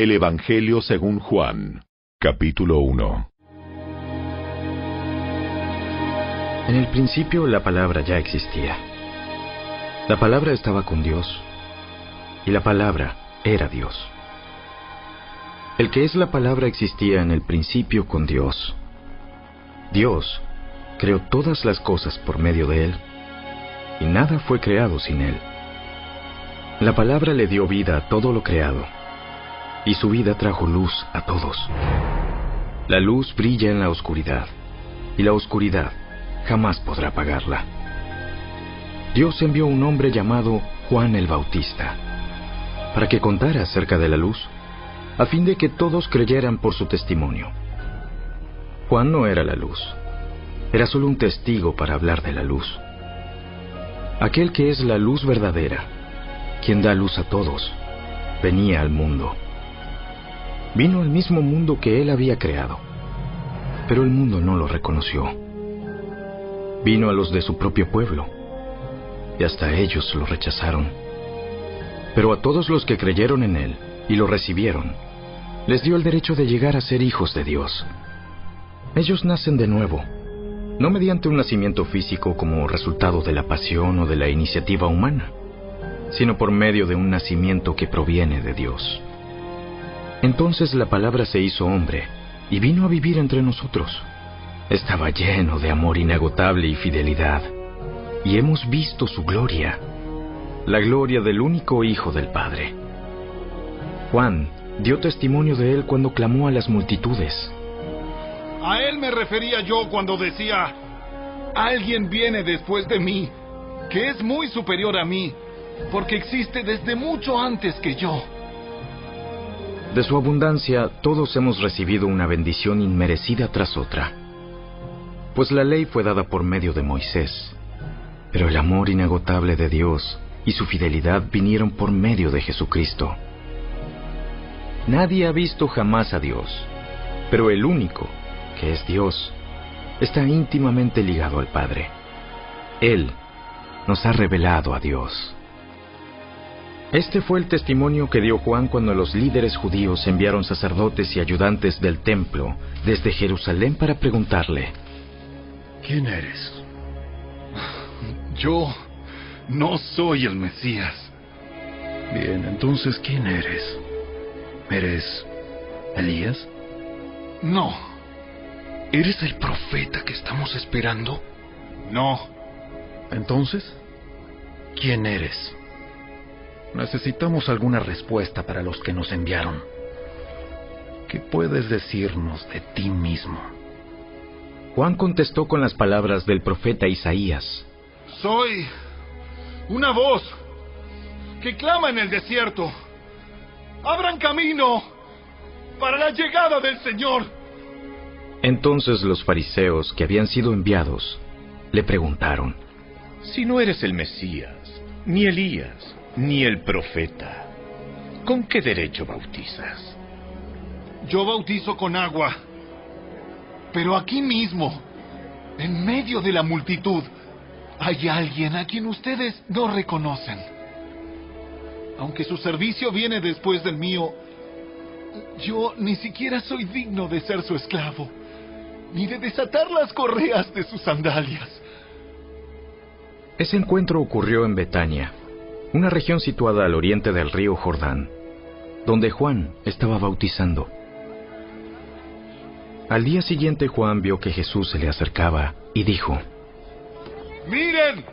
El Evangelio según Juan, capítulo 1. En el principio la palabra ya existía. La palabra estaba con Dios y la palabra era Dios. El que es la palabra existía en el principio con Dios. Dios creó todas las cosas por medio de él y nada fue creado sin él. La palabra le dio vida a todo lo creado y su vida trajo luz a todos. La luz brilla en la oscuridad y la oscuridad jamás podrá apagarla. Dios envió un hombre llamado Juan el Bautista para que contara acerca de la luz, a fin de que todos creyeran por su testimonio. Juan no era la luz, era solo un testigo para hablar de la luz. Aquel que es la luz verdadera, quien da luz a todos, venía al mundo. Vino al mismo mundo que él había creado, pero el mundo no lo reconoció. Vino a los de su propio pueblo, y hasta ellos lo rechazaron. Pero a todos los que creyeron en él y lo recibieron, les dio el derecho de llegar a ser hijos de Dios. Ellos nacen de nuevo, no mediante un nacimiento físico como resultado de la pasión o de la iniciativa humana, sino por medio de un nacimiento que proviene de Dios. Entonces la palabra se hizo hombre y vino a vivir entre nosotros. Estaba lleno de amor inagotable y fidelidad, y hemos visto su gloria, la gloria del único Hijo del Padre. Juan dio testimonio de él cuando clamó a las multitudes. A él me refería yo cuando decía, alguien viene después de mí, que es muy superior a mí, porque existe desde mucho antes que yo. De su abundancia todos hemos recibido una bendición inmerecida tras otra. Pues la ley fue dada por medio de Moisés, pero el amor inagotable de Dios y su fidelidad vinieron por medio de Jesucristo. Nadie ha visto jamás a Dios, pero el único, que es Dios, está íntimamente ligado al Padre. Él nos ha revelado a Dios. Este fue el testimonio que dio Juan cuando los líderes judíos enviaron sacerdotes y ayudantes del templo desde Jerusalén para preguntarle, ¿Quién eres? Yo no soy el Mesías. Bien, entonces, ¿quién eres? ¿Eres Elías? No, ¿Eres el profeta que estamos esperando? no. Entonces, ¿quién eres? Necesitamos alguna respuesta para los que nos enviaron. ¿Qué puedes decirnos de ti mismo? Juan contestó con las palabras del profeta Isaías. Soy una voz que clama en el desierto. Abran camino para la llegada del Señor. Entonces los fariseos que habían sido enviados le preguntaron, Si no eres el Mesías, ni Elías, ni el profeta, ¿con qué derecho bautizas? Yo bautizo con agua, pero aquí mismo, en medio de la multitud, hay alguien a quien ustedes no reconocen. Aunque su servicio viene después del mío, yo ni siquiera soy digno de ser su esclavo, ni de desatar las correas de sus sandalias. Ese encuentro ocurrió en Betania, una región situada al oriente del río Jordán, donde Juan estaba bautizando. Al día siguiente Juan vio que Jesús se le acercaba y dijo, Miren,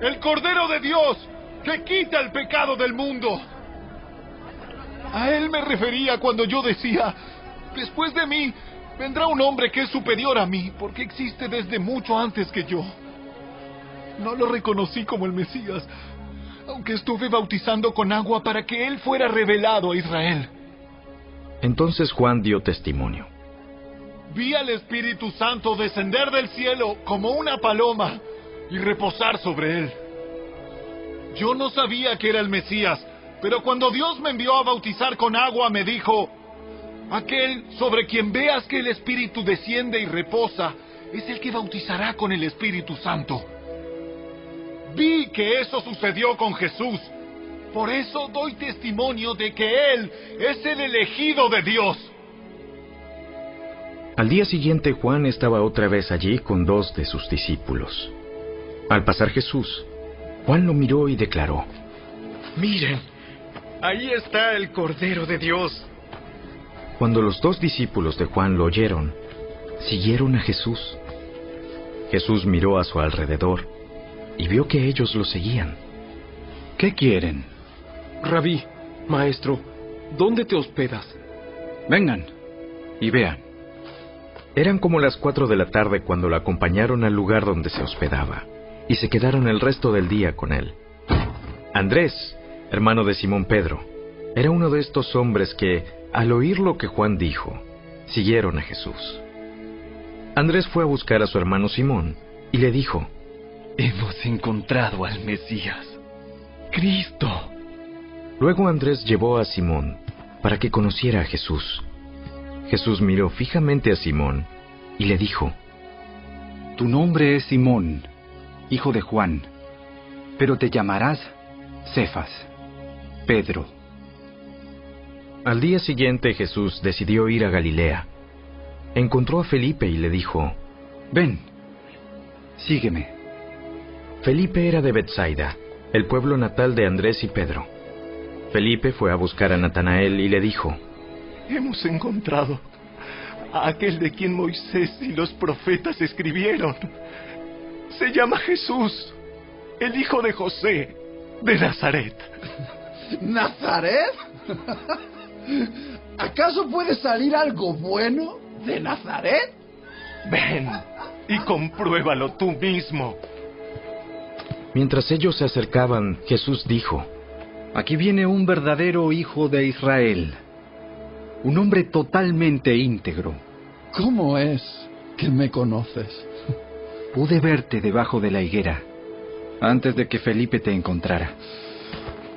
el Cordero de Dios que quita el pecado del mundo. A él me refería cuando yo decía, después de mí vendrá un hombre que es superior a mí, porque existe desde mucho antes que yo. No lo reconocí como el Mesías, aunque estuve bautizando con agua para que él fuera revelado a Israel. Entonces Juan dio testimonio. Vi al Espíritu Santo descender del cielo como una paloma y reposar sobre él. Yo no sabía que era el Mesías, pero cuando Dios me envió a bautizar con agua me dijo, aquel sobre quien veas que el Espíritu desciende y reposa es el que bautizará con el Espíritu Santo. Vi que eso sucedió con Jesús, Por eso doy testimonio de que Él es el elegido de Dios. Al día siguiente Juan estaba otra vez allí con dos de sus discípulos. Al pasar Jesús, Juan lo miró y declaró, Miren, ahí está el Cordero de Dios. Cuando los dos discípulos de Juan lo oyeron, siguieron a Jesús. Jesús miró a su alrededor y vio que ellos lo seguían. ¿Qué quieren? Rabí, maestro, ¿dónde te hospedas? Vengan y vean. Eran como las cuatro de la tarde cuando lo acompañaron al lugar donde se hospedaba, y se quedaron el resto del día con él. Andrés, hermano de Simón Pedro, era uno de estos hombres que, al oír lo que Juan dijo, siguieron a Jesús. Andrés fue a buscar a su hermano Simón y le dijo, Hemos encontrado al Mesías, Cristo. Luego Andrés llevó a Simón para que conociera a Jesús. Jesús miró fijamente a Simón y le dijo, Tu nombre es Simón, hijo de Juan, pero te llamarás Cefas, Pedro. Al día siguiente Jesús decidió ir a Galilea. Encontró a Felipe y le dijo, Ven, sígueme. Felipe era de Bethsaida, el pueblo natal de Andrés y Pedro. Felipe fue a buscar a Natanael y le dijo, Hemos encontrado a aquel de quien Moisés y los profetas escribieron. Se llama Jesús, el hijo de José, de Nazaret. ¿Nazaret? ¿Acaso puede salir algo bueno de Nazaret? Ven y compruébalo tú mismo. Mientras ellos se acercaban, Jesús dijo, Aquí viene un verdadero hijo de Israel, un hombre totalmente íntegro. ¿Cómo es que me conoces? Pude verte debajo de la higuera, antes de que Felipe te encontrara.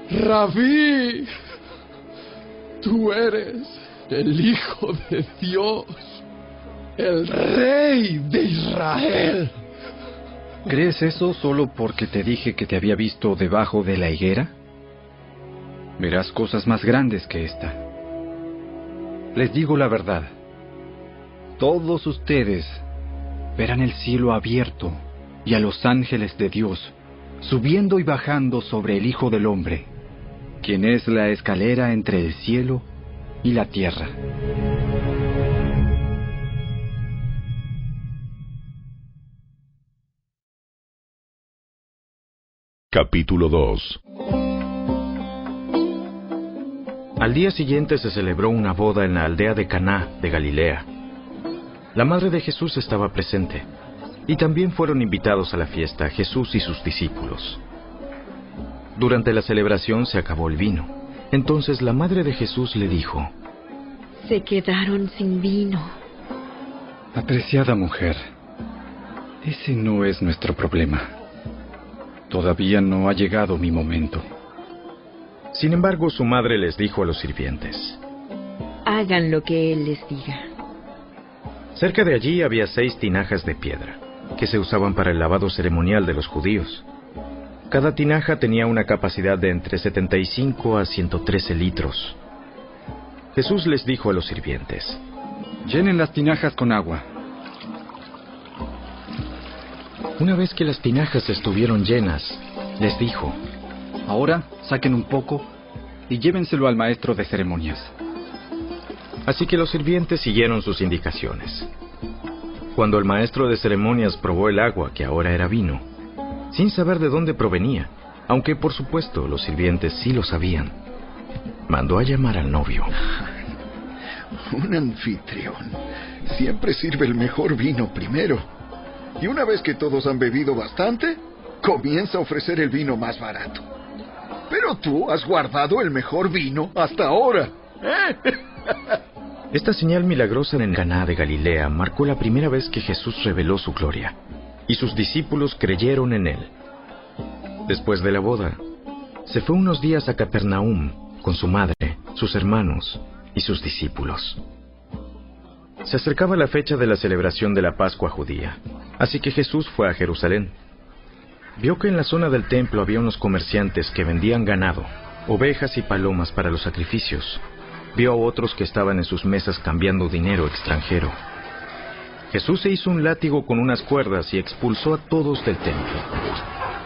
Rabí, tú eres el Hijo de Dios, el Rey de Israel. ¿Crees eso solo porque te dije que te había visto debajo de la higuera? Verás cosas más grandes que esta. Les digo la verdad. Todos ustedes verán el cielo abierto y a los ángeles de Dios subiendo y bajando sobre el Hijo del Hombre, quien es la escalera entre el cielo y la tierra. Capítulo 2 Al día siguiente se celebró una boda en la aldea de Caná de Galilea. La madre de Jesús estaba presente, y también fueron invitados a la fiesta Jesús y sus discípulos. Durante la celebración se acabó el vino. Entonces la madre de Jesús le dijo, Se quedaron sin vino. Apreciada mujer, ese no es nuestro problema. Todavía no ha llegado mi momento. Sin embargo, su madre les dijo a los sirvientes, Hagan lo que él les diga. Cerca de allí había seis tinajas de piedra, que se usaban para el lavado ceremonial de los judíos. Cada tinaja tenía una capacidad de entre 75 a 113 litros. Jesús les dijo a los sirvientes, Llenen las tinajas con agua. Una vez que las tinajas estuvieron llenas, les dijo, Ahora saquen un poco y llévenselo al maestro de ceremonias. Así que los sirvientes siguieron sus indicaciones. Cuando el maestro de ceremonias probó el agua, que ahora era vino, sin saber de dónde provenía, aunque por supuesto los sirvientes sí lo sabían, mandó a llamar al novio. Un anfitrión siempre sirve el mejor vino primero. Y una vez que todos han bebido bastante, comienza a ofrecer el vino más barato. Pero tú has guardado el mejor vino hasta ahora. ¿eh? Esta señal milagrosa en Caná de Galilea marcó la primera vez que Jesús reveló su gloria, y sus discípulos creyeron en él. Después de la boda, se fue unos días a Capernaum con su madre, sus hermanos y sus discípulos. Se acercaba la fecha de la celebración de la Pascua judía, así que Jesús fue a Jerusalén. Vio que en la zona del templo había unos comerciantes que vendían ganado ovejas y palomas para los sacrificios. Vio a otros que estaban en sus mesas cambiando dinero extranjero. Jesús se hizo un látigo con unas cuerdas y expulsó a todos del templo.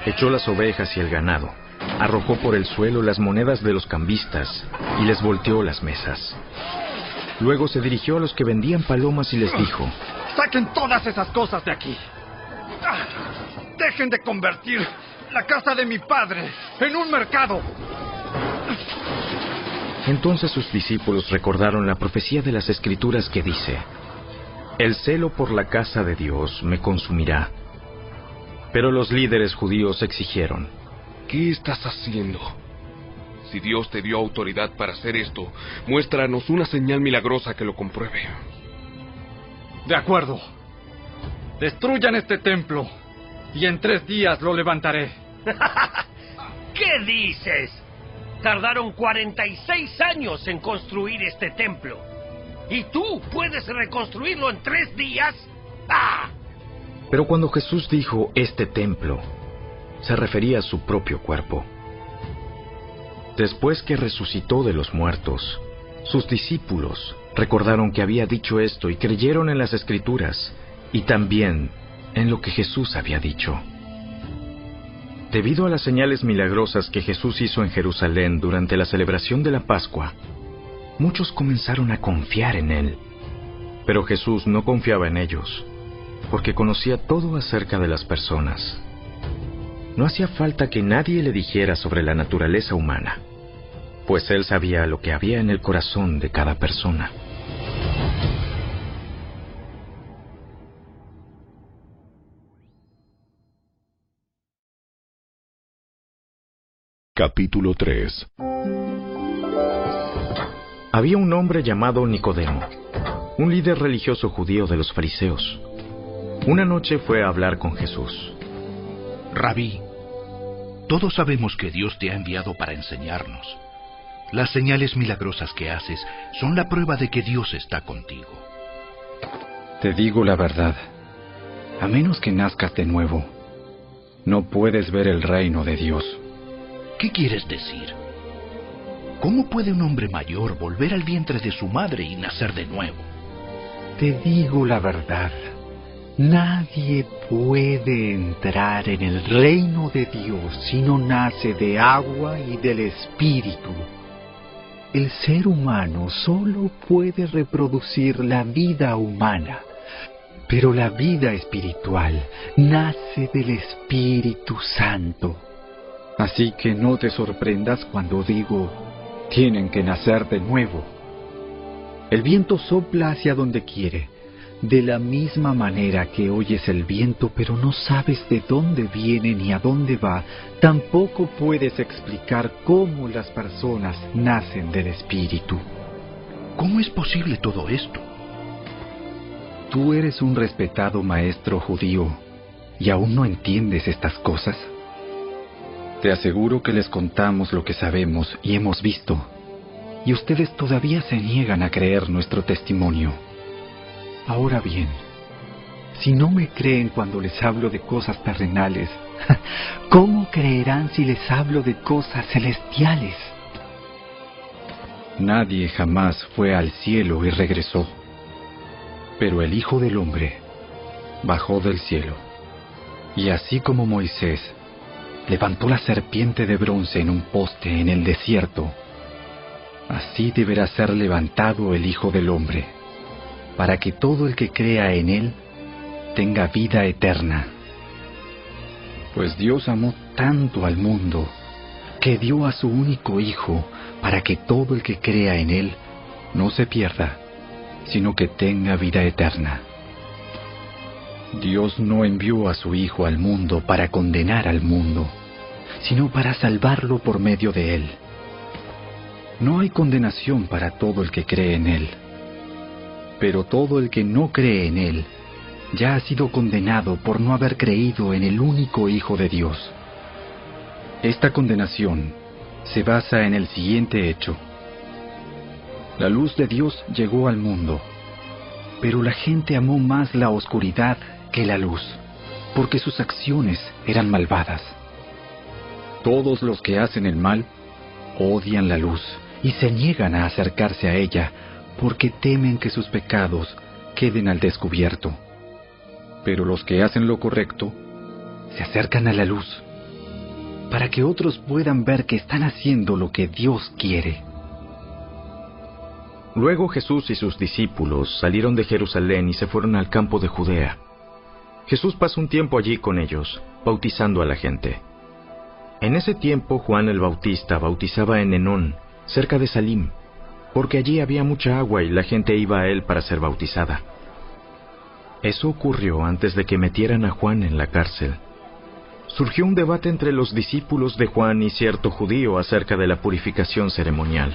Echó las ovejas y el ganado, arrojó por el suelo las monedas de los cambistas y les volteó las mesas. Luego se dirigió a los que vendían palomas y les dijo, Saquen todas esas cosas de aquí. Ah, Dejen de convertir la casa de mi padre en un mercado. Entonces sus discípulos recordaron la profecía de las escrituras que dice, El celo por la casa de Dios me consumirá. Pero los líderes judíos exigieron, ¿Qué estás haciendo? Si Dios te dio autoridad para hacer esto, muéstranos una señal milagrosa que lo compruebe. De acuerdo. Destruyan este templo y en tres días lo levantaré. ¿Qué dices? Tardaron 46 años en construir este templo. ¿Y tú puedes reconstruirlo en tres días? ¡Ah! Pero cuando Jesús dijo este templo, se refería a su propio cuerpo. Después que resucitó de los muertos, sus discípulos recordaron que había dicho esto y creyeron en las escrituras y también en lo que Jesús había dicho. Debido a las señales milagrosas que Jesús hizo en Jerusalén durante la celebración de la Pascua, muchos comenzaron a confiar en Él. Pero Jesús no confiaba en ellos, porque conocía todo acerca de las personas. No hacía falta que nadie le dijera sobre la naturaleza humana, pues Él sabía lo que había en el corazón de cada persona. Capítulo 3 Había un hombre llamado Nicodemo, un líder religioso judío de los fariseos. Una noche fue a hablar con Jesús. Rabí, todos sabemos que Dios te ha enviado para enseñarnos. Las señales milagrosas que haces son la prueba de que Dios está contigo. Te digo la verdad. A menos que nazcas de nuevo, no puedes ver el reino de Dios. ¿Qué quieres decir? ¿Cómo puede un hombre mayor volver al vientre de su madre y nacer de nuevo? Te digo la verdad. Nadie puede entrar en el reino de Dios si no nace de agua y del Espíritu. El ser humano solo puede reproducir la vida humana, pero la vida espiritual nace del Espíritu Santo. Así que no te sorprendas cuando digo, tienen que nacer de nuevo. El viento sopla hacia donde quiere, de la misma manera que oyes el viento pero no sabes de dónde viene ni a dónde va, tampoco puedes explicar cómo las personas nacen del Espíritu. ¿Cómo es posible todo esto? Tú eres un respetado maestro judío y aún no entiendes estas cosas. Te aseguro que les contamos lo que sabemos y hemos visto, y ustedes todavía se niegan a creer nuestro testimonio. Ahora bien, si no me creen cuando les hablo de cosas terrenales, ¿cómo creerán si les hablo de cosas celestiales? Nadie jamás fue al cielo y regresó, pero el Hijo del Hombre bajó del cielo, y así como Moisés levantó la serpiente de bronce en un poste en el desierto, así deberá ser levantado el Hijo del Hombre, para que todo el que crea en Él tenga vida eterna. Pues Dios amó tanto al mundo, que dio a su único Hijo, para que todo el que crea en Él no se pierda, sino que tenga vida eterna. Dios no envió a su Hijo al mundo para condenar al mundo, sino para salvarlo por medio de Él. No hay condenación para todo el que cree en Él, pero todo el que no cree en Él ya ha sido condenado por no haber creído en el único Hijo de Dios. Esta condenación se basa en el siguiente hecho. La luz de Dios llegó al mundo, pero la gente amó más la oscuridad que la luz, porque sus acciones eran malvadas. Todos los que hacen el mal odian la luz y se niegan a acercarse a ella porque temen que sus pecados queden al descubierto. Pero los que hacen lo correcto se acercan a la luz para que otros puedan ver que están haciendo lo que Dios quiere. Luego Jesús y sus discípulos salieron de Jerusalén y se fueron al campo de Judea. Jesús pasó un tiempo allí con ellos, bautizando a la gente. En ese tiempo Juan el Bautista bautizaba en Enón, cerca de Salim, porque allí había mucha agua y la gente iba a él para ser bautizada. Eso ocurrió antes de que metieran a Juan en la cárcel. Surgió un debate entre los discípulos de Juan y cierto judío acerca de la purificación ceremonial.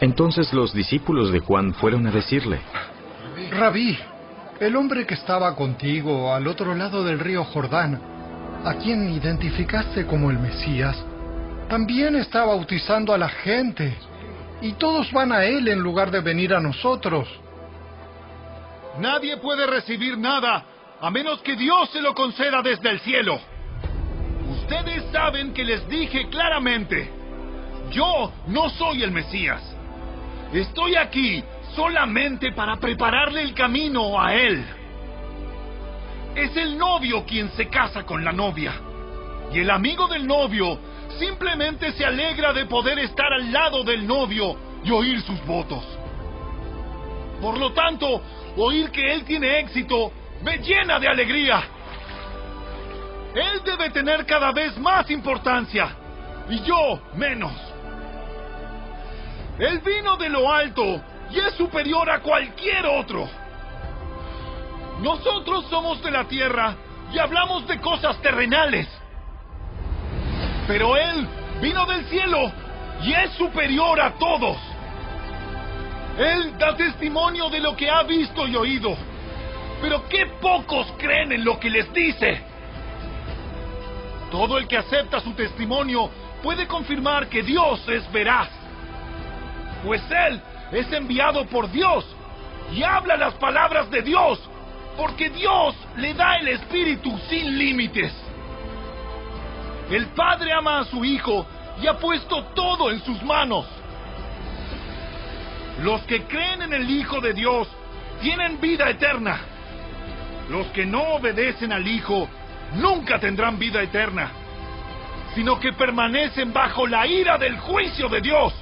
Entonces los discípulos de Juan fueron a decirle, Rabí, el hombre que estaba contigo al otro lado del río Jordán, a quien identificaste como el Mesías, también está bautizando a la gente, y todos van a él en lugar de venir a nosotros. Nadie puede recibir nada a menos que Dios se lo conceda desde el cielo. Ustedes saben que les dije claramente, yo no soy el Mesías. Estoy aquí solamente para prepararle el camino a él. Es el novio quien se casa con la novia. Y el amigo del novio simplemente se alegra de poder estar al lado del novio y oír sus votos. Por lo tanto, oír que él tiene éxito me llena de alegría. Él debe tener cada vez más importancia y yo menos. Él vino de lo alto y es superior a cualquier otro. Nosotros somos de la tierra y hablamos de cosas terrenales. Pero Él vino del cielo y es superior a todos. Él da testimonio de lo que ha visto y oído. Pero qué pocos creen en lo que les dice. Todo el que acepta su testimonio puede confirmar que Dios es veraz. Pues Él es enviado por Dios y habla las palabras de Dios, porque Dios le da el Espíritu sin límites. El Padre ama a su Hijo y ha puesto todo en sus manos. Los que creen en el Hijo de Dios tienen vida eterna. Los que no obedecen al Hijo nunca tendrán vida eterna, sino que permanecen bajo la ira del juicio de Dios.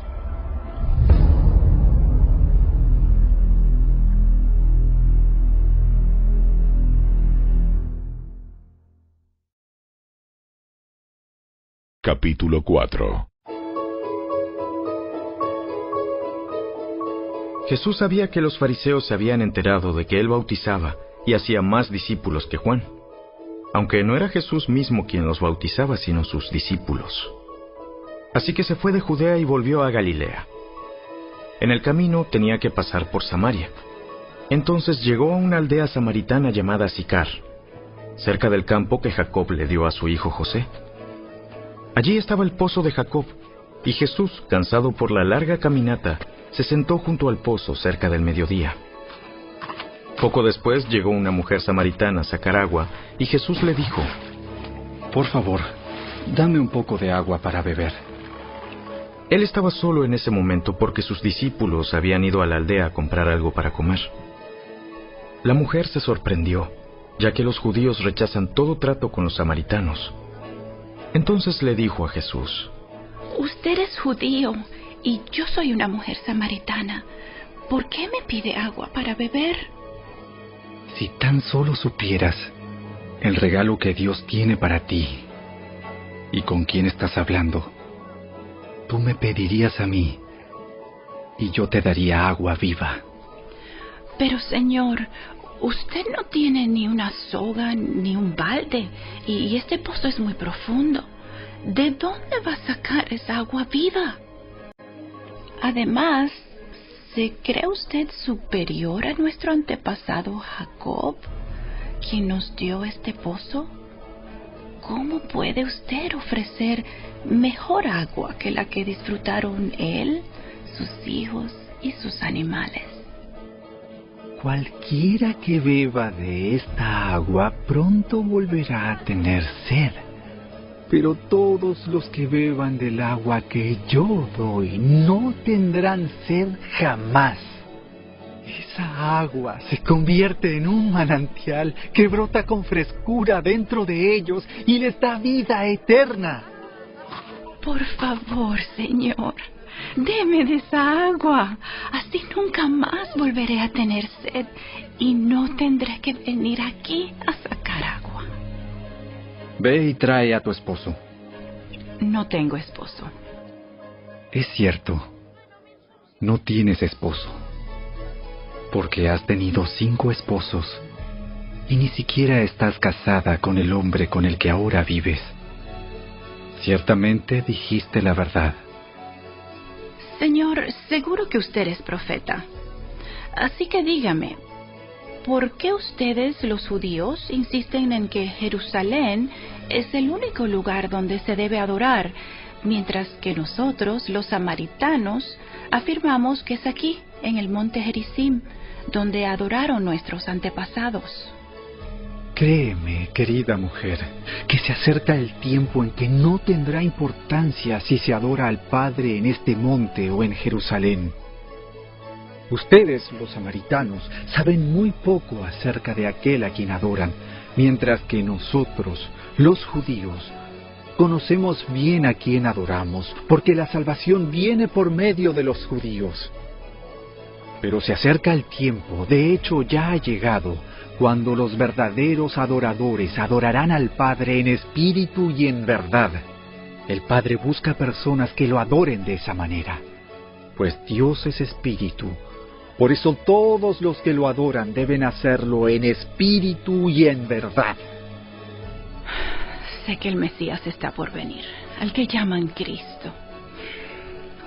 Capítulo 4 Jesús sabía que los fariseos se habían enterado de que él bautizaba y hacía más discípulos que Juan, aunque no era Jesús mismo quien los bautizaba, sino sus discípulos. Así que se fue de Judea y volvió a Galilea. En el camino tenía que pasar por Samaria. Entonces llegó a una aldea samaritana llamada Sicar, cerca del campo que Jacob le dio a su hijo José. Allí estaba el pozo de Jacob, y Jesús, cansado por la larga caminata, se sentó junto al pozo cerca del mediodía. Poco después llegó una mujer samaritana a sacar agua, y Jesús le dijo, Por favor, dame un poco de agua para beber. Él estaba solo en ese momento porque sus discípulos habían ido a la aldea a comprar algo para comer. La mujer se sorprendió, ya que los judíos rechazan todo trato con los samaritanos. Entonces le dijo a Jesús, Usted es judío y yo soy una mujer samaritana. ¿Por qué me pide agua para beber? Si tan solo supieras el regalo que Dios tiene para ti y con quién estás hablando, tú me pedirías a mí y yo te daría agua viva. Pero Señor, usted no tiene ni una soga ni un balde y este pozo es muy profundo. ¿De dónde va a sacar esa agua viva? Además, ¿se cree usted superior a nuestro antepasado Jacob, quien nos dio este pozo? ¿Cómo puede usted ofrecer mejor agua que la que disfrutaron él, sus hijos y sus animales? Cualquiera que beba de esta agua pronto volverá a tener sed. Pero todos los que beban del agua que yo doy no tendrán sed jamás. Esa agua se convierte en un manantial que brota con frescura dentro de ellos y les da vida eterna. Por favor, Señor, deme de esa agua. Así nunca más volveré a tener sed y no tendré que venir aquí a sacar agua. Ve y trae a tu esposo. No tengo esposo. Es cierto, no tienes esposo. Porque has tenido cinco esposos y ni siquiera estás casada con el hombre con el que ahora vives. Ciertamente dijiste la verdad. Señor, seguro que usted es profeta. Así que dígame, ¿por qué ustedes, los judíos, insisten en que Jerusalén es el único lugar donde se debe adorar, mientras que nosotros, los samaritanos, afirmamos que es aquí, en el monte Gerizim, donde adoraron nuestros antepasados? Créeme, querida mujer, que se acerca el tiempo en que no tendrá importancia si se adora al Padre en este monte o en Jerusalén. Ustedes, los samaritanos, saben muy poco acerca de aquel a quien adoran, mientras que nosotros, los judíos, conocemos bien a quien adoramos, porque la salvación viene por medio de los judíos. Pero se acerca el tiempo, de hecho ya ha llegado, cuando los verdaderos adoradores adorarán al Padre en espíritu y en verdad. El Padre busca personas que lo adoren de esa manera, pues Dios es espíritu. Por eso todos los que lo adoran deben hacerlo en espíritu y en verdad. Sé que el Mesías está por venir, al que llaman Cristo.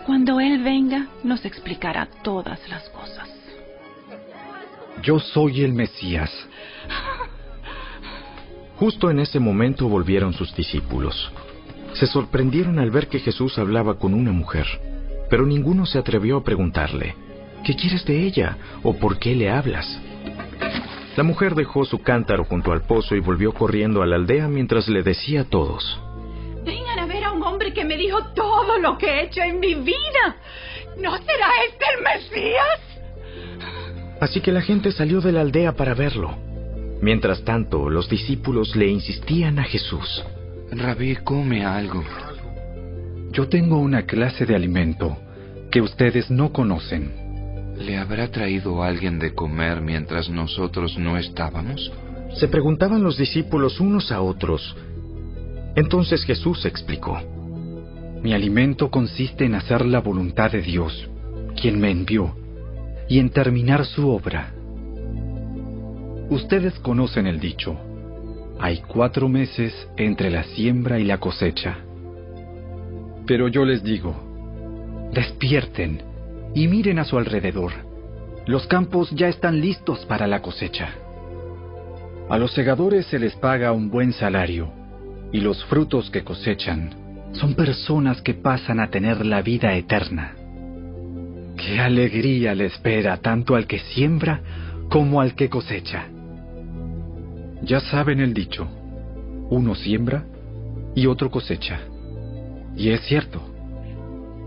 Cuando Él venga, nos explicará todas las cosas. Yo soy el Mesías. Justo en ese momento volvieron sus discípulos. Se sorprendieron al ver que Jesús hablaba con una mujer, pero ninguno se atrevió a preguntarle, ¿qué quieres de ella o por qué le hablas? La mujer dejó su cántaro junto al pozo y volvió corriendo a la aldea mientras le decía a todos, Vengan a ver a un hombre que me dijo todo lo que he hecho en mi vida. ¿No será este el Mesías? Así que la gente salió de la aldea para verlo. Mientras tanto, los discípulos le insistían a Jesús. Rabí, come algo. Yo tengo una clase de alimento que ustedes no conocen. ¿Le habrá traído alguien de comer mientras nosotros no estábamos? Se preguntaban los discípulos unos a otros. Entonces Jesús explicó. Mi alimento consiste en hacer la voluntad de Dios, quien me envió y en terminar su obra. Ustedes conocen el dicho, hay cuatro meses entre la siembra y la cosecha. Pero yo les digo, despierten y miren a su alrededor. Los campos ya están listos para la cosecha. A los segadores se les paga un buen salario y los frutos que cosechan son personas que pasan a tener la vida eterna. Qué alegría le espera tanto al que siembra como al que cosecha. Ya saben el dicho, uno siembra y otro cosecha. Y es cierto,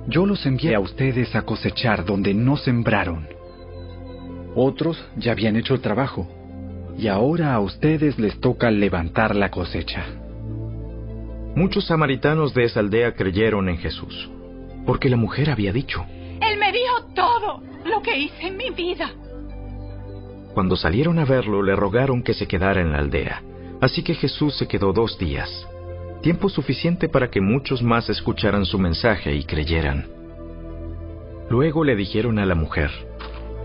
yo los envié a ustedes a cosechar donde no sembraron. Otros ya habían hecho el trabajo, y ahora a ustedes les toca levantar la cosecha. Muchos samaritanos de esa aldea creyeron en Jesús, porque la mujer había dicho, Él me dijo todo lo que hice en mi vida. Cuando salieron a verlo, le rogaron que se quedara en la aldea. Así que Jesús se quedó dos días, tiempo suficiente para que muchos más escucharan su mensaje y creyeran. Luego le dijeron a la mujer,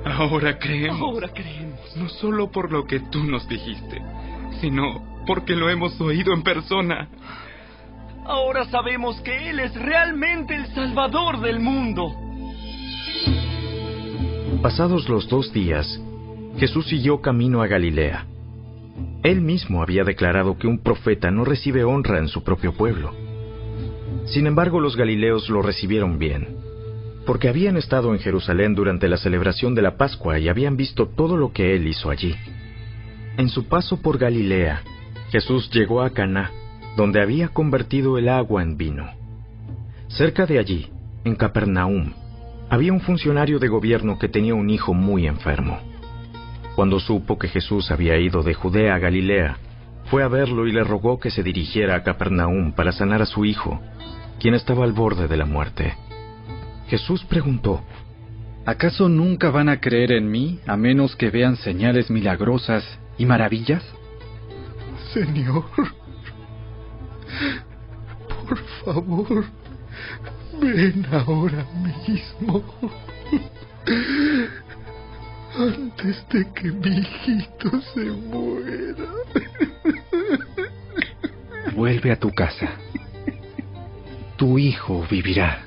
Ahora creemos. Ahora creemos. No solo por lo que tú nos dijiste, sino porque lo hemos oído en persona. Ahora sabemos que Él es realmente el Salvador del mundo. Pasados los dos días, Jesús siguió camino a Galilea. Él mismo había declarado que un profeta no recibe honra en su propio pueblo. Sin embargo, los galileos lo recibieron bien, porque habían estado en Jerusalén durante la celebración de la Pascua y habían visto todo lo que él hizo allí. En su paso por Galilea, Jesús llegó a Caná, donde había convertido el agua en vino. Cerca de allí, en Capernaum, había un funcionario de gobierno que tenía un hijo muy enfermo. Cuando supo que Jesús había ido de Judea a Galilea, fue a verlo y le rogó que se dirigiera a Capernaum para sanar a su hijo, quien estaba al borde de la muerte. Jesús preguntó, ¿Acaso nunca van a creer en mí a menos que vean señales milagrosas y maravillas? Señor, por favor, ven ahora mismo. Antes de que mi hijito se muera. Vuelve a tu casa. Tu hijo vivirá.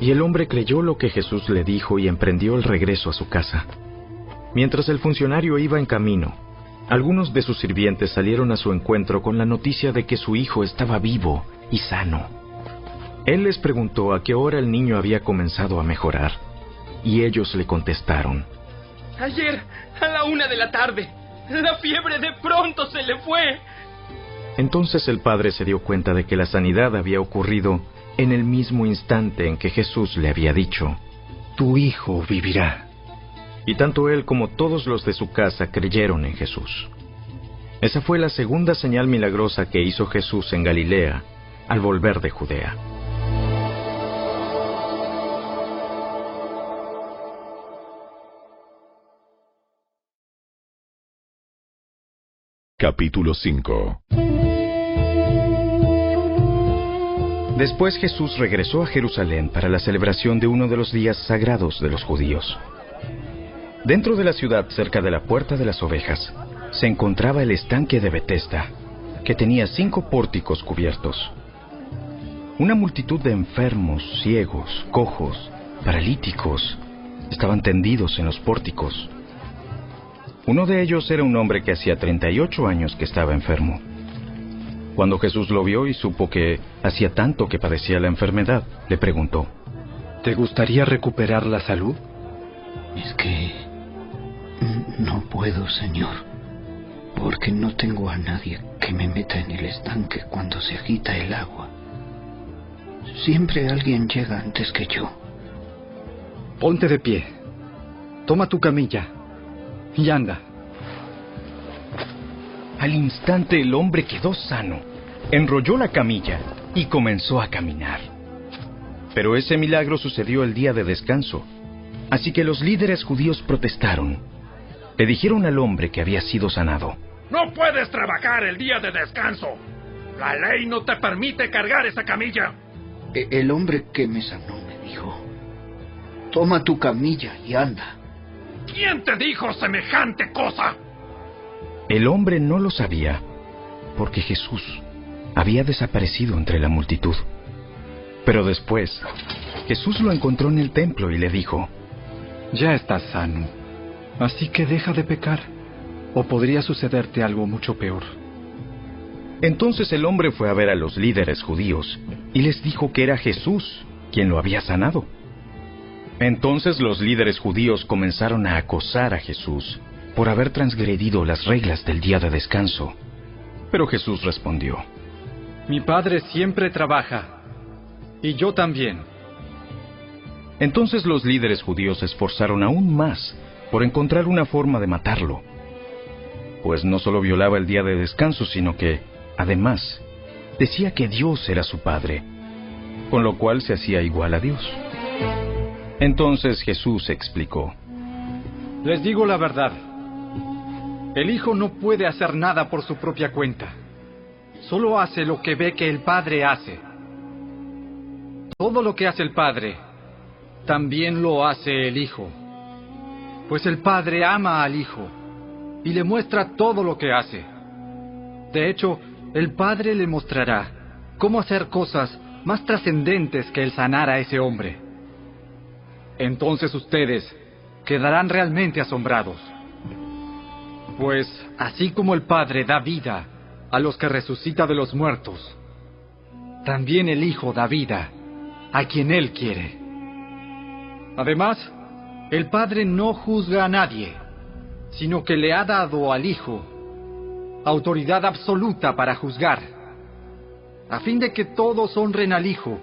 Y el hombre creyó lo que Jesús le dijo y emprendió el regreso a su casa. Mientras el funcionario iba en camino, algunos de sus sirvientes salieron a su encuentro con la noticia de que su hijo estaba vivo y sano. Él les preguntó a qué hora el niño había comenzado a mejorar, y ellos le contestaron. Ayer, a la una de la tarde, la fiebre de pronto se le fue. Entonces el padre se dio cuenta de que la sanidad había ocurrido en el mismo instante en que Jesús le había dicho, Tu hijo vivirá. Y tanto él como todos los de su casa creyeron en Jesús. Esa fue la segunda señal milagrosa que hizo Jesús en Galilea al volver de Judea. Capítulo 5 Después Jesús regresó a Jerusalén para la celebración de uno de los días sagrados de los judíos. Dentro de la ciudad, cerca de la Puerta de las Ovejas, se encontraba el estanque de Betesda, que tenía cinco pórticos cubiertos. Una multitud de enfermos, ciegos, cojos, paralíticos, estaban tendidos en los pórticos. Uno de ellos era un hombre que hacía 38 años que estaba enfermo. Cuando Jesús lo vio y supo que hacía tanto que padecía la enfermedad, le preguntó, ¿Te gustaría recuperar la salud? Es que no puedo, Señor, porque no tengo a nadie que me meta en el estanque cuando se agita el agua. Siempre alguien llega antes que yo. Ponte de pie. Toma tu camilla y anda. Al instante el hombre quedó sano enrolló la camilla y comenzó a caminar. Pero ese milagro sucedió el día de descanso, así que los líderes judíos protestaron. Le dijeron al hombre que había sido sanado. No puedes trabajar el día de descanso. La ley no te permite cargar esa camilla. E-, el hombre que me sanó me dijo, toma tu camilla y anda. ¿Quién te dijo semejante cosa? El hombre no lo sabía, porque Jesús había desaparecido entre la multitud. Pero después, Jesús lo encontró en el templo y le dijo, Ya estás sano, así que deja de pecar, o podría sucederte algo mucho peor. Entonces el hombre fue a ver a los líderes judíos y les dijo que era Jesús quien lo había sanado. Entonces los líderes judíos comenzaron a acosar a Jesús por haber transgredido las reglas del día de descanso. Pero Jesús respondió, mi padre siempre trabaja. Y yo también. Entonces los líderes judíos se esforzaron aún más por encontrar una forma de matarlo. Pues no solo violaba el día de descanso, sino que, además, decía que Dios era su Padre, con lo cual se hacía igual a Dios. Entonces Jesús explicó. Les digo la verdad. El Hijo no puede hacer nada por su propia cuenta solo hace lo que ve que el Padre hace. Todo lo que hace el Padre, también lo hace el Hijo. Pues el Padre ama al Hijo y le muestra todo lo que hace. De hecho, el Padre le mostrará cómo hacer cosas más trascendentes que el sanar a ese hombre. Entonces ustedes quedarán realmente asombrados. Pues así como el Padre da vida a los que resucita de los muertos. También el Hijo da vida a quien Él quiere. Además, el Padre no juzga a nadie, sino que le ha dado al Hijo autoridad absoluta para juzgar, a fin de que todos honren al Hijo,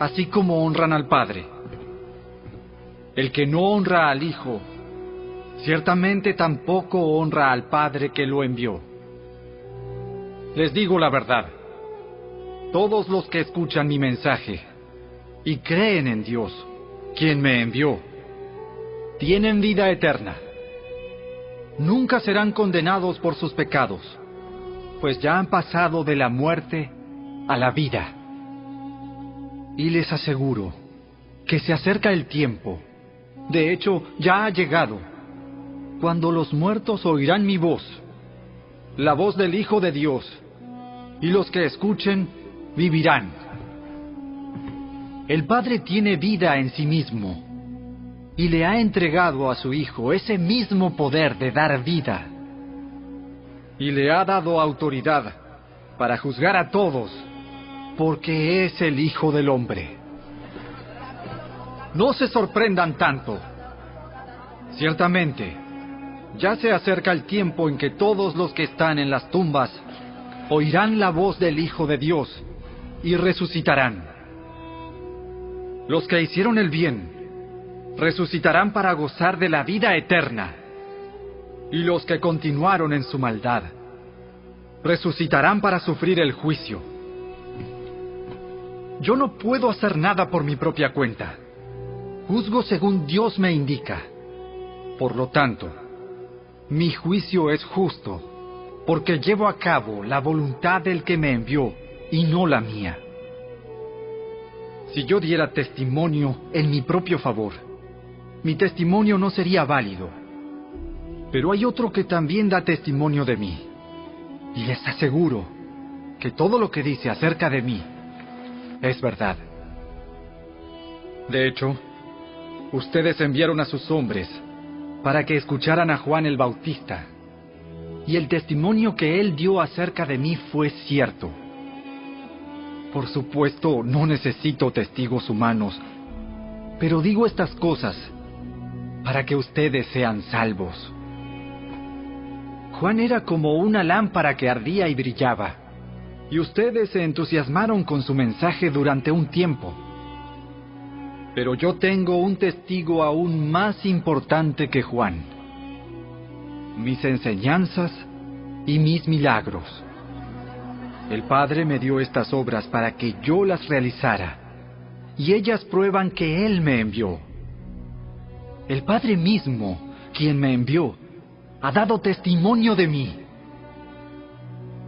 así como honran al Padre. El que no honra al Hijo, ciertamente tampoco honra al Padre que lo envió. Les digo la verdad, todos los que escuchan mi mensaje y creen en Dios, quien me envió, tienen vida eterna. Nunca serán condenados por sus pecados, pues ya han pasado de la muerte a la vida. Y les aseguro que se acerca el tiempo, de hecho ya ha llegado, cuando los muertos oirán mi voz, la voz del Hijo de Dios, y los que escuchen vivirán. El Padre tiene vida en sí mismo y le ha entregado a su Hijo ese mismo poder de dar vida. Y le ha dado autoridad para juzgar a todos, porque es el Hijo del Hombre. No se sorprendan tanto. Ciertamente, ya se acerca el tiempo en que todos los que están en las tumbas oirán la voz del Hijo de Dios y resucitarán. Los que hicieron el bien resucitarán para gozar de la vida eterna, y los que continuaron en su maldad resucitarán para sufrir el juicio. Yo no puedo hacer nada por mi propia cuenta. Juzgo según Dios me indica. Por lo tanto, mi juicio es justo, porque llevo a cabo la voluntad del que me envió y no la mía. Si yo diera testimonio en mi propio favor, mi testimonio no sería válido. Pero hay otro que también da testimonio de mí. Y les aseguro que todo lo que dice acerca de mí es verdad. De hecho, ustedes enviaron a sus hombres para que escucharan a Juan el Bautista. Y el testimonio que él dio acerca de mí fue cierto. Por supuesto, no necesito testigos humanos, pero digo estas cosas para que ustedes sean salvos. Juan era como una lámpara que ardía y brillaba, y ustedes se entusiasmaron con su mensaje durante un tiempo. Pero yo tengo un testigo aún más importante que Juan, mis enseñanzas y mis milagros. El Padre me dio estas obras para que yo las realizara, y ellas prueban que Él me envió. El Padre mismo, quien me envió, ha dado testimonio de mí.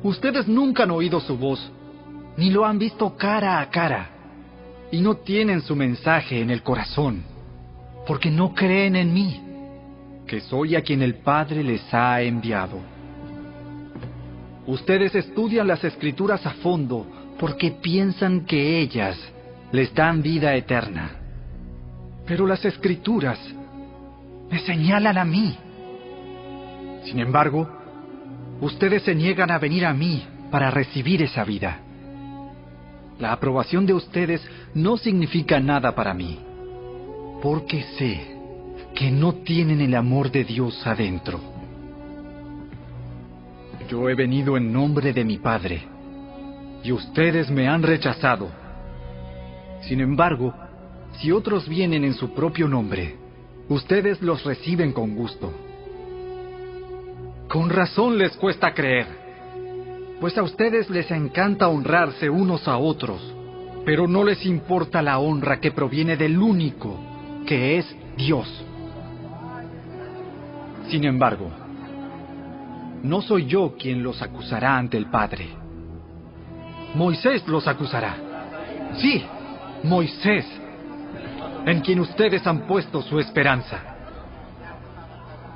Ustedes nunca han oído su voz, ni lo han visto cara a cara, y no tienen su mensaje en el corazón, porque no creen en mí, que soy a quien el Padre les ha enviado. Ustedes estudian las escrituras a fondo porque piensan que ellas les dan vida eterna. Pero las escrituras me señalan a mí. Sin embargo, ustedes se niegan a venir a mí para recibir esa vida. La aprobación de ustedes no significa nada para mí, porque sé que no tienen el amor de Dios adentro. Yo he venido en nombre de mi Padre, y ustedes me han rechazado. Sin embargo, si otros vienen en su propio nombre, ustedes los reciben con gusto. Con razón les cuesta creer, pues a ustedes les encanta honrarse unos a otros, pero no les importa la honra que proviene del único, que es Dios. Sin embargo, no soy yo quien los acusará ante el Padre. Moisés los acusará. Sí, Moisés, en quien ustedes han puesto su esperanza.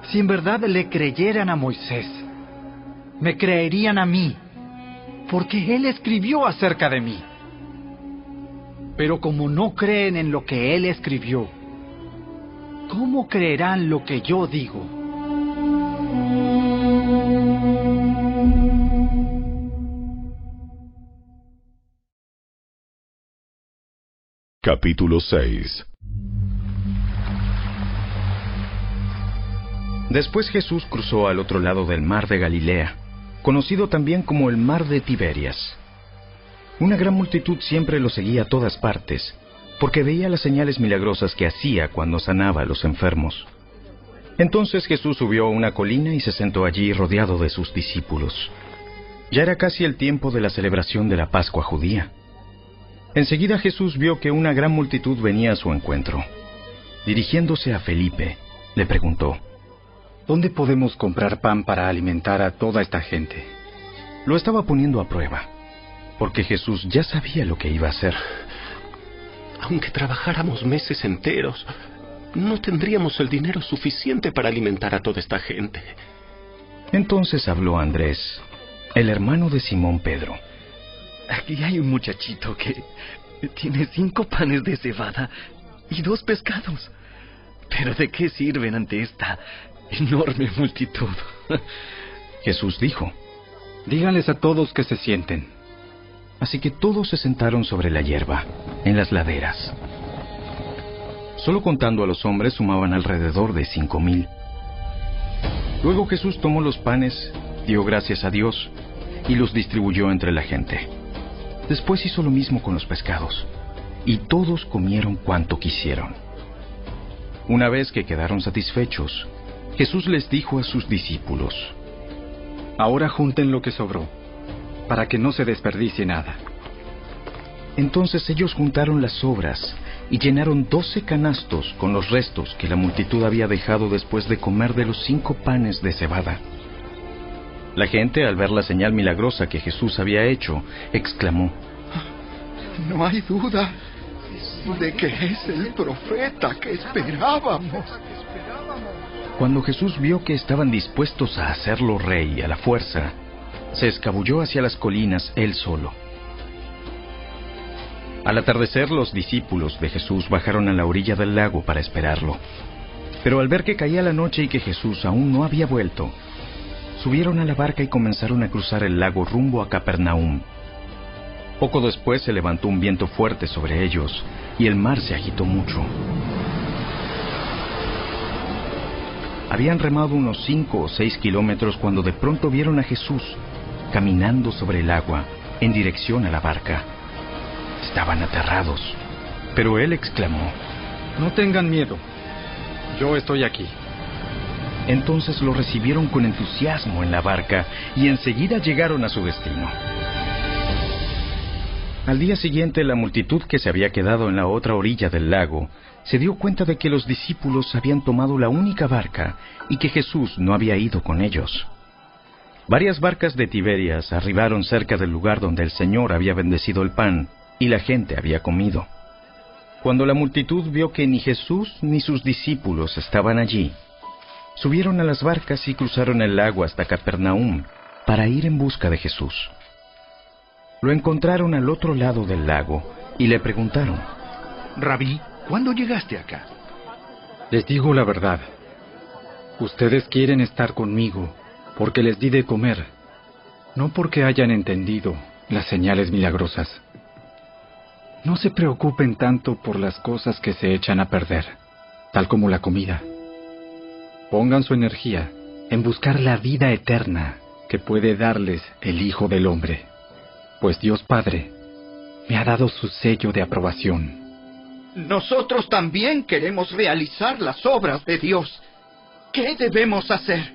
Si en verdad le creyeran a Moisés, me creerían a mí, porque él escribió acerca de mí. Pero como no creen en lo que él escribió, ¿cómo creerán lo que yo digo? Capítulo 6 Después Jesús cruzó al otro lado del mar de Galilea, conocido también como el mar de Tiberias. Una gran multitud siempre lo seguía a todas partes, porque veía las señales milagrosas que hacía cuando sanaba a los enfermos. Entonces Jesús subió a una colina y se sentó allí rodeado de sus discípulos. Ya era casi el tiempo de la celebración de la Pascua judía. Enseguida Jesús vio que una gran multitud venía a su encuentro. Dirigiéndose a Felipe, le preguntó, ¿Dónde podemos comprar pan para alimentar a toda esta gente? Lo estaba poniendo a prueba, porque Jesús ya sabía lo que iba a hacer. Aunque trabajáramos meses enteros, no tendríamos el dinero suficiente para alimentar a toda esta gente. Entonces habló Andrés, el hermano de Simón Pedro. Aquí hay un muchachito que tiene cinco panes de cebada y dos pescados. Pero ¿de qué sirven ante esta enorme multitud? Jesús dijo, Díganles a todos que se sienten. Así que todos se sentaron sobre la hierba, en las laderas. Solo contando a los hombres sumaban alrededor de cinco mil. Luego Jesús tomó los panes, dio gracias a Dios y los distribuyó entre la gente. Después hizo lo mismo con los pescados, y todos comieron cuanto quisieron. Una vez que quedaron satisfechos, Jesús les dijo a sus discípulos, Ahora junten lo que sobró, para que no se desperdicie nada. Entonces ellos juntaron las sobras y llenaron doce canastos con los restos que la multitud había dejado después de comer de los cinco panes de cebada. La gente, al ver la señal milagrosa que Jesús había hecho, exclamó, No hay duda de que es el profeta que esperábamos. Cuando Jesús vio que estaban dispuestos a hacerlo rey a la fuerza, se escabulló hacia las colinas él solo. Al atardecer los discípulos de Jesús bajaron a la orilla del lago para esperarlo. Pero al ver que caía la noche y que Jesús aún no había vuelto, subieron a la barca y comenzaron a cruzar el lago rumbo a Capernaum. Poco después se levantó un viento fuerte sobre ellos y el mar se agitó mucho. Habían remado unos cinco o seis kilómetros cuando de pronto vieron a Jesús caminando sobre el agua en dirección a la barca. Estaban aterrados, pero él exclamó, No tengan miedo, yo estoy aquí. Entonces lo recibieron con entusiasmo en la barca y enseguida llegaron a su destino. Al día siguiente la multitud que se había quedado en la otra orilla del lago se dio cuenta de que los discípulos habían tomado la única barca y que Jesús no había ido con ellos. Varias barcas de Tiberias arribaron cerca del lugar donde el Señor había bendecido el pan y la gente había comido. Cuando la multitud vio que ni Jesús ni sus discípulos estaban allí, subieron a las barcas y cruzaron el lago hasta Capernaum para ir en busca de Jesús. Lo encontraron al otro lado del lago y le preguntaron, Rabí, ¿cuándo llegaste acá? Les digo la verdad. Ustedes quieren estar conmigo porque les di de comer, no porque hayan entendido las señales milagrosas. No se preocupen tanto por las cosas que se echan a perder, tal como la comida. Pongan su energía en buscar la vida eterna que puede darles el Hijo del Hombre, pues Dios Padre me ha dado su sello de aprobación. Nosotros también queremos realizar las obras de Dios. ¿Qué debemos hacer?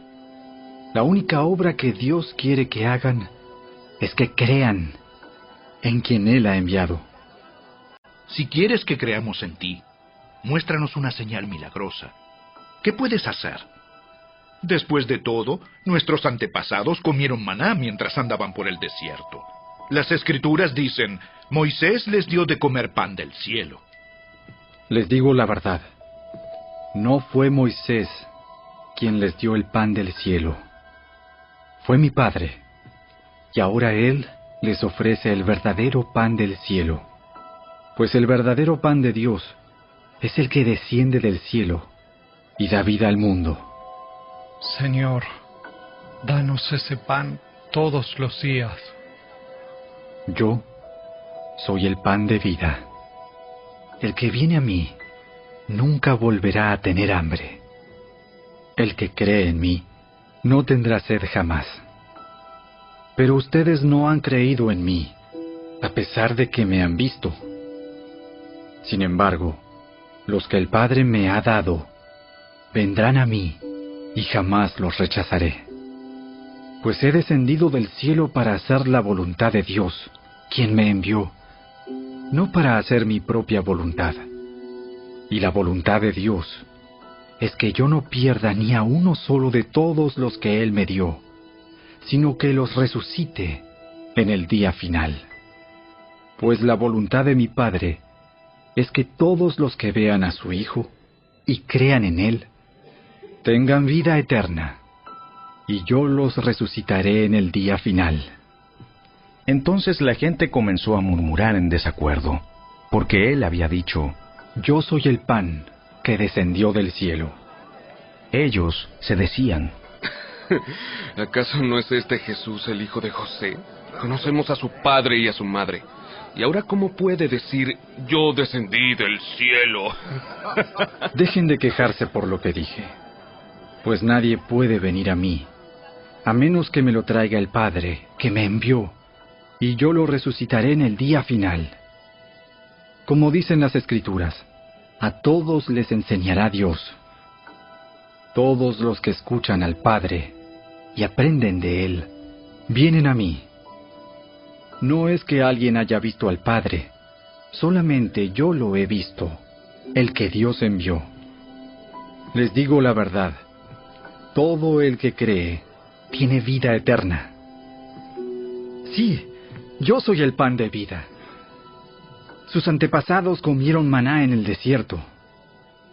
La única obra que Dios quiere que hagan es que crean en quien Él ha enviado. Si quieres que creamos en ti, muéstranos una señal milagrosa. ¿Qué puedes hacer? Después de todo, nuestros antepasados comieron maná mientras andaban por el desierto. Las escrituras dicen, Moisés les dio de comer pan del cielo. Les digo la verdad. No fue Moisés quien les dio el pan del cielo. Fue mi Padre. Y ahora Él les ofrece el verdadero pan del cielo. Pues el verdadero pan de Dios es el que desciende del cielo y da vida al mundo. Señor, danos ese pan todos los días. Yo soy el pan de vida. El que viene a mí nunca volverá a tener hambre. El que cree en mí no tendrá sed jamás. Pero ustedes no han creído en mí, a pesar de que me han visto. Sin embargo, los que el Padre me ha dado, vendrán a mí, y jamás los rechazaré. Pues he descendido del cielo para hacer la voluntad de Dios, quien me envió, no para hacer mi propia voluntad. Y la voluntad de Dios es que yo no pierda ni a uno solo de todos los que Él me dio, sino que los resucite en el día final. Pues la voluntad de mi Padre es que todos los que vean a su Hijo y crean en Él, tengan vida eterna, y yo los resucitaré en el día final. Entonces la gente comenzó a murmurar en desacuerdo, porque él había dicho, Yo soy el pan que descendió del cielo. Ellos se decían, ¿acaso no es este Jesús el hijo de José? Conocemos a su padre y a su madre. ¿Y ahora cómo puede decir, yo descendí del cielo? Dejen de quejarse por lo que dije, pues nadie puede venir a mí, a menos que me lo traiga el Padre que me envió, y yo lo resucitaré en el día final. Como dicen las Escrituras, a todos les enseñará Dios. Todos los que escuchan al Padre y aprenden de Él, vienen a mí. No es que alguien haya visto al Padre, solamente yo lo he visto, el que Dios envió. Les digo la verdad, todo el que cree tiene vida eterna. Sí, yo soy el pan de vida. Sus antepasados comieron maná en el desierto,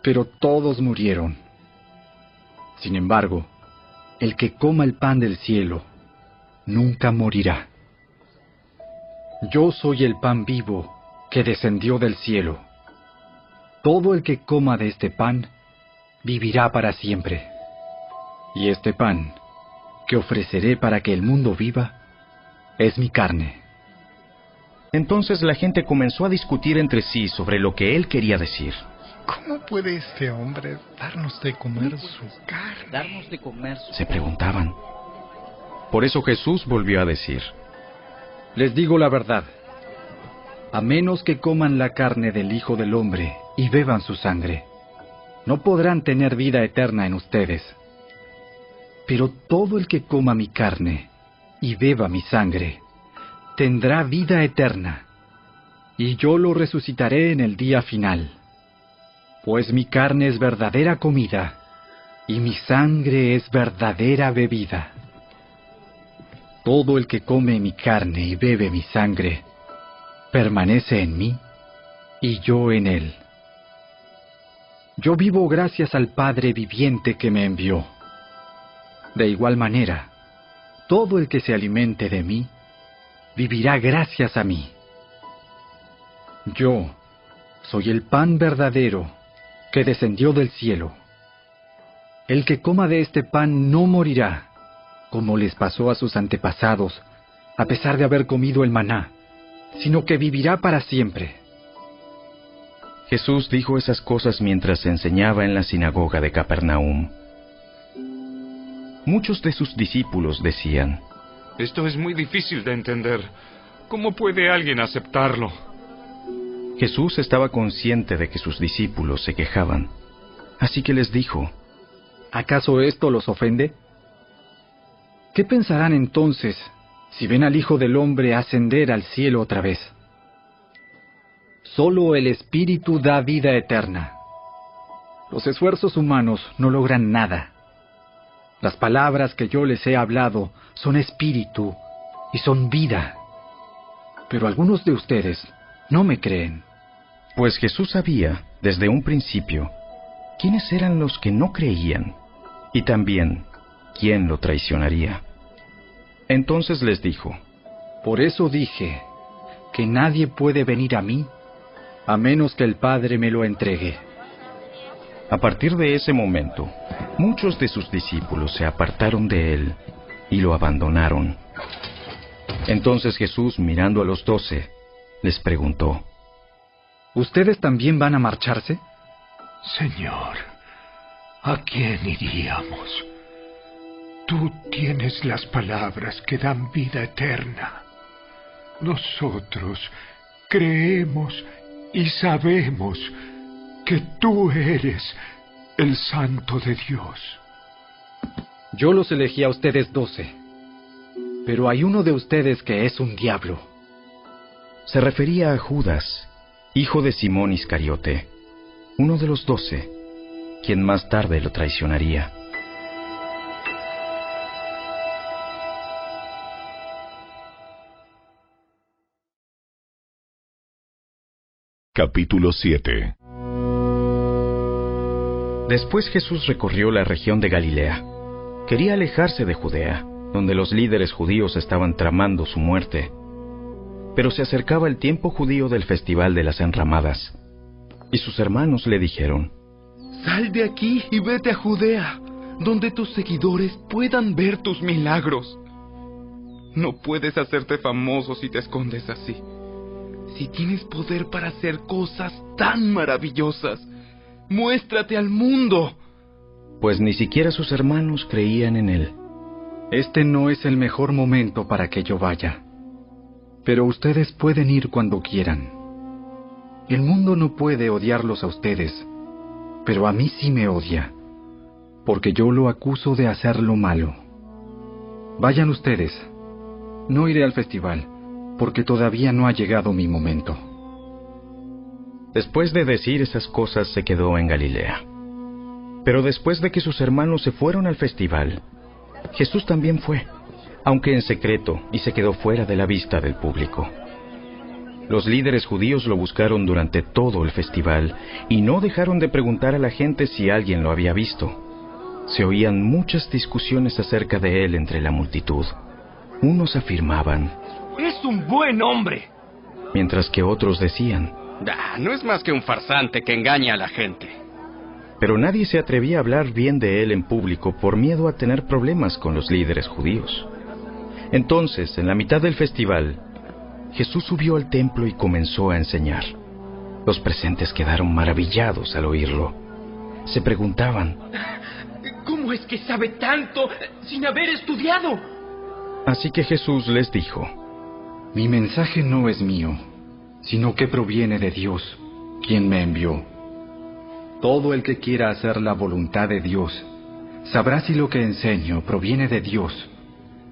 pero todos murieron. Sin embargo, el que coma el pan del cielo nunca morirá. Yo soy el pan vivo que descendió del cielo. Todo el que coma de este pan vivirá para siempre. Y este pan que ofreceré para que el mundo viva es mi carne. Entonces la gente comenzó a discutir entre sí sobre lo que él quería decir. ¿Cómo puede este hombre darnos de comer su carne? Darnos de comer su Se preguntaban. Por eso Jesús volvió a decir, Les digo la verdad. A menos que coman la carne del Hijo del Hombre y beban su sangre, no podrán tener vida eterna en ustedes. Pero todo el que coma mi carne y beba mi sangre, tendrá vida eterna, y yo lo resucitaré en el día final. Pues mi carne es verdadera comida, y mi sangre es verdadera bebida. Todo el que come mi carne y bebe mi sangre, permanece en mí, y yo en él. Yo vivo gracias al Padre viviente que me envió. De igual manera, todo el que se alimente de mí, vivirá gracias a mí. Yo soy el pan verdadero que descendió del cielo. El que coma de este pan no morirá, como les pasó a sus antepasados, a pesar de haber comido el maná, sino que vivirá para siempre. Jesús dijo esas cosas mientras enseñaba en la sinagoga de Capernaum. Muchos de sus discípulos decían, Esto es muy difícil de entender. ¿Cómo puede alguien aceptarlo? Jesús estaba consciente de que sus discípulos se quejaban, así que les dijo, ¿Acaso esto los ofende? ¿Qué pensarán entonces si ven al Hijo del Hombre ascender al cielo otra vez? Solo el Espíritu da vida eterna. Los esfuerzos humanos no logran nada. Las palabras que yo les he hablado son espíritu y son vida. Pero algunos de ustedes no me creen. Pues Jesús sabía, desde un principio, quiénes eran los que no creían y también quién lo traicionaría. Entonces les dijo, Por eso dije que nadie puede venir a mí a menos que el Padre me lo entregue. A partir de ese momento, muchos de sus discípulos se apartaron de él y lo abandonaron. Entonces Jesús, mirando a los doce, les preguntó, ¿Ustedes también van a marcharse? Señor, ¿a quién iríamos? tú tienes las palabras que dan vida eterna. Nosotros creemos y sabemos que tú eres el Santo de Dios. Yo los elegí a ustedes doce, pero hay uno de ustedes que es un diablo. Se refería a Judas, hijo de Simón Iscariote, uno de los doce, quien más tarde lo traicionaría. Capítulo 7 Después Jesús recorrió la región de Galilea. Quería alejarse de Judea, donde los líderes judíos estaban tramando su muerte. Pero se acercaba el tiempo judío del Festival de las Enramadas, y sus hermanos le dijeron, Sal de aquí y vete a Judea, donde tus seguidores puedan ver tus milagros. No puedes hacerte famoso si te escondes así. Si tienes poder para hacer cosas tan maravillosas, muéstrate al mundo. Pues ni siquiera sus hermanos creían en él. Este no es el mejor momento para que yo vaya. Pero ustedes pueden ir cuando quieran. El mundo no puede odiarlos a ustedes, pero a mí sí me odia, porque yo lo acuso de hacer lo malo. Vayan ustedes. No iré al festival porque todavía no ha llegado mi momento. Después de decir esas cosas se quedó en Galilea. Pero después de que sus hermanos se fueron al festival, Jesús también fue, aunque en secreto, y se quedó fuera de la vista del público. Los líderes judíos lo buscaron durante todo el festival y no dejaron de preguntar a la gente si alguien lo había visto. Se oían muchas discusiones acerca de él entre la multitud. Unos afirmaban, es un buen hombre. Mientras que otros decían, ah, no es más que un farsante que engaña a la gente. Pero nadie se atrevía a hablar bien de él en público por miedo a tener problemas con los líderes judíos. Entonces, en la mitad del festival, Jesús subió al templo y comenzó a enseñar. Los presentes quedaron maravillados al oírlo. Se preguntaban, ¿cómo es que sabe tanto sin haber estudiado? Así que Jesús les dijo, mi mensaje no es mío, sino que proviene de Dios, quien me envió. Todo el que quiera hacer la voluntad de Dios, sabrá si lo que enseño proviene de Dios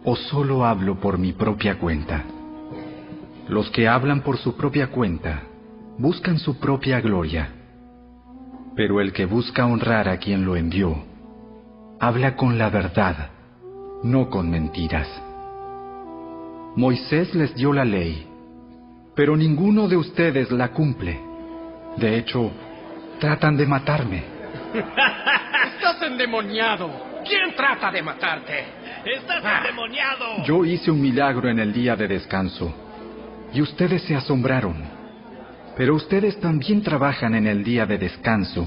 o solo hablo por mi propia cuenta. Los que hablan por su propia cuenta buscan su propia gloria, pero el que busca honrar a quien lo envió, habla con la verdad, no con mentiras. Moisés les dio la ley, pero ninguno de ustedes la cumple. De hecho, tratan de matarme. Estás endemoniado. ¿Quién trata de matarte? Estás Ah. endemoniado. Yo hice un milagro en el día de descanso, y ustedes se asombraron. Pero ustedes también trabajan en el día de descanso,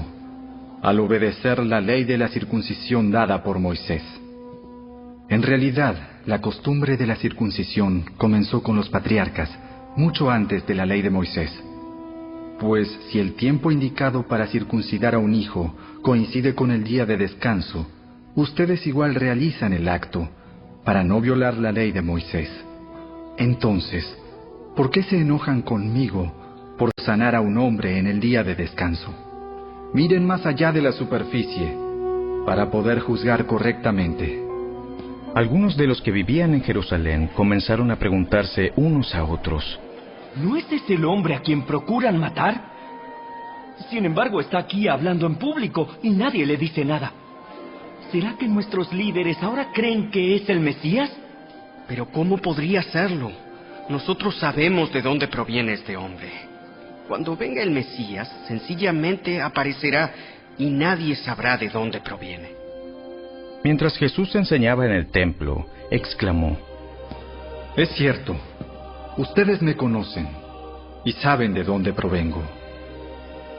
al obedecer la ley de la circuncisión dada por Moisés. En realidad, la costumbre de la circuncisión comenzó con los patriarcas, mucho antes de la ley de Moisés. Pues si el tiempo indicado para circuncidar a un hijo coincide con el día de descanso, ustedes igual realizan el acto para no violar la ley de Moisés. Entonces, ¿por qué se enojan conmigo por sanar a un hombre en el día de descanso? Miren más allá de la superficie para poder juzgar correctamente. Algunos de los que vivían en Jerusalén comenzaron a preguntarse unos a otros, ¿No es ese el hombre a quien procuran matar? Sin embargo, está aquí hablando en público y nadie le dice nada. ¿Será que nuestros líderes ahora creen que es el Mesías? Pero ¿cómo podría serlo? Nosotros sabemos de dónde proviene este hombre. Cuando venga el Mesías, sencillamente aparecerá y nadie sabrá de dónde proviene. Mientras Jesús enseñaba en el templo, exclamó, Es cierto, ustedes me conocen y saben de dónde provengo.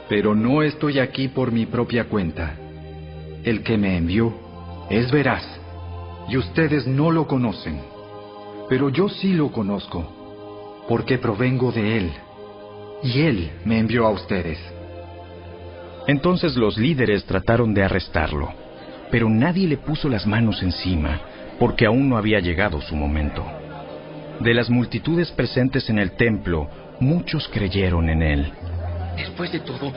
Pero no estoy aquí por mi propia cuenta. El que me envió es veraz y ustedes no lo conocen. Pero yo sí lo conozco, porque provengo de él. Y él me envió a ustedes. Entonces los líderes trataron de arrestarlo, pero nadie le puso las manos encima, porque aún no había llegado su momento. De las multitudes presentes en el templo, muchos creyeron en él. Después de todo,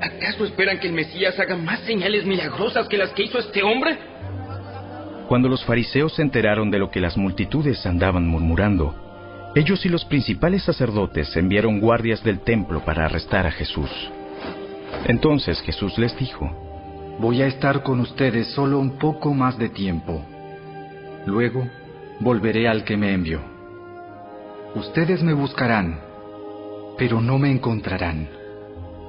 ¿acaso esperan que el Mesías haga más señales milagrosas que las que hizo este hombre? Cuando los fariseos se enteraron de lo que las multitudes andaban murmurando, ellos y los principales sacerdotes enviaron guardias del templo para arrestar a Jesús. Entonces Jesús les dijo, Voy a estar con ustedes solo un poco más de tiempo. Luego volveré al que me envió. Ustedes me buscarán, pero no me encontrarán,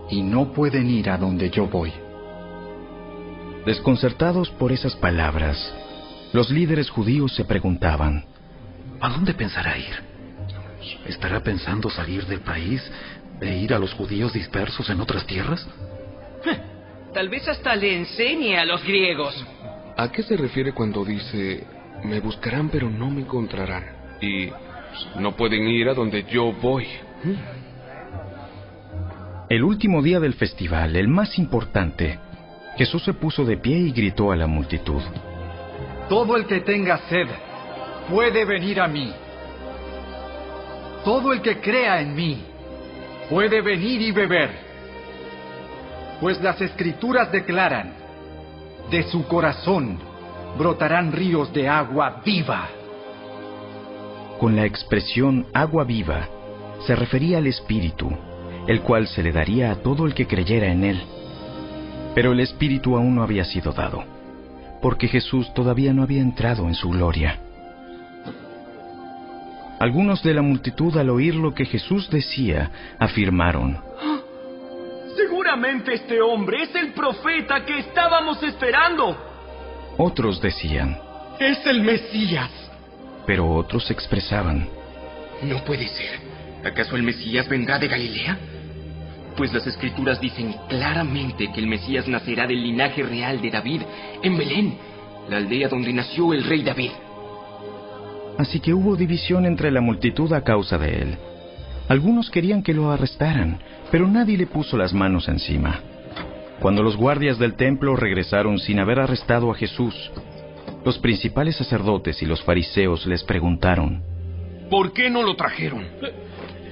y no pueden ir a donde yo voy. Desconcertados por esas palabras, los líderes judíos se preguntaban, ¿A dónde pensará ir? ¿Estará pensando salir del país e ir a los judíos dispersos en otras tierras? Tal vez hasta le enseñe a los griegos. ¿A qué se refiere cuando dice, me buscarán pero no me encontrarán? Y no pueden ir a donde yo voy. El último día del festival, el más importante, Jesús se puso de pie y gritó a la multitud. Todo el que tenga sed puede venir a mí. Todo el que crea en mí puede venir y beber. Pues las escrituras declaran, de su corazón brotarán ríos de agua viva. Con la expresión agua viva se refería al Espíritu, el cual se le daría a todo el que creyera en él. Pero el Espíritu aún no había sido dado, porque Jesús todavía no había entrado en su gloria. Algunos de la multitud al oír lo que Jesús decía, afirmaron, Seguramente este hombre es el profeta que estábamos esperando. otros decían, Es el Mesías. Pero otros expresaban, No puede ser. ¿Acaso el Mesías vendrá de Galilea? Pues las escrituras dicen claramente que el Mesías nacerá del linaje real de David en Belén, la aldea donde nació el rey David. Así que hubo división entre la multitud a causa de él. Algunos querían que lo arrestaran, pero nadie le puso las manos encima. Cuando los guardias del templo regresaron sin haber arrestado a Jesús, los principales sacerdotes y los fariseos les preguntaron, ¿Por qué no lo trajeron?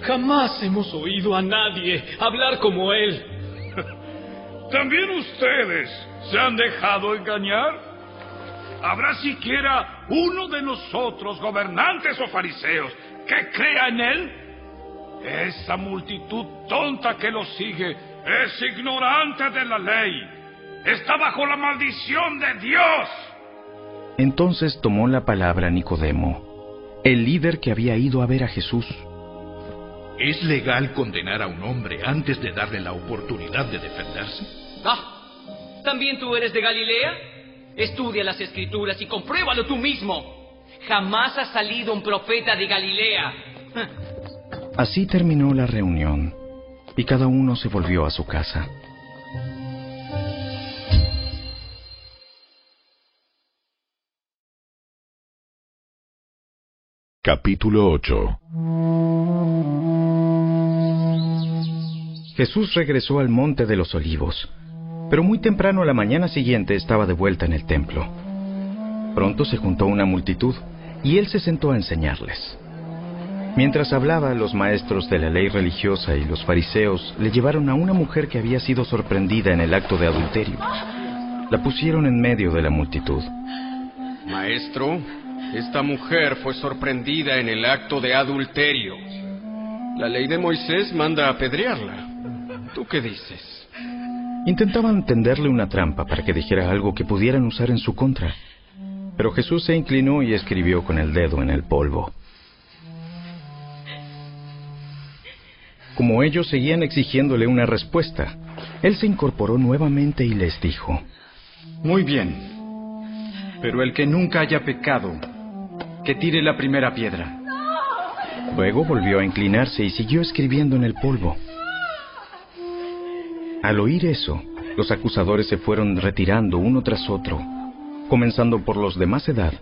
Jamás hemos oído a nadie hablar como él. ¿También ustedes se han dejado engañar? ¿Habrá siquiera uno de nosotros, gobernantes o fariseos, que crea en él? Esa multitud tonta que lo sigue es ignorante de la ley. Está bajo la maldición de Dios. Entonces tomó la palabra Nicodemo, el líder que había ido a ver a Jesús. ¿Es legal condenar a un hombre antes de darle la oportunidad de defenderse? Ah, ¿también tú eres de Galilea? Estudia las escrituras y compruébalo tú mismo. Jamás ha salido un profeta de Galilea. Así terminó la reunión y cada uno se volvió a su casa. Capítulo 8 Jesús regresó al monte de los olivos, pero muy temprano a la mañana siguiente estaba de vuelta en el templo. Pronto se juntó una multitud y él se sentó a enseñarles. Mientras hablaba, los maestros de la ley religiosa y los fariseos le llevaron a una mujer que había sido sorprendida en el acto de adulterio. La pusieron en medio de la multitud. Maestro, esta mujer fue sorprendida en el acto de adulterio. La ley de Moisés manda apedrearla. ¿Tú qué dices? Intentaban tenderle una trampa para que dijera algo que pudieran usar en su contra. Pero Jesús se inclinó y escribió con el dedo en el polvo. Como ellos seguían exigiéndole una respuesta, él se incorporó nuevamente y les dijo, Muy bien. Pero el que nunca haya pecado, que tire la primera piedra. Luego volvió a inclinarse y siguió escribiendo en el polvo. Al oír eso, los acusadores se fueron retirando uno tras otro, comenzando por los de más edad,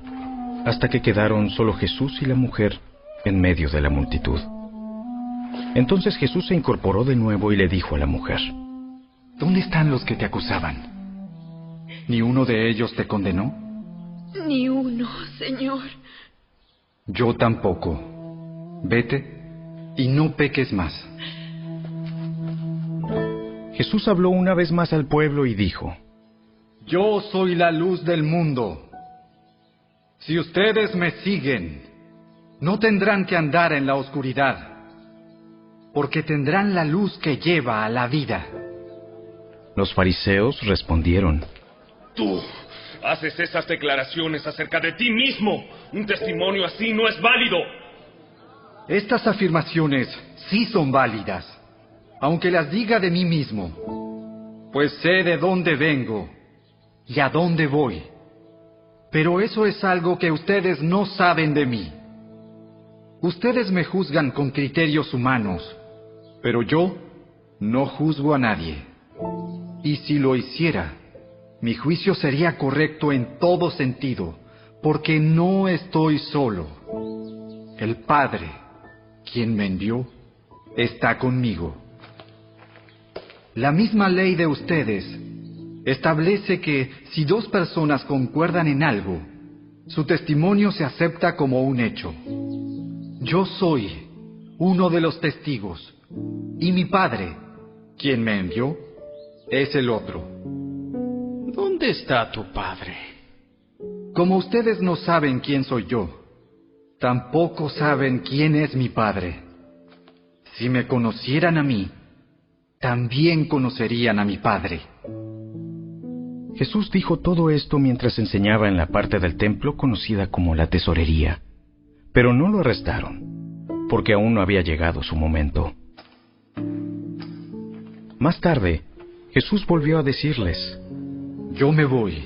hasta que quedaron solo Jesús y la mujer en medio de la multitud. Entonces Jesús se incorporó de nuevo y le dijo a la mujer, ¿Dónde están los que te acusaban? ¿Ni uno de ellos te condenó? Ni uno, Señor. Yo tampoco. Vete y no peques más. Jesús habló una vez más al pueblo y dijo, Yo soy la luz del mundo. Si ustedes me siguen, no tendrán que andar en la oscuridad, porque tendrán la luz que lleva a la vida. Los fariseos respondieron, Tú haces esas declaraciones acerca de ti mismo. Un testimonio así no es válido. Estas afirmaciones sí son válidas, aunque las diga de mí mismo, pues sé de dónde vengo y a dónde voy. Pero eso es algo que ustedes no saben de mí. Ustedes me juzgan con criterios humanos, pero yo no juzgo a nadie. Y si lo hiciera, mi juicio sería correcto en todo sentido, porque no estoy solo. El Padre, quien me envió, está conmigo. La misma ley de ustedes establece que si dos personas concuerdan en algo, su testimonio se acepta como un hecho. Yo soy uno de los testigos y mi Padre, quien me envió, es el otro. ¿Dónde está tu Padre? Como ustedes no saben quién soy yo, tampoco saben quién es mi Padre. Si me conocieran a mí, también conocerían a mi Padre. Jesús dijo todo esto mientras enseñaba en la parte del templo conocida como la tesorería, pero no lo arrestaron, porque aún no había llegado su momento. Más tarde, Jesús volvió a decirles, Yo me voy,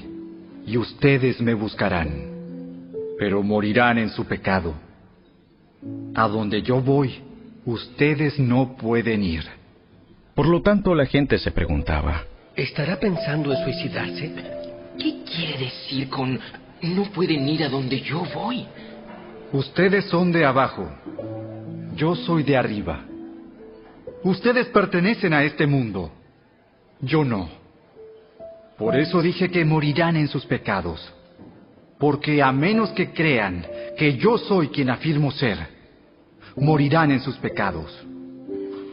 y ustedes me buscarán, pero morirán en su pecado. A donde yo voy, ustedes no pueden ir. Por lo tanto, la gente se preguntaba, ¿Estará pensando en suicidarse? ¿Qué quiere decir con no pueden ir a donde yo voy? Ustedes son de abajo. Yo soy de arriba. Ustedes pertenecen a este mundo. Yo no. Por eso dije que morirán en sus pecados. Porque a menos que crean que yo soy quien afirmo ser, morirán en sus pecados.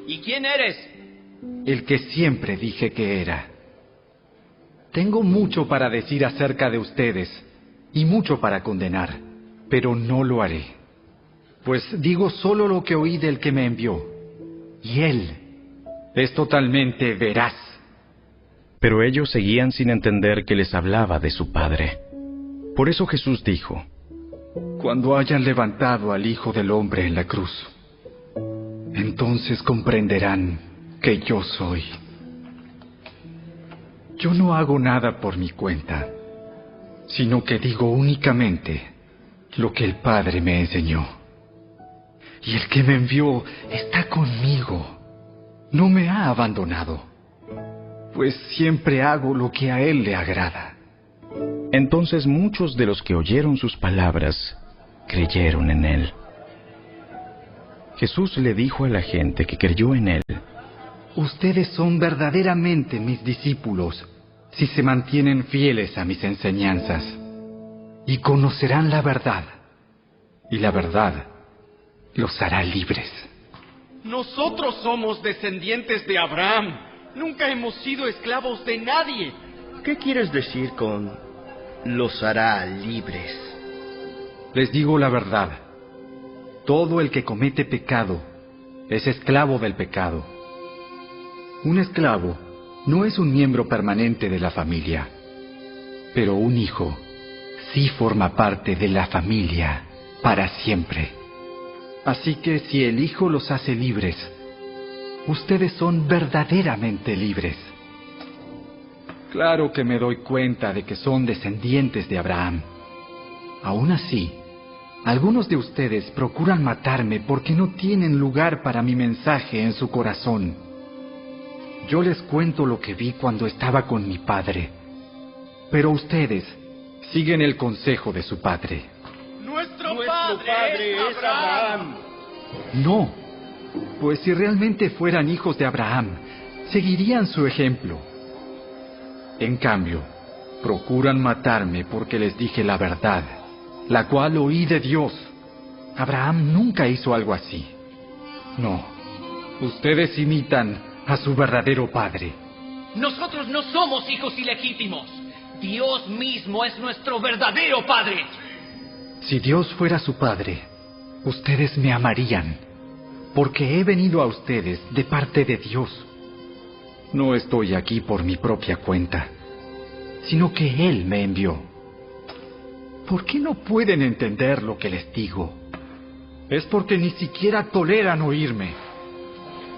¿Y quién eres? El que siempre dije que era. Tengo mucho para decir acerca de ustedes y mucho para condenar, pero no lo haré. Pues digo solo lo que oí del que me envió. Y él es totalmente veraz. Pero ellos seguían sin entender que les hablaba de su Padre. Por eso Jesús dijo, Cuando hayan levantado al Hijo del Hombre en la cruz, entonces comprenderán que yo soy. Yo no hago nada por mi cuenta, sino que digo únicamente lo que el Padre me enseñó. Y el que me envió está conmigo. No me ha abandonado, pues siempre hago lo que a Él le agrada. Entonces muchos de los que oyeron sus palabras creyeron en Él. Jesús le dijo a la gente que creyó en Él, Ustedes son verdaderamente mis discípulos si se mantienen fieles a mis enseñanzas y conocerán la verdad y la verdad los hará libres. Nosotros somos descendientes de Abraham. Nunca hemos sido esclavos de nadie. ¿Qué quieres decir con los hará libres? Les digo la verdad. Todo el que comete pecado es esclavo del pecado. Un esclavo no es un miembro permanente de la familia, pero un hijo sí forma parte de la familia para siempre. Así que si el Hijo los hace libres, ustedes son verdaderamente libres. Claro que me doy cuenta de que son descendientes de Abraham. Aún así, algunos de ustedes procuran matarme porque no tienen lugar para mi mensaje en su corazón. Yo les cuento lo que vi cuando estaba con mi padre, pero ustedes siguen el consejo de su padre. Nuestro, padre, es Abraham. No, pues si realmente fueran hijos de Abraham, seguirían su ejemplo. En cambio, Procuran matarme porque les dije la verdad, la cual oí de Dios. Abraham nunca hizo algo así. No, ustedes imitan a su verdadero padre. Nosotros no somos hijos ilegítimos. Dios mismo es nuestro verdadero padre. Si Dios fuera su padre, ustedes me amarían, porque he venido a ustedes de parte de Dios. No estoy aquí por mi propia cuenta, sino que Él me envió. ¿Por qué no pueden entender lo que les digo? Es porque ni siquiera toleran oírme,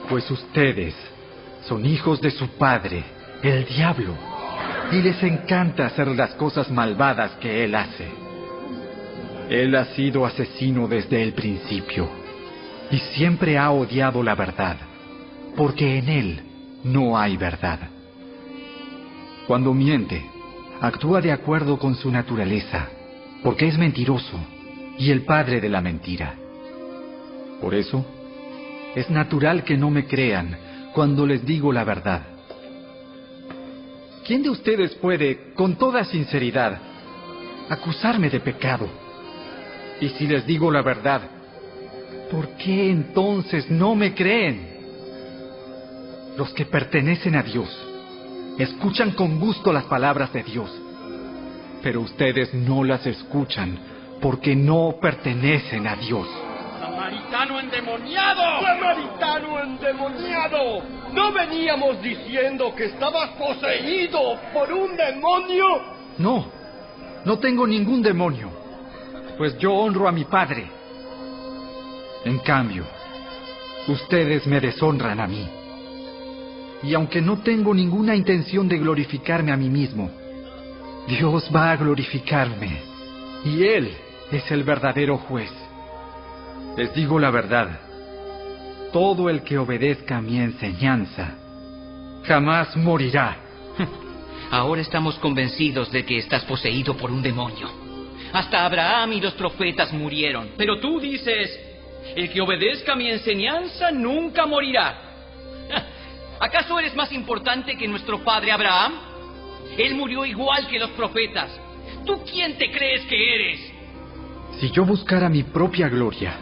pues ustedes son hijos de su padre, el diablo, y les encanta hacer las cosas malvadas que Él hace. Él ha sido asesino desde el principio y siempre ha odiado la verdad, porque en Él no hay verdad. Cuando miente, actúa de acuerdo con su naturaleza, porque es mentiroso y el padre de la mentira. Por eso, es natural que no me crean cuando les digo la verdad. ¿Quién de ustedes puede, con toda sinceridad, acusarme de pecado? Y si les digo la verdad, ¿por qué entonces no me creen? Los que pertenecen a Dios escuchan con gusto las palabras de Dios, pero ustedes no las escuchan porque no pertenecen a Dios. ¡Samaritano endemoniado! ¡Samaritano endemoniado! ¿No veníamos diciendo que estabas poseído por un demonio? No, no tengo ningún demonio, pues yo honro a mi Padre. En cambio, ustedes me deshonran a mí. Y aunque no tengo ninguna intención de glorificarme a mí mismo, Dios va a glorificarme. Y Él es el verdadero juez. Les digo la verdad. Todo el que obedezca mi enseñanza jamás morirá. Ahora estamos convencidos de que estás poseído por un demonio. Hasta Abraham y los profetas murieron. Pero tú dices, el que obedezca mi enseñanza nunca morirá. ¿Acaso eres más importante que nuestro padre Abraham? Él murió igual que los profetas. ¿Tú quién te crees que eres? Si yo buscara mi propia gloria,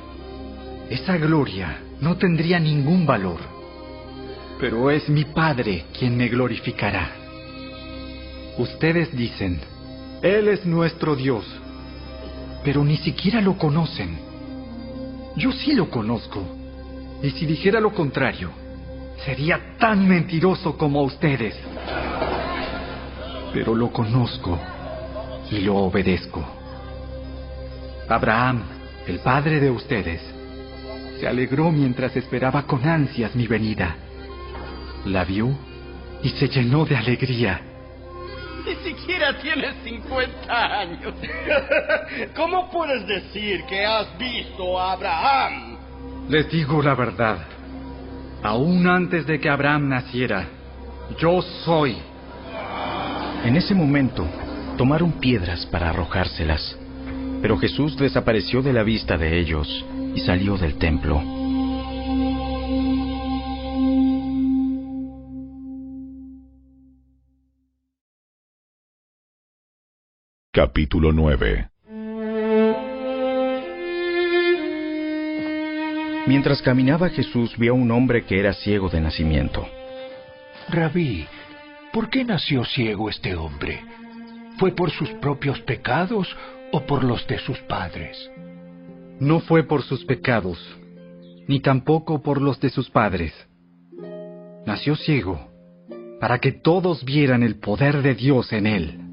esa gloria no tendría ningún valor. Pero es mi Padre quien me glorificará. Ustedes dicen, Él es nuestro Dios, pero ni siquiera lo conocen. Yo sí lo conozco, y si dijera lo contrario, sería tan mentiroso como ustedes. Pero lo conozco y lo obedezco. Abraham, el padre de ustedes, se alegró mientras esperaba con ansias mi venida. La vio y se llenó de alegría. Ni siquiera tienes 50 años. ¿Cómo puedes decir que has visto a Abraham? Les digo la verdad. Aún antes de que Abraham naciera, yo soy. En ese momento, tomaron piedras para arrojárselas, pero Jesús desapareció de la vista de ellos y salió del templo. Capítulo 9 Mientras caminaba Jesús vio a un hombre que era ciego de nacimiento. Rabí, ¿por qué nació ciego este hombre? ¿Fue por sus propios pecados o por los de sus padres? No fue por sus pecados, ni tampoco por los de sus padres. Nació ciego para que todos vieran el poder de Dios en él.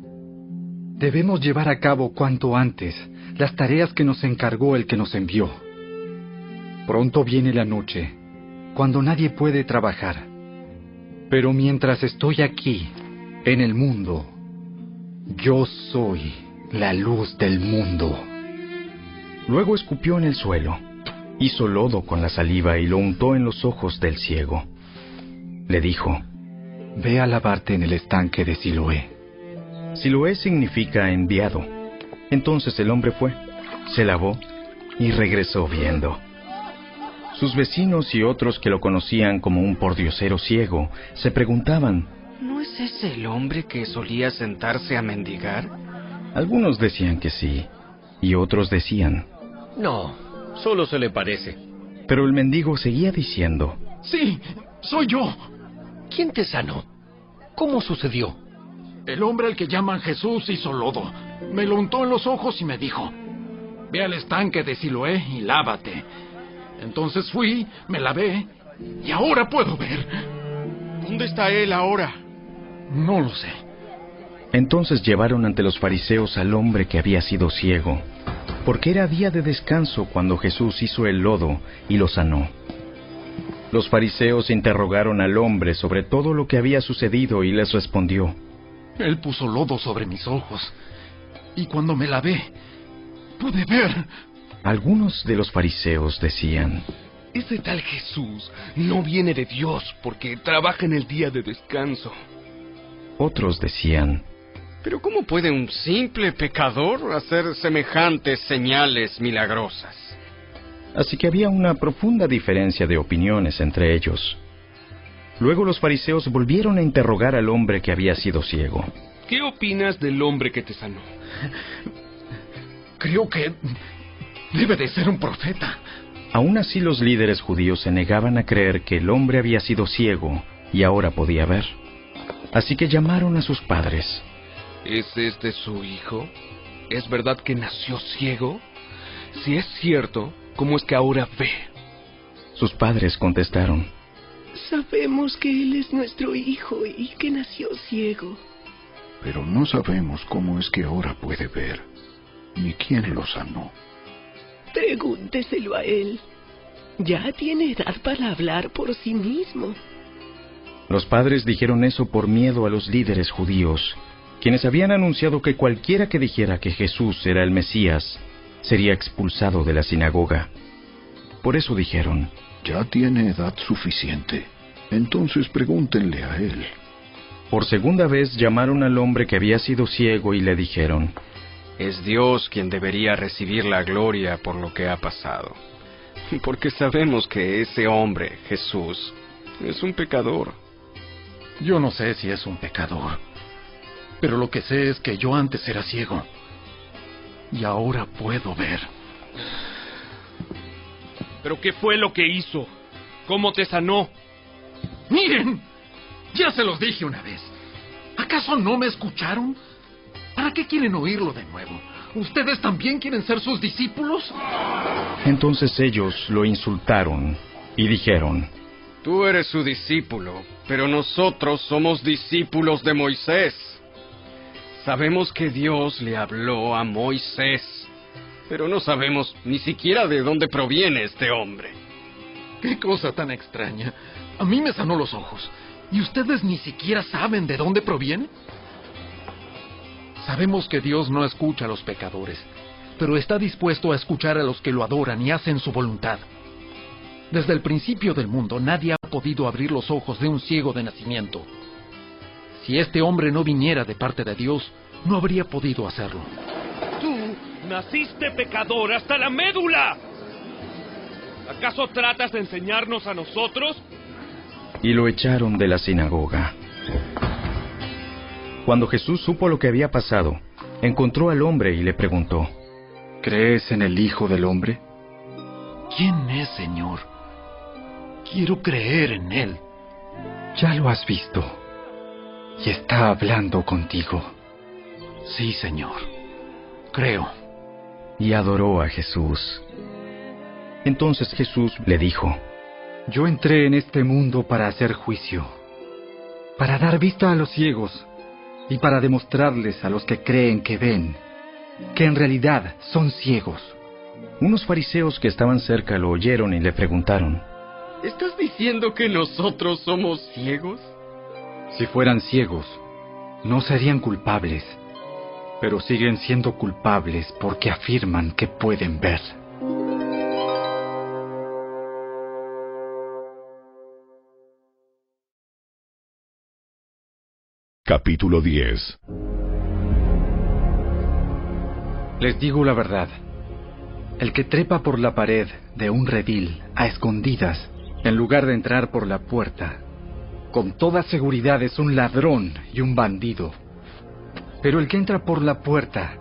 Debemos llevar a cabo cuanto antes las tareas que nos encargó el que nos envió. Pronto viene la noche, cuando nadie puede trabajar. Pero mientras estoy aquí, en el mundo, yo soy la luz del mundo. Luego escupió en el suelo, hizo lodo con la saliva y lo untó en los ojos del ciego. Le dijo, Ve a lavarte en el estanque de Siloé. Siloé significa enviado. Entonces el hombre fue, se lavó y regresó viendo. Sus vecinos y otros que lo conocían como un pordiosero ciego se preguntaban ¿No es ese el hombre que solía sentarse a mendigar? Algunos decían que sí, y otros decían, No, solo se le parece. pero el mendigo seguía diciendo, Sí, soy yo. ¿Quién te sanó? ¿Cómo sucedió? El hombre al que llaman Jesús hizo lodo. Me lo untó en los ojos y me dijo, ve al estanque de Siloé y lávate. Entonces fui, me lavé y ahora puedo ver. ¿Dónde está él ahora? No lo sé. Entonces llevaron ante los fariseos al hombre que había sido ciego, porque era día de descanso cuando Jesús hizo el lodo y lo sanó. Los fariseos interrogaron al hombre sobre todo lo que había sucedido y les respondió, Él puso lodo sobre mis ojos y cuando me lavé, pude ver. Algunos de los fariseos decían, Ese tal Jesús no viene de Dios porque trabaja en el día de descanso. otros decían, Pero ¿cómo puede un simple pecador hacer semejantes señales milagrosas? Así que había una profunda diferencia de opiniones entre ellos. Luego los fariseos volvieron a interrogar al hombre que había sido ciego. ¿Qué opinas del hombre que te sanó? Creo que debe de ser un profeta. Aún así los líderes judíos se negaban a creer que el hombre había sido ciego y ahora podía ver. Así que llamaron a sus padres. ¿Es este su hijo? ¿Es verdad que nació ciego? Si es cierto, ¿cómo es que ahora ve? Sus padres contestaron, Sabemos que él es nuestro hijo y que nació ciego. Pero no sabemos cómo es que ahora puede ver, ni quién lo sanó. Pregúnteselo a él. Ya tiene edad para hablar por sí mismo. Los padres dijeron eso por miedo a los líderes judíos, quienes habían anunciado que cualquiera que dijera que Jesús era el Mesías sería expulsado de la sinagoga. Por eso dijeron, Ya tiene edad suficiente. Entonces pregúntenle a él. por segunda vez llamaron al hombre que había sido ciego y le dijeron, Es Dios quien debería recibir la gloria por lo que ha pasado. Porque sabemos que ese hombre, Jesús, es un pecador. Yo no sé si es un pecador, pero lo que sé es que yo antes era ciego y ahora puedo ver. ¿Pero qué fue lo que hizo? ¿Cómo te sanó? Miren, ya se los dije una vez. ¿Acaso no me escucharon? ¿Para qué quieren oírlo de nuevo? ¿Ustedes también quieren ser sus discípulos? Entonces ellos lo insultaron y dijeron, Tú eres su discípulo, pero nosotros somos discípulos de Moisés. Sabemos que Dios le habló a Moisés, pero no sabemos ni siquiera de dónde proviene este hombre. Qué cosa tan extraña. A mí me sanó los ojos. ¿Y ustedes ni siquiera saben de dónde proviene? Sabemos que Dios no escucha a los pecadores, pero está dispuesto a escuchar a los que lo adoran y hacen su voluntad. Desde el principio del mundo nadie ha podido abrir los ojos de un ciego de nacimiento. Si este hombre no viniera de parte de Dios, no habría podido hacerlo. Tú naciste pecador hasta la médula. ¿Acaso tratas de enseñarnos a nosotros? Y lo echaron de la sinagoga. Cuando Jesús supo lo que había pasado, encontró al hombre y le preguntó, ¿Crees en el Hijo del Hombre? ¿Quién es, Señor? Quiero creer en Él. Ya lo has visto. Y está hablando contigo. Sí, Señor. Creo. y adoró a Jesús. Entonces Jesús le dijo, Yo entré en este mundo para hacer juicio, para dar vista a los ciegos y para demostrarles a los que creen que ven, que en realidad son ciegos. Unos fariseos que estaban cerca lo oyeron y le preguntaron, ¿Estás diciendo que nosotros somos ciegos? Si fueran ciegos, no serían culpables, pero siguen siendo culpables porque afirman que pueden ver. Capítulo 10 Les digo la verdad. El que trepa por la pared de un redil a escondidas, en lugar de entrar por la puerta, con toda seguridad es un ladrón y un bandido. Pero el que entra por la puerta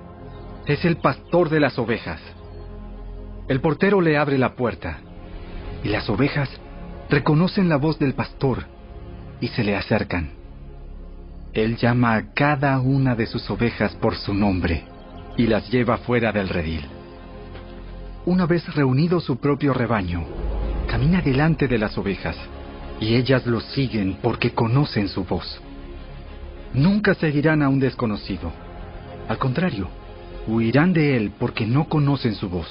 es el pastor de las ovejas. El portero le abre la puerta y las ovejas reconocen la voz del pastor y se le acercan. Él llama a cada una de sus ovejas por su nombre y las lleva fuera del redil. Una vez reunido su propio rebaño, camina delante de las ovejas y ellas lo siguen porque conocen su voz. Nunca seguirán a un desconocido. Al contrario, huirán de él porque no conocen su voz.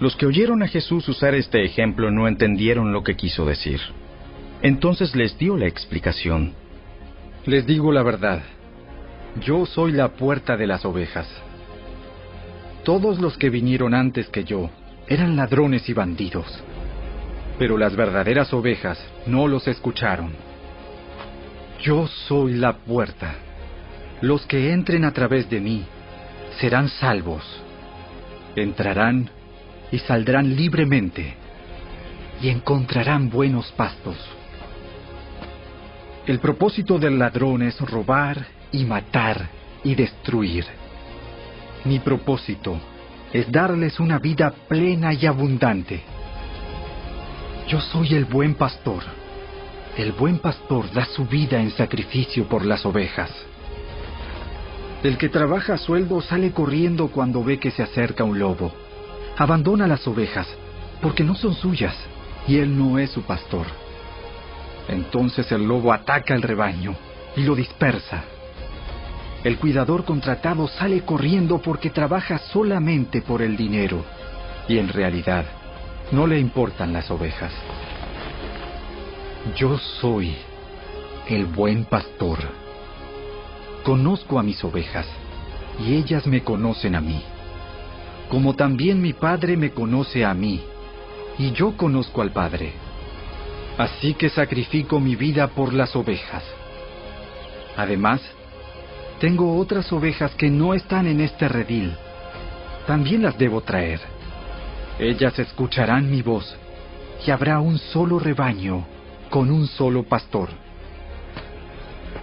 Los que oyeron a Jesús usar este ejemplo no entendieron lo que quiso decir. Entonces les dio la explicación. Les digo la verdad. Yo soy la puerta de las ovejas. Todos los que vinieron antes que yo eran ladrones y bandidos. Pero las verdaderas ovejas no los escucharon. Yo soy la puerta. Los que entren a través de mí serán salvos. Entrarán y saldrán libremente y encontrarán buenos pastos. El propósito del ladrón es robar y matar y destruir. Mi propósito es darles una vida plena y abundante. Yo soy el buen pastor. El buen pastor da su vida en sacrificio por las ovejas. El que trabaja a sueldo sale corriendo cuando ve que se acerca un lobo. Abandona las ovejas porque no son suyas y él no es su pastor. Entonces el lobo ataca al rebaño y lo dispersa. El cuidador contratado sale corriendo porque trabaja solamente por el dinero y en realidad no le importan las ovejas. Yo soy el buen pastor. Conozco a mis ovejas y ellas me conocen a mí, como también mi Padre me conoce a mí y yo conozco al Padre. Así que sacrifico mi vida por las ovejas. Además, tengo otras ovejas que no están en este redil. También las debo traer. Ellas escucharán mi voz y habrá un solo rebaño con un solo pastor.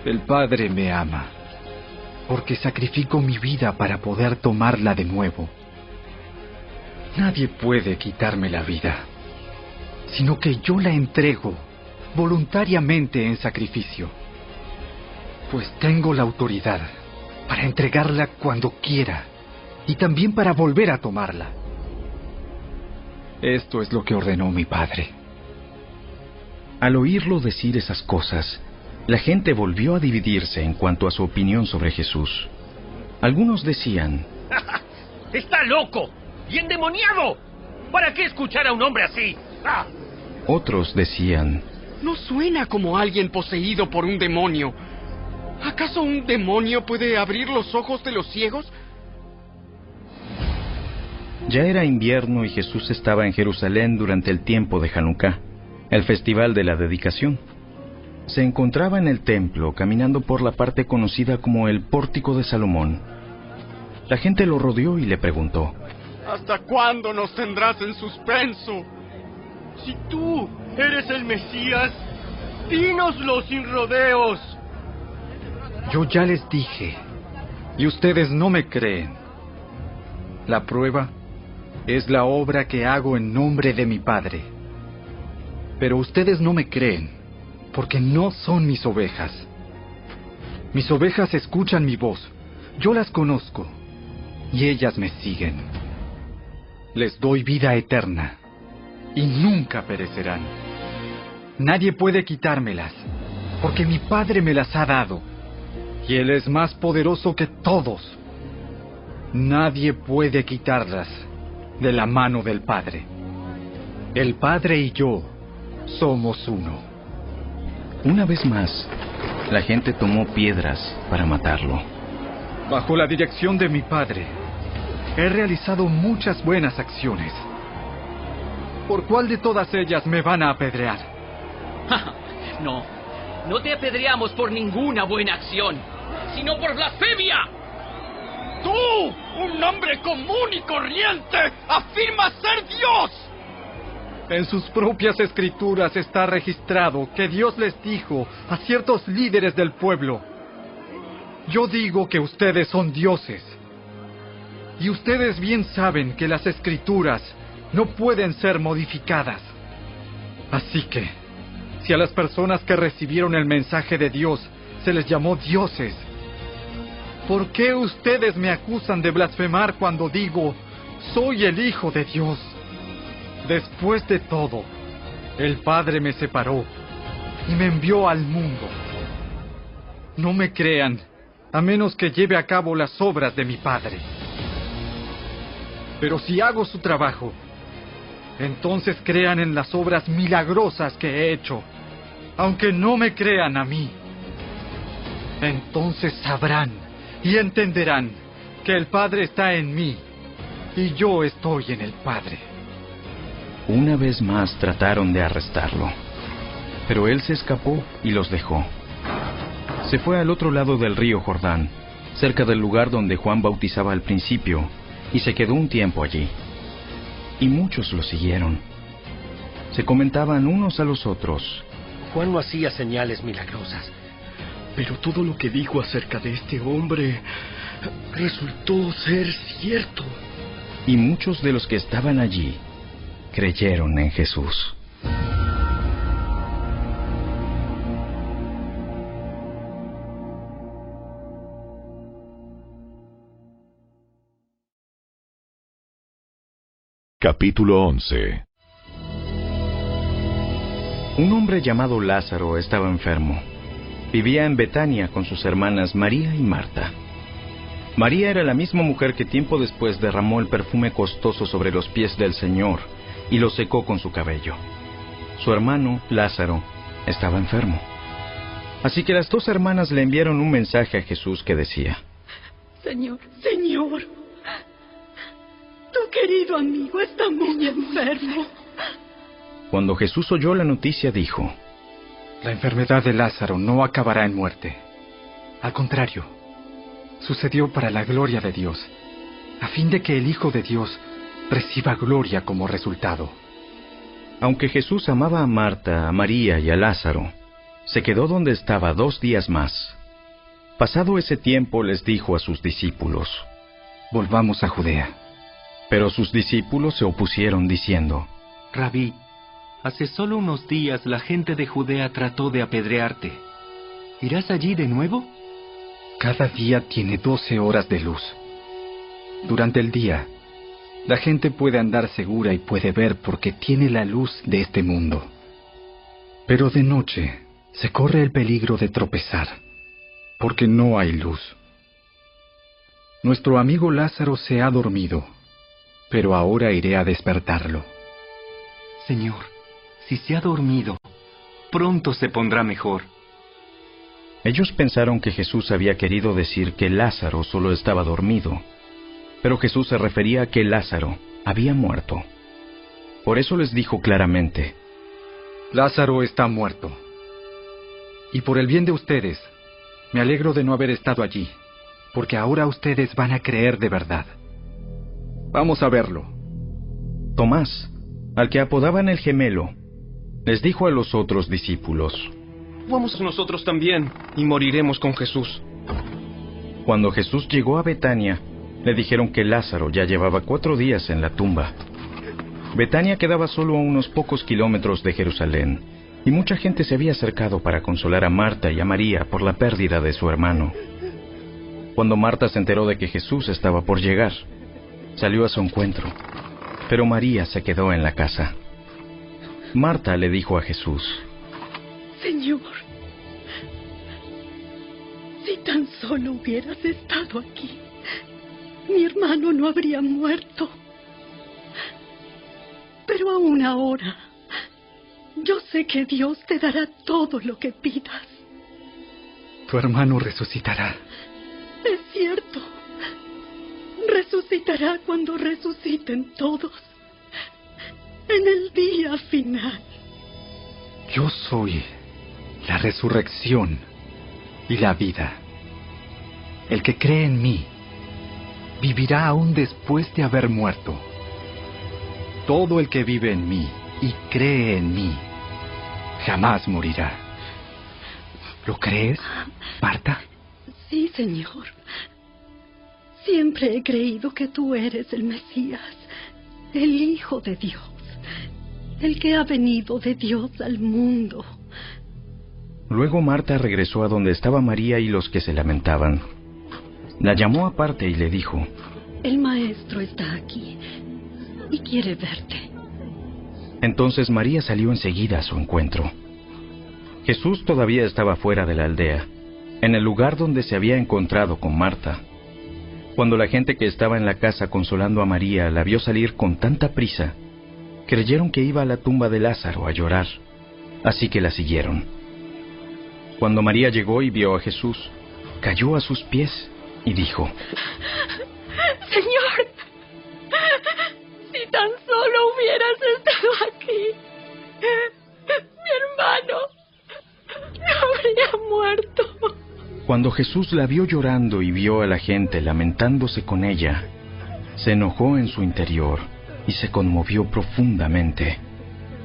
El Padre me ama porque sacrifico mi vida para poder tomarla de nuevo. Nadie puede quitarme la vida, sino que yo la entrego voluntariamente en sacrificio, pues tengo la autoridad para entregarla cuando quiera y también para volver a tomarla. Esto es lo que ordenó mi padre. Al oírlo decir esas cosas, la gente volvió a dividirse en cuanto a su opinión sobre Jesús. Algunos decían, ¡Está loco! ¡Y endemoniado! ¿Para qué escuchar a un hombre así? ¡Ah! Otros decían, No suena como alguien poseído por un demonio. ¿Acaso un demonio puede abrir los ojos de los ciegos? Ya era invierno y Jesús estaba en Jerusalén durante el tiempo de Hanukkah, el festival de la dedicación. Se encontraba en el templo caminando por la parte conocida como el Pórtico de Salomón. La gente lo rodeó y le preguntó, ¿Hasta cuándo nos tendrás en suspenso? Si tú eres el Mesías, dínoslo sin rodeos. Yo ya les dije, y ustedes no me creen. La prueba es la obra que hago en nombre de mi Padre. Pero ustedes no me creen, porque no son mis ovejas. Mis ovejas escuchan mi voz, yo las conozco, y ellas me siguen. Les doy vida eterna, y nunca perecerán. Nadie puede quitármelas, porque mi Padre me las ha dado, y Él es más poderoso que todos. Nadie puede quitarlas de la mano del Padre. El Padre y yo somos uno. Una vez más, la gente tomó piedras para matarlo. Bajo la dirección de mi Padre, he realizado muchas buenas acciones. ¿Por cuál de todas ellas me van a apedrear? no, no te apedreamos por ninguna buena acción, sino por blasfemia. ¡Tú, un hombre común y corriente, afirmas ser Dios! En sus propias escrituras está registrado que Dios les dijo a ciertos líderes del pueblo, yo digo que ustedes son dioses. Y ustedes bien saben que las escrituras no pueden ser modificadas. Así que, si a las personas que recibieron el mensaje de Dios se les llamó dioses, ¿por qué ustedes me acusan de blasfemar cuando digo, soy el Hijo de Dios? Después de todo, el Padre me separó y me envió al mundo. No me crean, a menos que lleve a cabo las obras de mi Padre. Pero si hago su trabajo, entonces crean en las obras milagrosas que he hecho, aunque no me crean a mí. Entonces sabrán y entenderán que el Padre está en mí y yo estoy en el Padre. Una vez más trataron de arrestarlo, pero él se escapó y los dejó. Se fue al otro lado del río Jordán, cerca del lugar donde Juan bautizaba al principio, y se quedó un tiempo allí. Y muchos lo siguieron. Se comentaban unos a los otros. Juan no hacía señales milagrosas, pero todo lo que dijo acerca de este hombre resultó ser cierto. Y muchos de los que estaban allí creyeron en Jesús. Capítulo 11 Un hombre llamado Lázaro estaba enfermo. Vivía en Betania con sus hermanas María y Marta. María era la misma mujer que tiempo después derramó el perfume costoso sobre los pies del Señor y lo secó con su cabello. Su hermano, Lázaro, estaba enfermo. Así que las dos hermanas le enviaron un mensaje a Jesús que decía, Señor, Señor, querido amigo está muy enfermo. Cuando Jesús oyó la noticia dijo, La enfermedad de Lázaro no acabará en muerte. Al contrario, sucedió para la gloria de Dios, a fin de que el Hijo de Dios reciba gloria como resultado. Aunque Jesús amaba a Marta, a María y a Lázaro, se quedó donde estaba dos días más. Pasado ese tiempo les dijo a sus discípulos, Volvamos a Judea. Pero sus discípulos se opusieron diciendo, Rabí, hace solo unos días la gente de Judea trató de apedrearte. ¿Irás allí de nuevo? Cada día tiene doce horas de luz. Durante el día, la gente puede andar segura y puede ver porque tiene la luz de este mundo. Pero de noche se corre el peligro de tropezar, porque no hay luz. Nuestro amigo Lázaro se ha dormido, pero ahora iré a despertarlo. Señor, si se ha dormido, pronto se pondrá mejor. Ellos pensaron que Jesús había querido decir que Lázaro solo estaba dormido, pero Jesús se refería a que Lázaro había muerto. Por eso les dijo claramente, Lázaro está muerto. Y por el bien de ustedes, me alegro de no haber estado allí, porque ahora ustedes van a creer de verdad. Vamos a verlo. Tomás, al que apodaban el gemelo, les dijo a los otros discípulos, Vamos nosotros también y moriremos con Jesús. Cuando Jesús llegó a Betania, le dijeron que Lázaro ya llevaba cuatro días en la tumba. Betania quedaba solo a unos pocos kilómetros de Jerusalén, y mucha gente se había acercado para consolar a Marta y a María por la pérdida de su hermano. Cuando Marta se enteró de que Jesús estaba por llegar, salió a su encuentro, pero María se quedó en la casa. Marta le dijo a Jesús, Señor, si tan solo hubieras estado aquí, mi hermano no habría muerto. Pero aún ahora, yo sé que Dios te dará todo lo que pidas. Tu hermano resucitará. Es cierto. Resucitará cuando resuciten todos. En el día final. Yo soy la resurrección y la vida. El que cree en mí vivirá aún después de haber muerto. Todo el que vive en mí y cree en mí, jamás morirá. ¿Lo crees, Marta? Sí, Señor. Siempre he creído que tú eres el Mesías, el Hijo de Dios, el que ha venido de Dios al mundo. Luego Marta regresó a donde estaba María y los que se lamentaban. La llamó aparte y le dijo, El maestro está aquí y quiere verte. Entonces María salió enseguida a su encuentro. Jesús todavía estaba fuera de la aldea, en el lugar donde se había encontrado con Marta. Cuando la gente que estaba en la casa consolando a María la vio salir con tanta prisa, creyeron que iba a la tumba de Lázaro a llorar, así que la siguieron. Cuando María llegó y vio a Jesús, cayó a sus pies y dijo, Señor, si tan solo hubieras estado aquí, mi hermano no habría muerto. Cuando Jesús la vio llorando y vio a la gente lamentándose con ella, se enojó en su interior y se conmovió profundamente.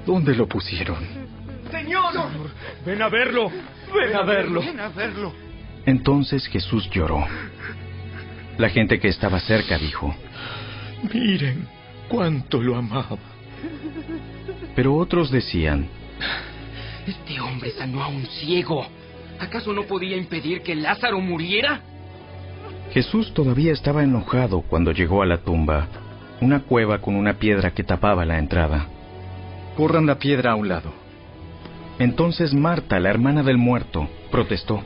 ¿Dónde lo pusieron? Señor, ven a verlo. Ven a verlo. Ven a verlo. Entonces Jesús lloró. La gente que estaba cerca dijo, Miren cuánto lo amaba. pero otros decían, Este hombre sanó a un ciego. ¿Acaso no podía impedir que Lázaro muriera? Jesús todavía estaba enojado cuando llegó a la tumba, una cueva con una piedra que tapaba la entrada. Corran la piedra a un lado. Entonces Marta, la hermana del muerto, protestó.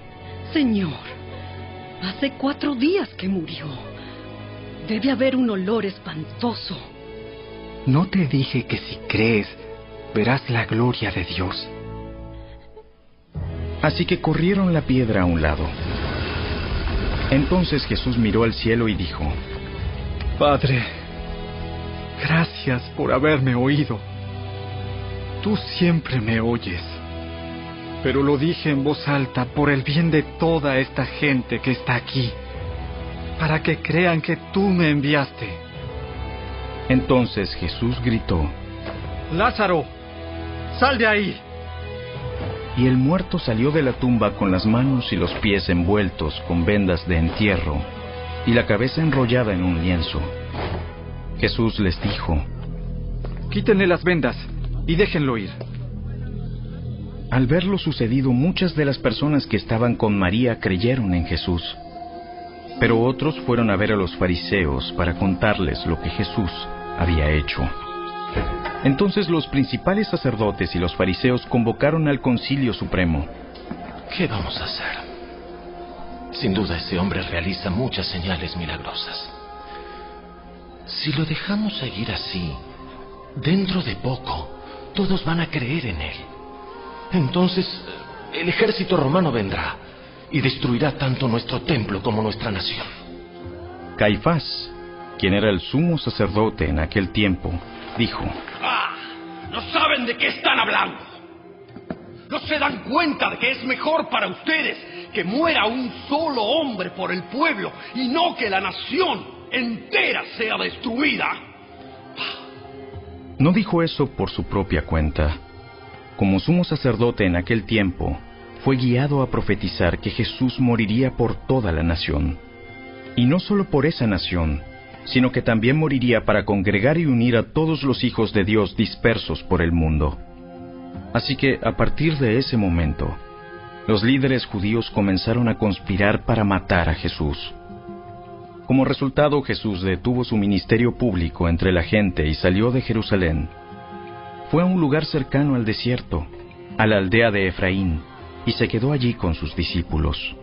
Señor, hace cuatro días que murió. Debe haber un olor espantoso. ¿No te dije que si crees, verás la gloria de Dios? Así que corrieron la piedra a un lado. Entonces Jesús miró al cielo y dijo, Padre, gracias por haberme oído. Tú siempre me oyes. Pero lo dije en voz alta por el bien de toda esta gente que está aquí, para que crean que tú me enviaste. Entonces Jesús gritó, Lázaro, sal de ahí. Y el muerto salió de la tumba con las manos y los pies envueltos con vendas de entierro y la cabeza enrollada en un lienzo. Jesús les dijo, Quítenle las vendas y déjenlo ir. Al ver lo sucedido, muchas de las personas que estaban con María creyeron en Jesús. Pero otros fueron a ver a los fariseos para contarles lo que Jesús había hecho. Entonces los principales sacerdotes y los fariseos convocaron al concilio supremo. ¿Qué vamos a hacer? Sin duda ese hombre realiza muchas señales milagrosas. Si lo dejamos seguir así, dentro de poco, todos van a creer en él. Entonces, el ejército romano vendrá y destruirá tanto nuestro templo como nuestra nación. Caifás, quien era el sumo sacerdote en aquel tiempo, dijo, ¡Ah! No saben de qué están hablando. No se dan cuenta de que es mejor para ustedes que muera un solo hombre por el pueblo y no que la nación entera sea destruida. No dijo eso por su propia cuenta. Como sumo sacerdote en aquel tiempo, fue guiado a profetizar que Jesús moriría por toda la nación. Y no solo por esa nación, sino que también moriría para congregar y unir a todos los hijos de Dios dispersos por el mundo. Así que a partir de ese momento, los líderes judíos comenzaron a conspirar para matar a Jesús. Como resultado, Jesús detuvo su ministerio público entre la gente y salió de Jerusalén. Fue a un lugar cercano al desierto, a la aldea de Efraín, y se quedó allí con sus discípulos.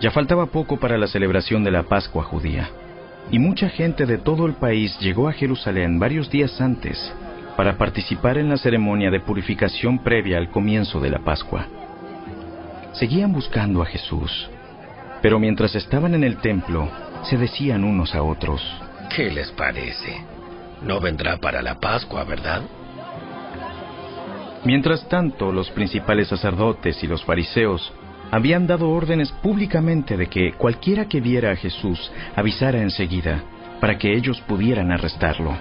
Ya faltaba poco para la celebración de la Pascua judía, y mucha gente de todo el país llegó a Jerusalén varios días antes para participar en la ceremonia de purificación previa al comienzo de la Pascua. Seguían buscando a Jesús, pero mientras estaban en el templo, se decían unos a otros, ¿Qué les parece? No vendrá para la Pascua, ¿verdad? Mientras tanto, los principales sacerdotes y los fariseos habían dado órdenes públicamente de que cualquiera que viera a Jesús avisara enseguida para que ellos pudieran arrestarlo.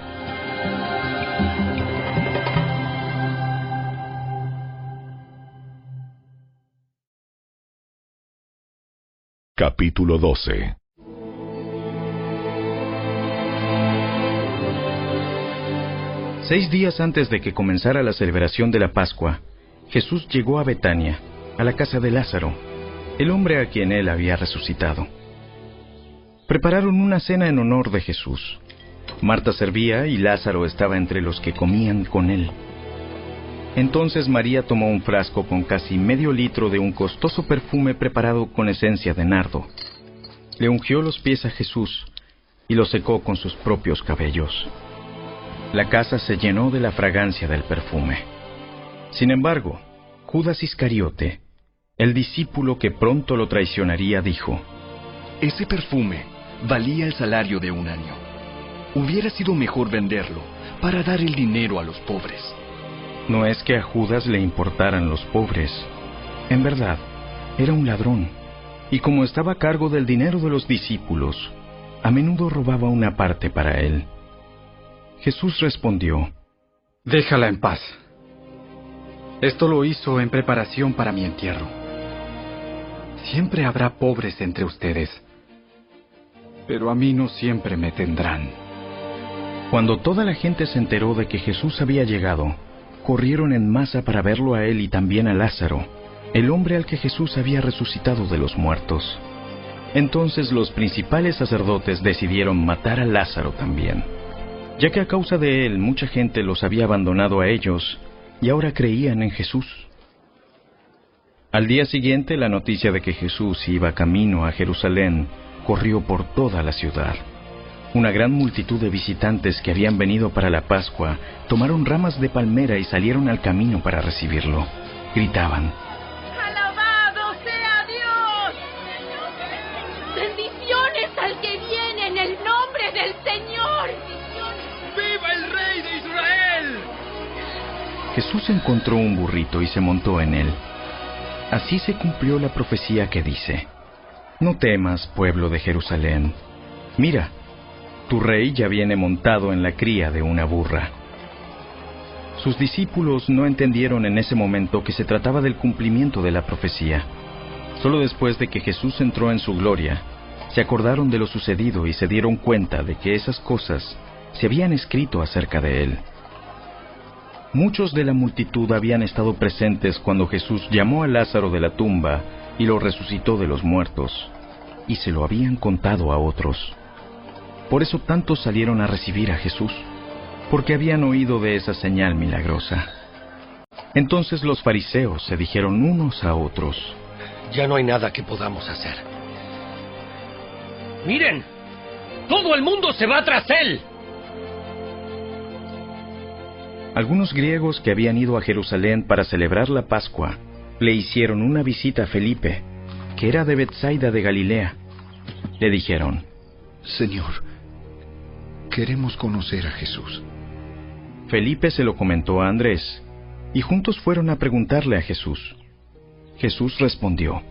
Capítulo 12 Seis días antes de que comenzara la celebración de la Pascua, Jesús llegó a Betania a la casa de Lázaro, el hombre a quien él había resucitado. Prepararon una cena en honor de Jesús. Marta servía y Lázaro estaba entre los que comían con él. Entonces María tomó un frasco con casi medio litro de un costoso perfume preparado con esencia de nardo. Le ungió los pies a Jesús y lo secó con sus propios cabellos. La casa se llenó de la fragancia del perfume. Sin embargo, Judas Iscariote, el discípulo que pronto lo traicionaría, dijo, Ese perfume valía el salario de un año. Hubiera sido mejor venderlo para dar el dinero a los pobres. No es que a Judas le importaran los pobres. En verdad, era un ladrón, y como estaba a cargo del dinero de los discípulos, a menudo robaba una parte para él. Jesús respondió, Déjala en paz. Esto lo hizo en preparación para mi entierro. Siempre habrá pobres entre ustedes, pero a mí no siempre me tendrán. Cuando toda la gente se enteró de que Jesús había llegado, corrieron en masa para verlo a él y también a Lázaro, el hombre al que Jesús había resucitado de los muertos. Entonces los principales sacerdotes decidieron matar a Lázaro también, ya que a causa de él mucha gente los había abandonado a ellos y ahora creían en Jesús. Al día siguiente la noticia de que Jesús iba camino a Jerusalén corrió por toda la ciudad. Una gran multitud de visitantes que habían venido para la Pascua tomaron ramas de palmera y salieron al camino para recibirlo. Gritaban, ¡Alabado sea Dios! ¡Bendiciones al que viene en el nombre del Señor! ¡Viva el Rey de Israel! Jesús encontró un burrito y se montó en él. Así se cumplió la profecía que dice, No temas, pueblo de Jerusalén. Mira, tu rey ya viene montado en la cría de una burra. Sus discípulos no entendieron en ese momento que se trataba del cumplimiento de la profecía. Solo después de que Jesús entró en su gloria, se acordaron de lo sucedido y se dieron cuenta de que esas cosas se habían escrito acerca de él. Muchos de la multitud habían estado presentes cuando Jesús llamó a Lázaro de la tumba y lo resucitó de los muertos, y se lo habían contado a otros. Por eso tantos salieron a recibir a Jesús, porque habían oído de esa señal milagrosa. Entonces los fariseos se dijeron unos a otros, Ya no hay nada que podamos hacer. Miren, todo el mundo se va tras él. Algunos griegos que habían ido a Jerusalén para celebrar la Pascua le hicieron una visita a Felipe, que era de Bethsaida de Galilea. Le dijeron, Señor, queremos conocer a Jesús. Felipe se lo comentó a Andrés, y juntos fueron a preguntarle a Jesús. Jesús respondió,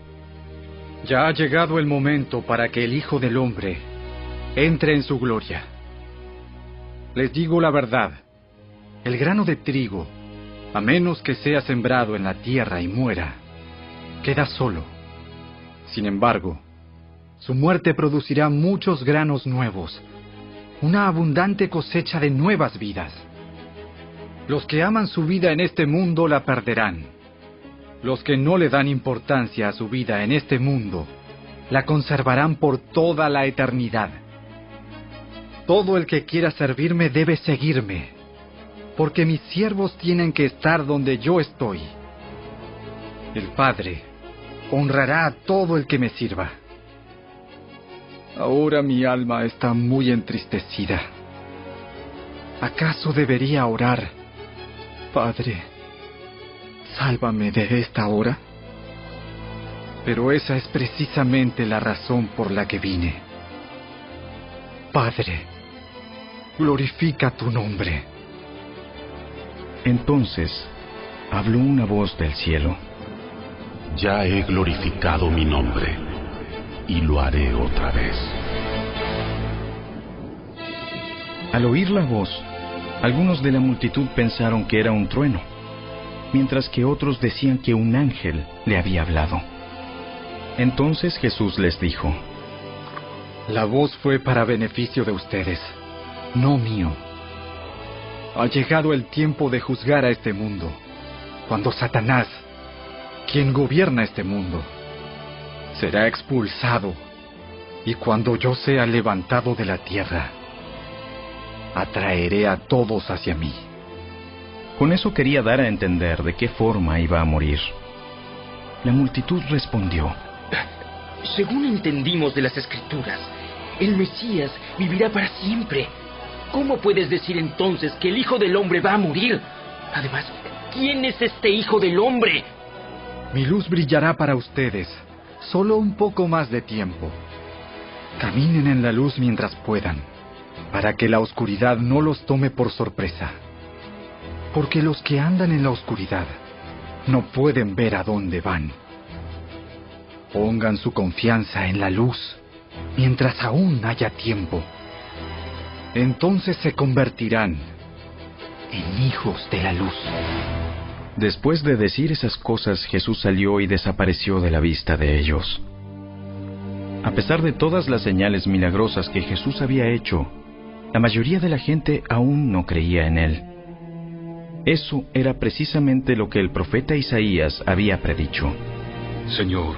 Ya ha llegado el momento para que el Hijo del Hombre entre en su gloria. Les digo la verdad, el grano de trigo, a menos que sea sembrado en la tierra y muera, queda solo. Sin embargo, su muerte producirá muchos granos nuevos, una abundante cosecha de nuevas vidas. Los que aman su vida en este mundo la perderán. Los que no le dan importancia a su vida en este mundo la conservarán por toda la eternidad. Todo el que quiera servirme debe seguirme, porque mis siervos tienen que estar donde yo estoy. El Padre honrará a todo el que me sirva. Ahora mi alma está muy entristecida. ¿Acaso debería orar, Padre, sálvame de esta hora? Pero esa es precisamente la razón por la que vine. Padre, glorifica tu nombre. Entonces habló una voz del cielo. Ya he glorificado mi nombre y lo haré otra vez. Al oír la voz, algunos de la multitud pensaron que era un trueno, mientras que otros decían que un ángel le había hablado. Entonces Jesús les dijo, La voz fue para beneficio de ustedes, no mío. Ha llegado el tiempo de juzgar a este mundo, cuando Satanás, quien gobierna este mundo, será expulsado, y cuando yo sea levantado de la tierra, atraeré a todos hacia mí. Con eso quería dar a entender de qué forma iba a morir. La multitud respondió, Según entendimos de las escrituras, el Mesías vivirá para siempre. ¿Cómo puedes decir entonces que el Hijo del Hombre va a morir? Además, ¿quién es este Hijo del Hombre? Mi luz brillará para ustedes, solo un poco más de tiempo. Caminen en la luz mientras puedan, para que la oscuridad no los tome por sorpresa. Porque los que andan en la oscuridad no pueden ver a dónde van. Pongan su confianza en la luz mientras aún haya tiempo. Entonces se convertirán en hijos de la luz. Después de decir esas cosas, Jesús salió y desapareció de la vista de ellos. A pesar de todas las señales milagrosas que Jesús había hecho, la mayoría de la gente aún no creía en él. Eso era precisamente lo que el profeta Isaías había predicho. Señor,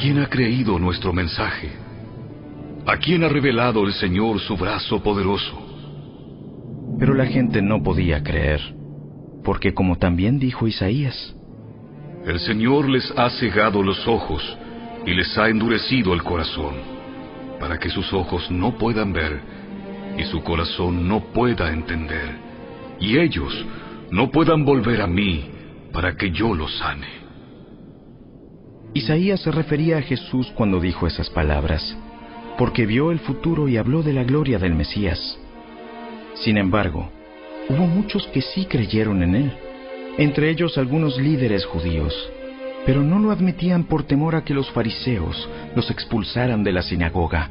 ¿quién ha creído nuestro mensaje? ¿A quién ha revelado el Señor su brazo poderoso? Pero la gente no podía creer, porque como también dijo Isaías, El Señor les ha cegado los ojos y les ha endurecido el corazón, para que sus ojos no puedan ver y su corazón no pueda entender, y ellos no puedan volver a mí para que yo los sane. Isaías se refería a Jesús cuando dijo esas palabras, porque vio el futuro y habló de la gloria del Mesías. Sin embargo, hubo muchos que sí creyeron en él, entre ellos algunos líderes judíos, pero no lo admitían por temor a que los fariseos los expulsaran de la sinagoga,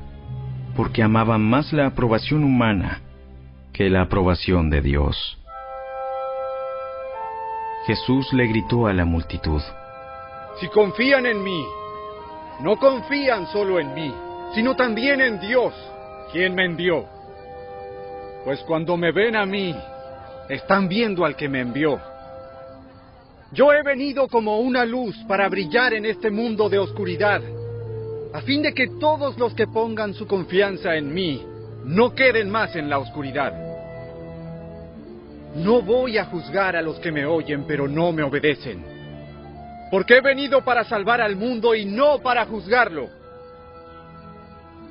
porque amaban más la aprobación humana que la aprobación de Dios. Jesús le gritó a la multitud, Si confían en mí, no confían solo en mí, sino también en Dios, quien me envió. Pues cuando me ven a mí, están viendo al que me envió. Yo he venido como una luz para brillar en este mundo de oscuridad, a fin de que todos los que pongan su confianza en mí no queden más en la oscuridad. No voy a juzgar a los que me oyen pero no me obedecen, porque he venido para salvar al mundo y no para juzgarlo.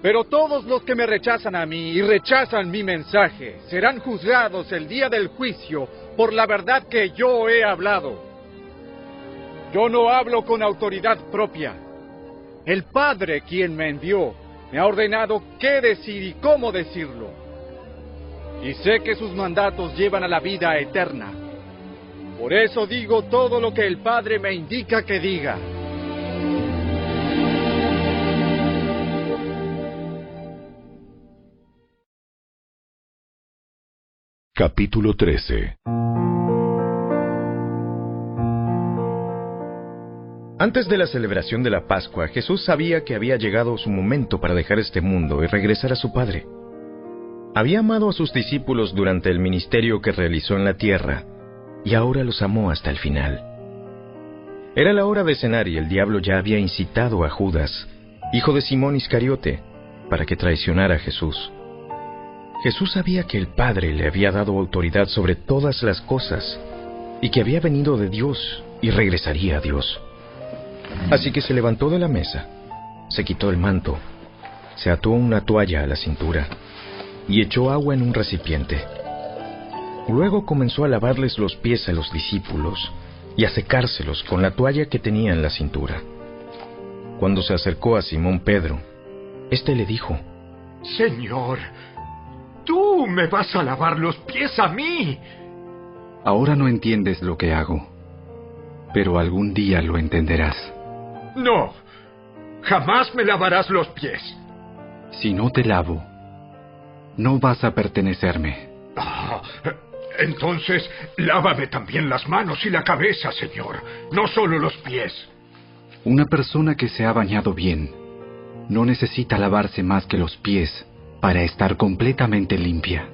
Pero todos los que me rechazan a mí y rechazan mi mensaje serán juzgados el día del juicio por la verdad que yo he hablado. Yo no hablo con autoridad propia. El Padre quien me envió me ha ordenado qué decir y cómo decirlo. Y sé que sus mandatos llevan a la vida eterna. Por eso digo todo lo que el Padre me indica que diga. Capítulo 13 Antes de la celebración de la Pascua, Jesús sabía que había llegado su momento para dejar este mundo y regresar a su Padre. Había amado a sus discípulos durante el ministerio que realizó en la tierra, y ahora los amó hasta el final. Era la hora de cenar y el diablo ya había incitado a Judas, hijo de Simón Iscariote, para que traicionara a Jesús. Jesús sabía que el Padre le había dado autoridad sobre todas las cosas, y que había venido de Dios y regresaría a Dios. Así que se levantó de la mesa, se quitó el manto, se ató una toalla a la cintura y echó agua en un recipiente. Luego comenzó a lavarles los pies a los discípulos y a secárselos con la toalla que tenía en la cintura. Cuando se acercó a Simón Pedro, éste le dijo, Señor, tú me vas a lavar los pies a mí. Ahora no entiendes lo que hago, pero algún día lo entenderás. No, jamás me lavarás los pies. Si no te lavo, no vas a pertenecerme. Ah, entonces, lávame también las manos y la cabeza, Señor, no solo los pies. Una persona que se ha bañado bien no necesita lavarse más que los pies para estar completamente limpia.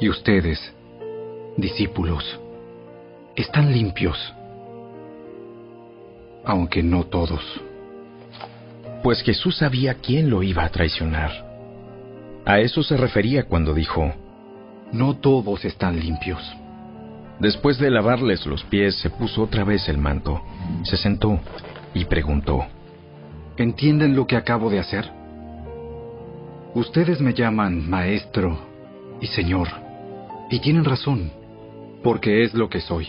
Y ustedes, discípulos, están limpios, aunque no todos. Pues Jesús sabía quién lo iba a traicionar. A eso se refería cuando dijo, No todos están limpios. Después de lavarles los pies, se puso otra vez el manto, se sentó y preguntó, ¿Entienden lo que acabo de hacer? Ustedes me llaman maestro y señor, y tienen razón, porque es lo que soy.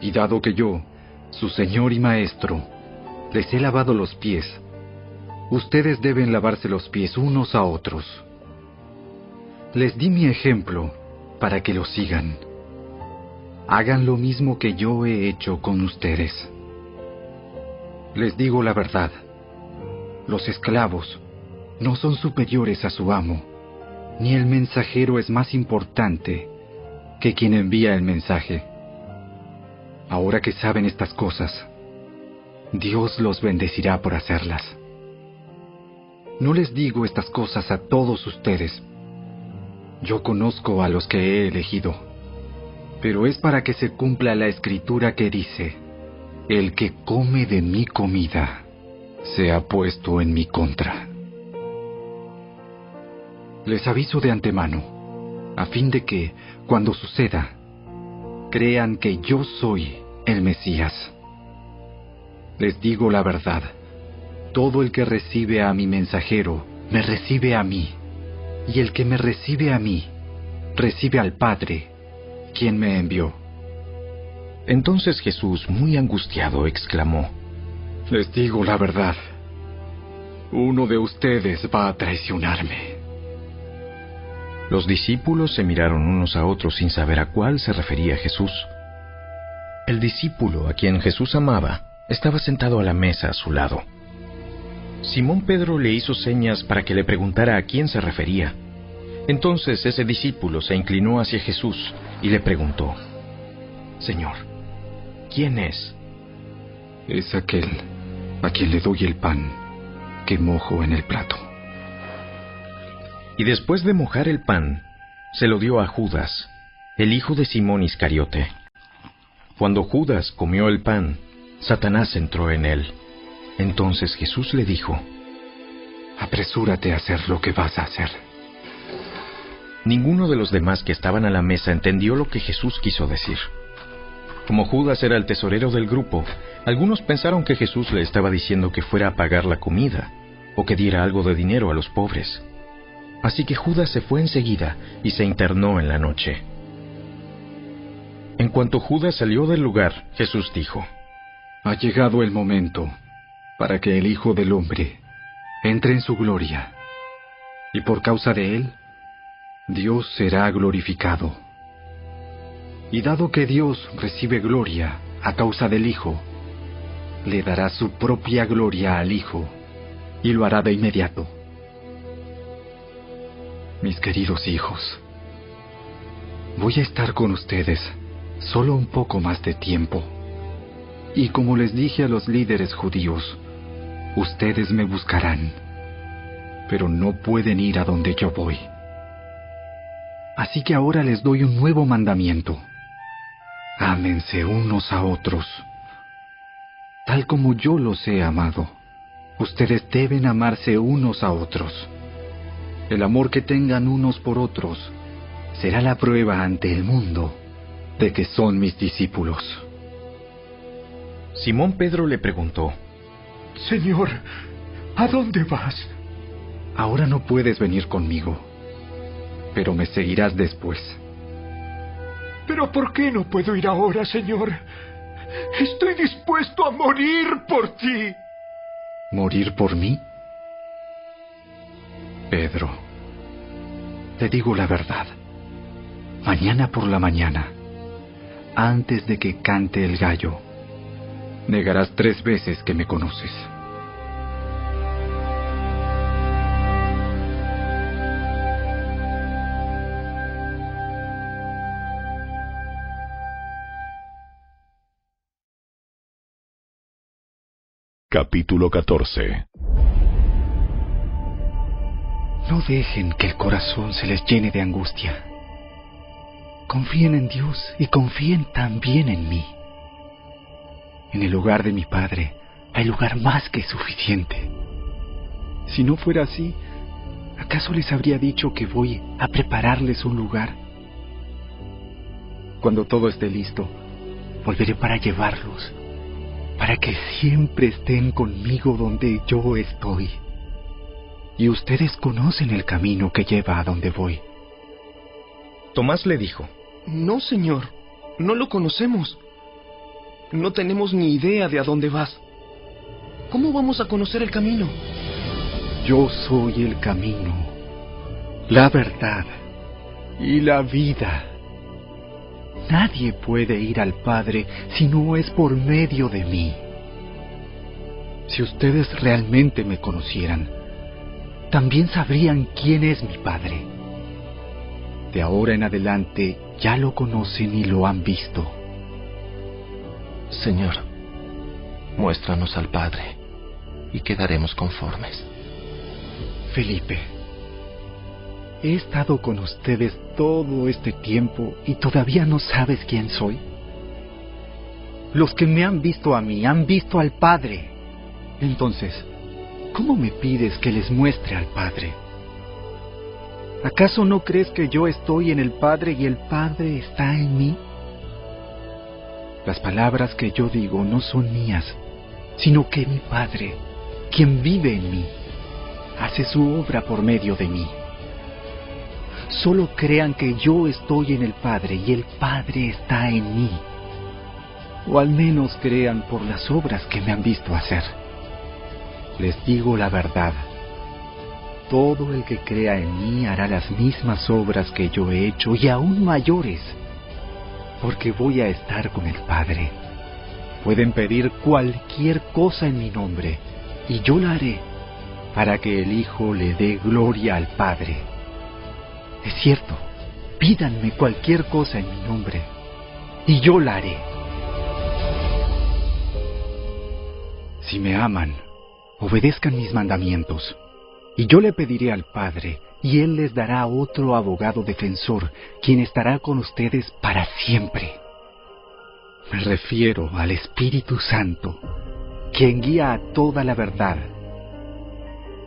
Y dado que yo, su señor y maestro, les he lavado los pies, ustedes deben lavarse los pies unos a otros. Les di mi ejemplo para que lo sigan. Hagan lo mismo que yo he hecho con ustedes. Les digo la verdad. Los esclavos no son superiores a su amo, ni el mensajero es más importante que quien envía el mensaje. Ahora que saben estas cosas, Dios los bendecirá por hacerlas. No les digo estas cosas a todos ustedes. Yo conozco a los que he elegido, pero es para que se cumpla la escritura que dice, el que come de mi comida se ha puesto en mi contra. Les aviso de antemano, a fin de que, cuando suceda, crean que yo soy el Mesías. Les digo la verdad, todo el que recibe a mi mensajero, me recibe a mí, y el que me recibe a mí, recibe al Padre, quien me envió. Entonces Jesús, muy angustiado, exclamó, Les digo la verdad, uno de ustedes va a traicionarme. Los discípulos se miraron unos a otros sin saber a cuál se refería Jesús. El discípulo a quien Jesús amaba estaba sentado a la mesa a su lado. Simón Pedro le hizo señas para que le preguntara a quién se refería. Entonces ese discípulo se inclinó hacia Jesús y le preguntó, Señor, ¿quién es? Es aquel a quien le doy el pan que mojo en el plato. Y después de mojar el pan, se lo dio a Judas, el hijo de Simón Iscariote. Cuando Judas comió el pan, Satanás entró en él. Entonces Jesús le dijo, Apresúrate a hacer lo que vas a hacer. Ninguno de los demás que estaban a la mesa entendió lo que Jesús quiso decir. Como Judas era el tesorero del grupo, algunos pensaron que Jesús le estaba diciendo que fuera a pagar la comida o que diera algo de dinero a los pobres. Así que Judas se fue enseguida y se internó en la noche. En cuanto Judas salió del lugar, Jesús dijo, Ha llegado el momento para que el Hijo del Hombre entre en su gloria, y por causa de él, Dios será glorificado. Y dado que Dios recibe gloria a causa del Hijo, le dará su propia gloria al Hijo, y lo hará de inmediato. Mis queridos hijos, voy a estar con ustedes solo un poco más de tiempo. Y como les dije a los líderes judíos, ustedes me buscarán, pero no pueden ir a donde yo voy. Así que ahora les doy un nuevo mandamiento. Ámense unos a otros. Tal como yo los he amado, ustedes deben amarse unos a otros. El amor que tengan unos por otros será la prueba ante el mundo de que son mis discípulos. Simón Pedro le preguntó, Señor, ¿a dónde vas? Ahora no puedes venir conmigo, pero me seguirás después. ¿Pero por qué no puedo ir ahora, Señor? Estoy dispuesto a morir por ti. ¿Morir por mí? Pedro, te digo la verdad. Mañana por la mañana, antes de que cante el gallo, negarás tres veces que me conoces. Capítulo 14 No dejen que el corazón se les llene de angustia. Confíen en Dios y confíen también en mí. En el hogar de mi Padre hay lugar más que suficiente. Si no fuera así, ¿acaso les habría dicho que voy a prepararles un lugar? Cuando todo esté listo, volveré para llevarlos, para que siempre estén conmigo donde yo estoy. Y ustedes conocen el camino que lleva a donde voy. Tomás le dijo, No, Señor, no lo conocemos. No tenemos ni idea de a dónde vas. ¿Cómo vamos a conocer el camino? Yo soy el camino, la verdad y la vida. Nadie puede ir al Padre si no es por medio de mí. Si ustedes realmente me conocieran, también sabrían quién es mi Padre. De ahora en adelante ya lo conocen y lo han visto. Señor, muéstranos al Padre y quedaremos conformes. Felipe, he estado con ustedes todo este tiempo y todavía no sabes quién soy. Los que me han visto a mí han visto al Padre. Entonces, ¿cómo me pides que les muestre al Padre? ¿Acaso no crees que yo estoy en el Padre y el Padre está en mí? Las palabras que yo digo no son mías, sino que mi Padre, quien vive en mí, hace su obra por medio de mí. Solo crean que yo estoy en el Padre y el Padre está en mí. O al menos crean por las obras que me han visto hacer. Les digo la verdad. Todo el que crea en mí hará las mismas obras que yo he hecho y aún mayores, porque voy a estar con el Padre. Pueden pedir cualquier cosa en mi nombre y yo la haré para que el Hijo le dé gloria al Padre. Es cierto, pídanme cualquier cosa en mi nombre y yo la haré. Si me aman, obedezcan mis mandamientos, y yo le pediré al Padre, y Él les dará otro abogado defensor, quien estará con ustedes para siempre. Me refiero al Espíritu Santo, quien guía a toda la verdad.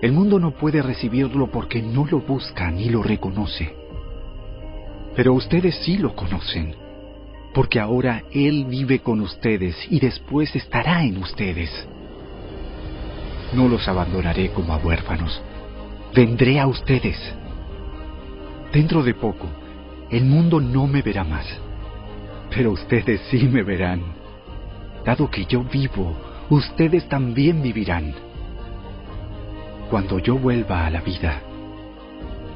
El mundo no puede recibirlo porque no lo busca ni lo reconoce. Pero ustedes sí lo conocen, porque ahora Él vive con ustedes y después estará en ustedes. No los abandonaré como a huérfanos. Vendré a ustedes. Dentro de poco, el mundo no me verá más, pero ustedes sí me verán. Dado que yo vivo, ustedes también vivirán. Cuando yo vuelva a la vida,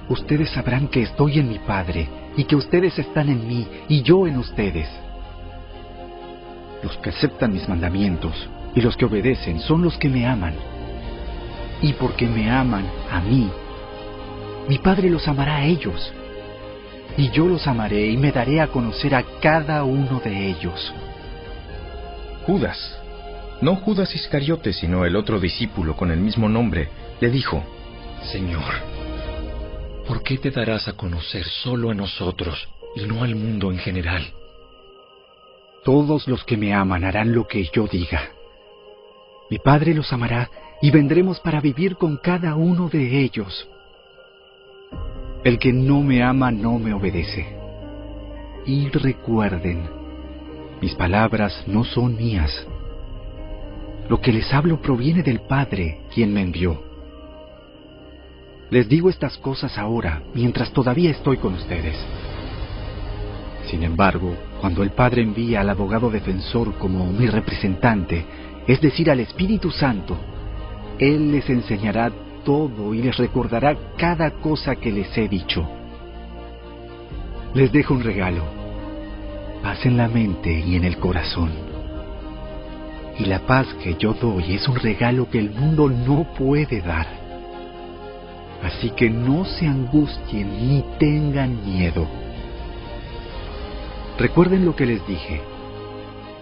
ustedes sabrán que estoy en mi Padre y que ustedes están en mí y yo en ustedes. Los que aceptan mis mandamientos y los que obedecen son los que me aman. Y porque me aman a mí, mi Padre los amará a ellos. Y yo los amaré y me daré a conocer a cada uno de ellos. Judas, no Judas Iscariote, sino el otro discípulo con el mismo nombre, le dijo, Señor, ¿por qué te darás a conocer solo a nosotros y no al mundo en general? Todos los que me aman harán lo que yo diga. Mi Padre los amará y vendremos para vivir con cada uno de ellos. El que no me ama no me obedece. Y recuerden, mis palabras no son mías. Lo que les hablo proviene del Padre, quien me envió. Les digo estas cosas ahora, mientras todavía estoy con ustedes. Sin embargo, cuando el Padre envía al abogado defensor como mi representante, es decir, al Espíritu Santo, Él les enseñará todo y les recordará cada cosa que les he dicho. Les dejo un regalo. Paz en la mente y en el corazón. Y la paz que yo doy es un regalo que el mundo no puede dar. Así que no se angustien ni tengan miedo. Recuerden lo que les dije.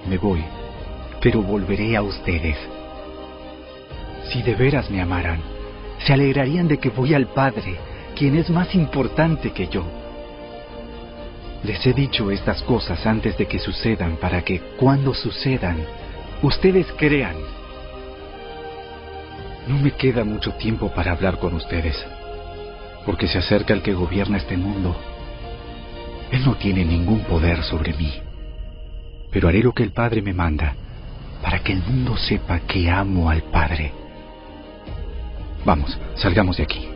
Me voy, pero volveré a ustedes. Si de veras me amaran, se alegrarían de que voy al Padre, quien es más importante que yo. Les he dicho estas cosas antes de que sucedan para que cuando sucedan, ustedes crean. No me queda mucho tiempo para hablar con ustedes, porque se acerca el que gobierna este mundo. Él no tiene ningún poder sobre mí, pero haré lo que el Padre me manda, para que el mundo sepa que amo al Padre. Vamos, salgamos de aquí.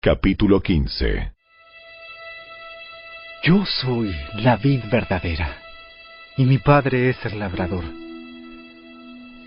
Capítulo 15 Yo soy la vid verdadera, y mi Padre es el labrador.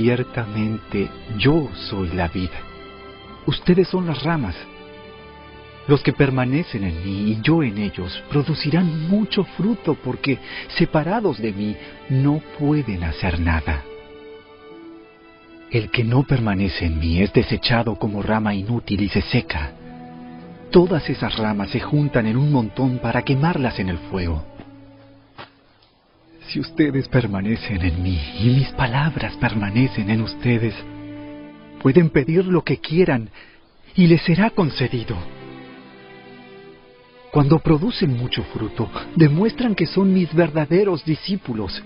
Ciertamente yo soy la vida. Ustedes son las ramas. Los que permanecen en mí y yo en ellos producirán mucho fruto porque separados de mí no pueden hacer nada. El que no permanece en mí es desechado como rama inútil y se seca. Todas esas ramas se juntan en un montón para quemarlas en el fuego. Si ustedes permanecen en mí y mis palabras permanecen en ustedes, pueden pedir lo que quieran y les será concedido. Cuando producen mucho fruto, demuestran que son mis verdaderos discípulos.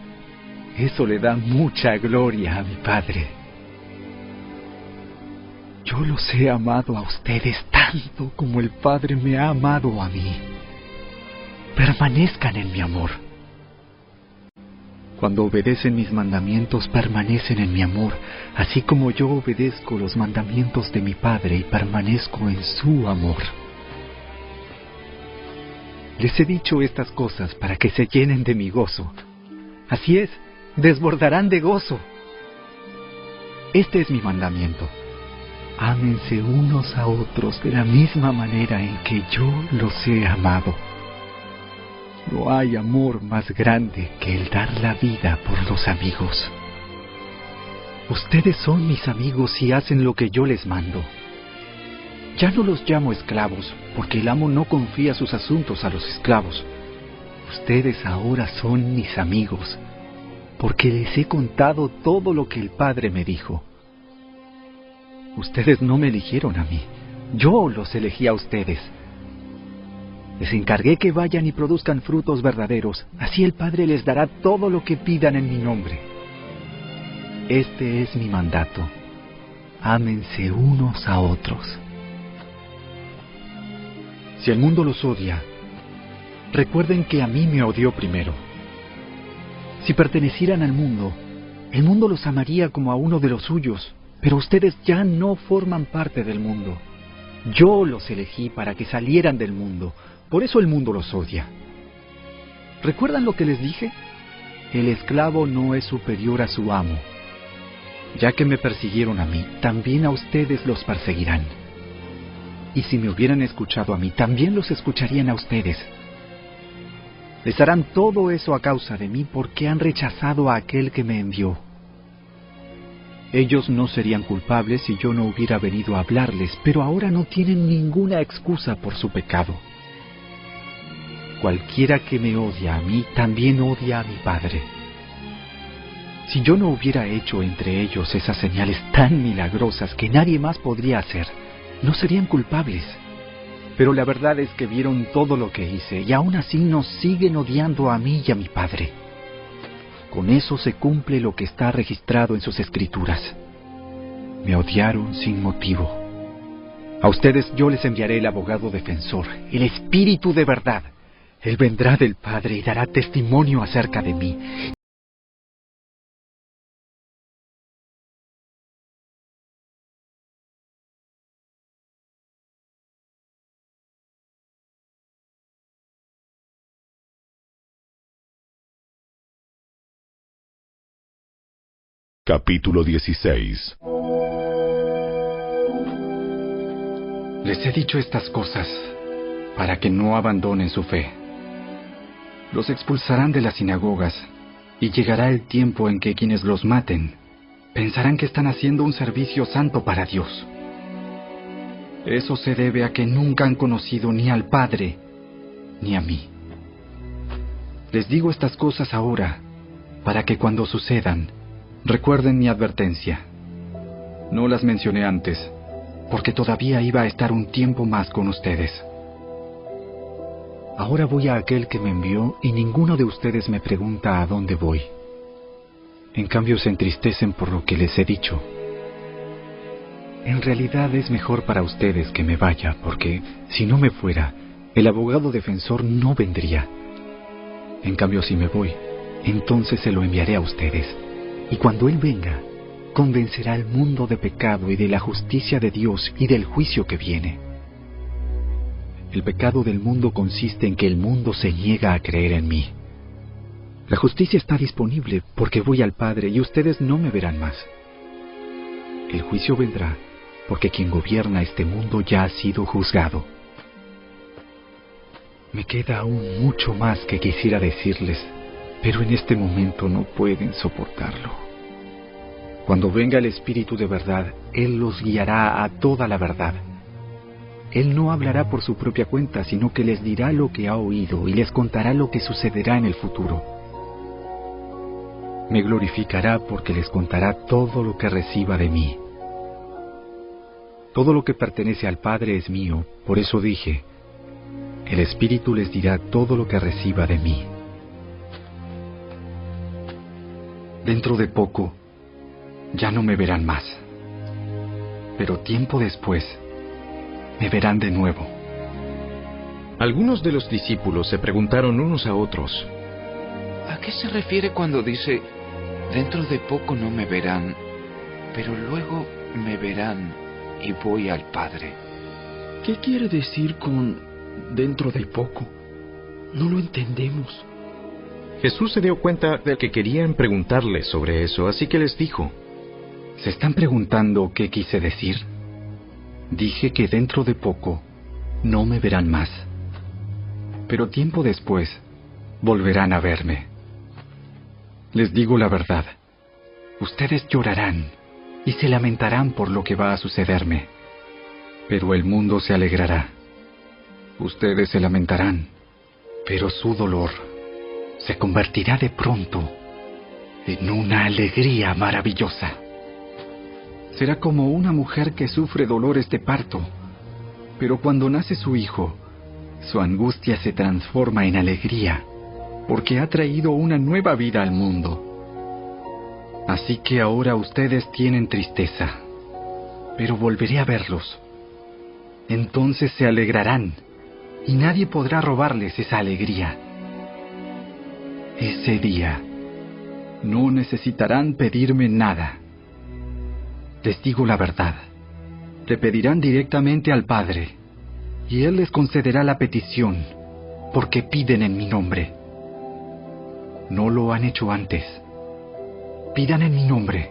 Eso le da mucha gloria a mi Padre. Yo los he amado a ustedes tanto como el Padre me ha amado a mí. Permanezcan en mi amor. Cuando obedecen mis mandamientos, permanecen en mi amor, así como yo obedezco los mandamientos de mi Padre y permanezco en su amor. Les he dicho estas cosas para que se llenen de mi gozo. Así es, desbordarán de gozo. Este es mi mandamiento ámense unos a otros de la misma manera en que yo los he amado. No hay amor más grande que el dar la vida por los amigos. Ustedes son mis amigos y hacen lo que yo les mando. Ya no los llamo esclavos, porque el amo no confía sus asuntos a los esclavos. Ustedes ahora son mis amigos, porque les he contado todo lo que el Padre me dijo. Ustedes no me eligieron a mí. Yo los elegí a ustedes. Les encargué que vayan y produzcan frutos verdaderos. Así el Padre les dará todo lo que pidan en mi nombre. Este es mi mandato. Ámense unos a otros. Si el mundo los odia, recuerden que a mí me odió primero. Si pertenecieran al mundo, el mundo los amaría como a uno de los suyos. Pero ustedes ya no forman parte del mundo. Yo los elegí para que salieran del mundo. Por eso el mundo los odia. ¿Recuerdan lo que les dije? El esclavo no es superior a su amo. Ya que me persiguieron a mí, también a ustedes los perseguirán. Y si me hubieran escuchado a mí, también los escucharían a ustedes. Les harán todo eso a causa de mí porque han rechazado a aquel que me envió. Ellos no serían culpables si yo no hubiera venido a hablarles, pero ahora no tienen ninguna excusa por su pecado. Cualquiera que me odia a mí también odia a mi Padre. Si yo no hubiera hecho entre ellos esas señales tan milagrosas que nadie más podría hacer, no serían culpables. Pero la verdad es que vieron todo lo que hice y aún así nos siguen odiando a mí y a mi Padre. Con eso se cumple lo que está registrado en sus escrituras. Me odiaron sin motivo. A ustedes yo les enviaré el abogado defensor, el Espíritu de verdad. Él vendrá del Padre y dará testimonio acerca de mí. Capítulo 16 Les he dicho estas cosas para que no abandonen su fe. Los expulsarán de las sinagogas y llegará el tiempo en que quienes los maten pensarán que están haciendo un servicio santo para Dios. Eso se debe a que nunca han conocido ni al Padre ni a mí. Les digo estas cosas ahora para que cuando sucedan recuerden mi advertencia. No las mencioné antes porque todavía iba a estar un tiempo más con ustedes. Ahora voy a aquel que me envió y ninguno de ustedes me pregunta a dónde voy. En cambio se entristecen por lo que les he dicho. En realidad es mejor para ustedes que me vaya, porque si no me fuera, el abogado defensor no vendría. En cambio, si me voy, entonces se lo enviaré a ustedes. Y cuando Él venga, convencerá al mundo de pecado y de la justicia de Dios y del juicio que viene. El pecado del mundo consiste en que el mundo se niega a creer en mí. La justicia está disponible porque voy al Padre y ustedes no me verán más. El juicio vendrá porque quien gobierna este mundo ya ha sido juzgado. Me queda aún mucho más que quisiera decirles, pero en este momento no pueden soportarlo. Cuando venga el Espíritu de verdad, Él los guiará a toda la verdad él no hablará por su propia cuenta, sino que les dirá lo que ha oído y les contará lo que sucederá en el futuro. Me glorificará porque les contará todo lo que reciba de mí. Todo lo que pertenece al Padre es mío, por eso dije, el Espíritu les dirá todo lo que reciba de mí. Dentro de poco, ya no me verán más. Pero tiempo después, me verán de nuevo. Algunos de los discípulos se preguntaron unos a otros, ¿a qué se refiere cuando dice, dentro de poco no me verán, pero luego me verán y voy al Padre? ¿Qué quiere decir con dentro de poco? No lo entendemos. Jesús se dio cuenta de que querían preguntarle sobre eso, así que les dijo, ¿Se están preguntando qué quise decir? Dije que dentro de poco no me verán más, pero tiempo después volverán a verme. Les digo la verdad, ustedes llorarán y se lamentarán por lo que va a sucederme, pero el mundo se alegrará. Ustedes se lamentarán, pero su dolor se convertirá de pronto en una alegría maravillosa será como una mujer que sufre dolores de parto, pero cuando nace su hijo, su angustia se transforma en alegría, porque ha traído una nueva vida al mundo. Así que ahora ustedes tienen tristeza, pero volveré a verlos. Entonces se alegrarán, y nadie podrá robarles esa alegría. Ese día no necesitarán pedirme nada les digo la verdad. Le pedirán directamente al Padre, y Él les concederá la petición, porque piden en mi nombre. No lo han hecho antes. Pidan en mi nombre,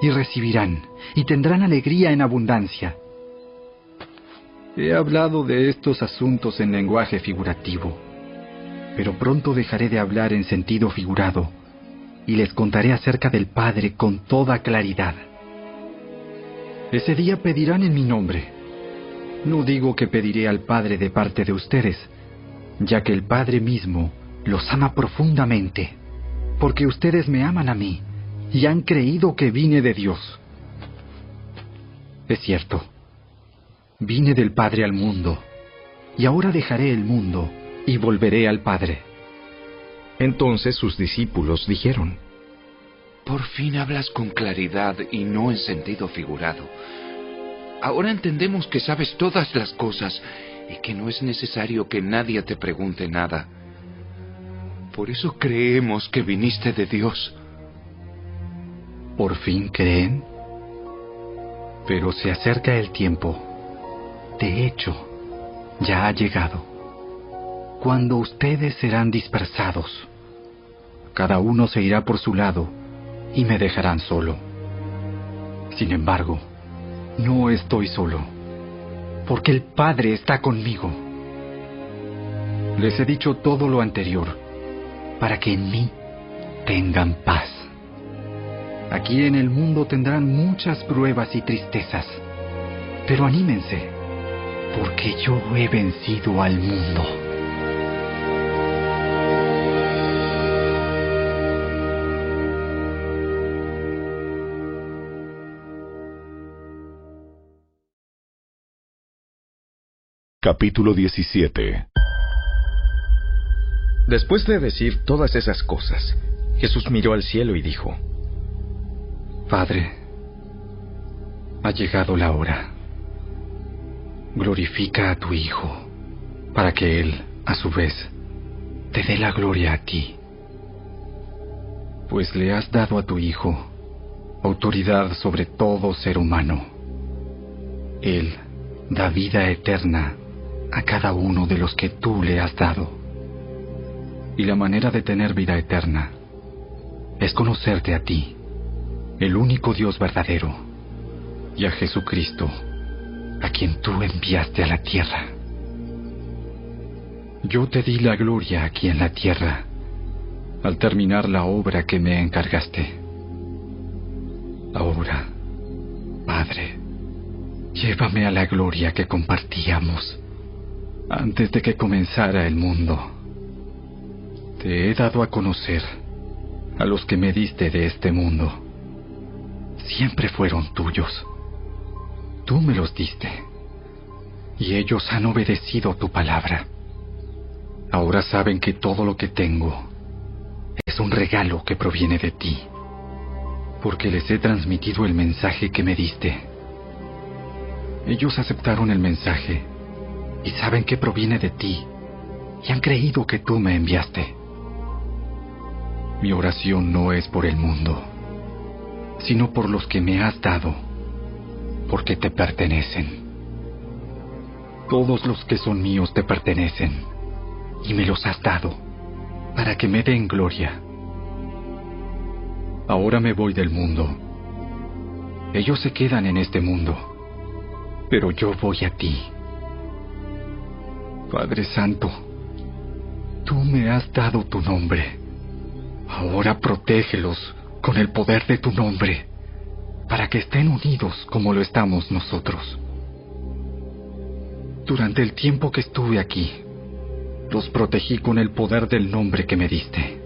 y recibirán, y tendrán alegría en abundancia. He hablado de estos asuntos en lenguaje figurativo, pero pronto dejaré de hablar en sentido figurado, y les contaré acerca del Padre con toda claridad. Ese día pedirán en mi nombre. No digo que pediré al Padre de parte de ustedes, ya que el Padre mismo los ama profundamente, porque ustedes me aman a mí y han creído que vine de Dios. Es cierto, vine del Padre al mundo, y ahora dejaré el mundo y volveré al Padre. Entonces sus discípulos dijeron, por fin hablas con claridad y no en sentido figurado. Ahora entendemos que sabes todas las cosas y que no es necesario que nadie te pregunte nada. Por eso creemos que viniste de Dios. ¿Por fin creen? Pero se acerca el tiempo. De hecho, ya ha llegado. Cuando ustedes serán dispersados. Cada uno se irá por su lado y me dejarán solo. Sin embargo, no estoy solo, porque el Padre está conmigo. Les he dicho todo lo anterior, para que en mí tengan paz. Aquí en el mundo tendrán muchas pruebas y tristezas, pero anímense, porque yo he vencido al mundo. Capítulo 17 Después de decir todas esas cosas, Jesús miró al cielo y dijo, Padre, ha llegado la hora. Glorifica a tu Hijo, para que Él, a su vez, te dé la gloria a ti. Pues le has dado a tu Hijo autoridad sobre todo ser humano. Él da vida eterna a cada uno de los que tú le has dado. Y la manera de tener vida eterna es conocerte a ti, el único Dios verdadero, y a Jesucristo, a quien tú enviaste a la tierra. Yo te di la gloria aquí en la tierra, al terminar la obra que me encargaste. Ahora, Padre, llévame a la gloria que compartíamos antes de que comenzara el mundo. Te he dado a conocer a los que me diste de este mundo. Siempre fueron tuyos. Tú me los diste. Y ellos han obedecido tu palabra. Ahora saben que todo lo que tengo es un regalo que proviene de ti. Porque les he transmitido el mensaje que me diste. Ellos aceptaron el mensaje y saben que proviene de ti y han creído que tú me enviaste. Mi oración no es por el mundo, sino por los que me has dado, porque te pertenecen. Todos los que son míos te pertenecen, y me los has dado, para que me den gloria. Ahora me voy del mundo. Ellos se quedan en este mundo, pero yo voy a ti. Padre Santo, tú me has dado tu nombre. Ahora protégelos con el poder de tu nombre, para que estén unidos como lo estamos nosotros. Durante el tiempo que estuve aquí, los protegí con el poder del nombre que me diste.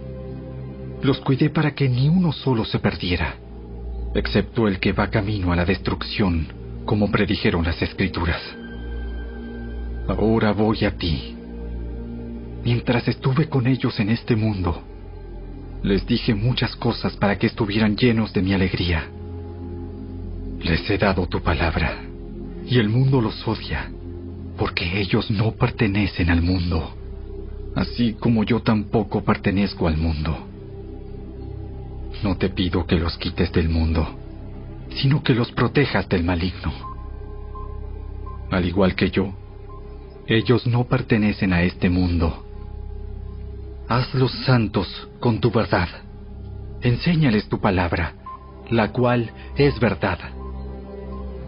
Los cuidé para que ni uno solo se perdiera, excepto el que va camino a la destrucción, como predijeron las escrituras. Ahora voy a ti. Mientras estuve con ellos en este mundo, les dije muchas cosas para que estuvieran llenos de mi alegría. Les he dado tu palabra, y el mundo los odia, porque ellos no pertenecen al mundo, así como yo tampoco pertenezco al mundo. No te pido que los quites del mundo, sino que los protejas del maligno. Al igual que yo, ellos no pertenecen a este mundo. Hazlos santos con tu verdad. Enséñales tu palabra, la cual es verdad.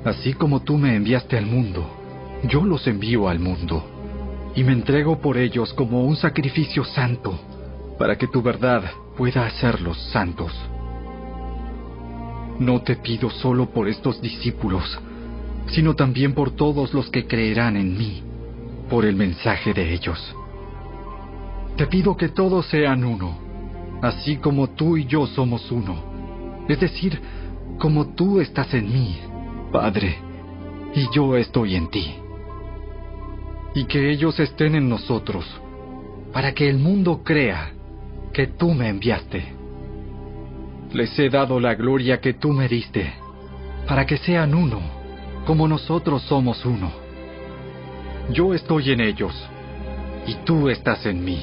Así como tú me enviaste al mundo, yo los envío al mundo, y me entrego por ellos como un sacrificio santo, para que tu verdad pueda hacerlos santos. No te pido solo por estos discípulos, sino también por todos los que creerán en mí por el mensaje de ellos. Te pido que todos sean uno, así como tú y yo somos uno, es decir, como tú estás en mí, Padre, y yo estoy en ti. Y que ellos estén en nosotros, para que el mundo crea que tú me enviaste. Les he dado la gloria que tú me diste, para que sean uno, como nosotros somos uno yo estoy en ellos y tú estás en mí.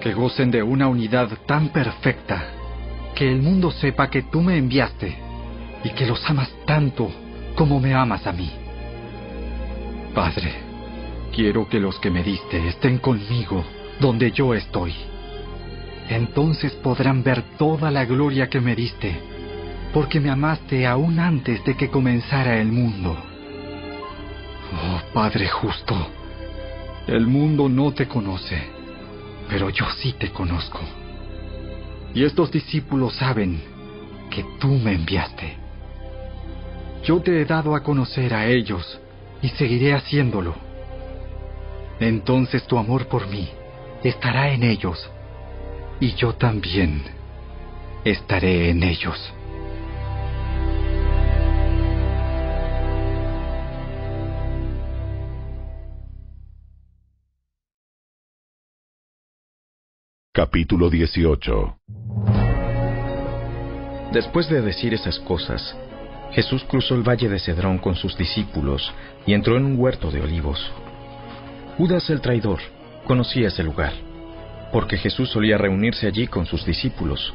Que gocen de una unidad tan perfecta que el mundo sepa que tú me enviaste y que los amas tanto como me amas a mí. Padre, quiero que los que me diste estén conmigo donde yo estoy entonces podrán ver toda la gloria que me diste, porque me amaste aún antes de que comenzara el mundo. Oh Padre justo, el mundo no te conoce, pero yo sí te conozco. Y estos discípulos saben que tú me enviaste. Yo te he dado a conocer a ellos y seguiré haciéndolo. Entonces tu amor por mí estará en ellos y yo también estaré en ellos. Capítulo 18 Después de decir esas cosas, Jesús cruzó el valle de Cedrón con sus discípulos y entró en un huerto de olivos. Judas el traidor conocía ese lugar, porque Jesús solía reunirse allí con sus discípulos.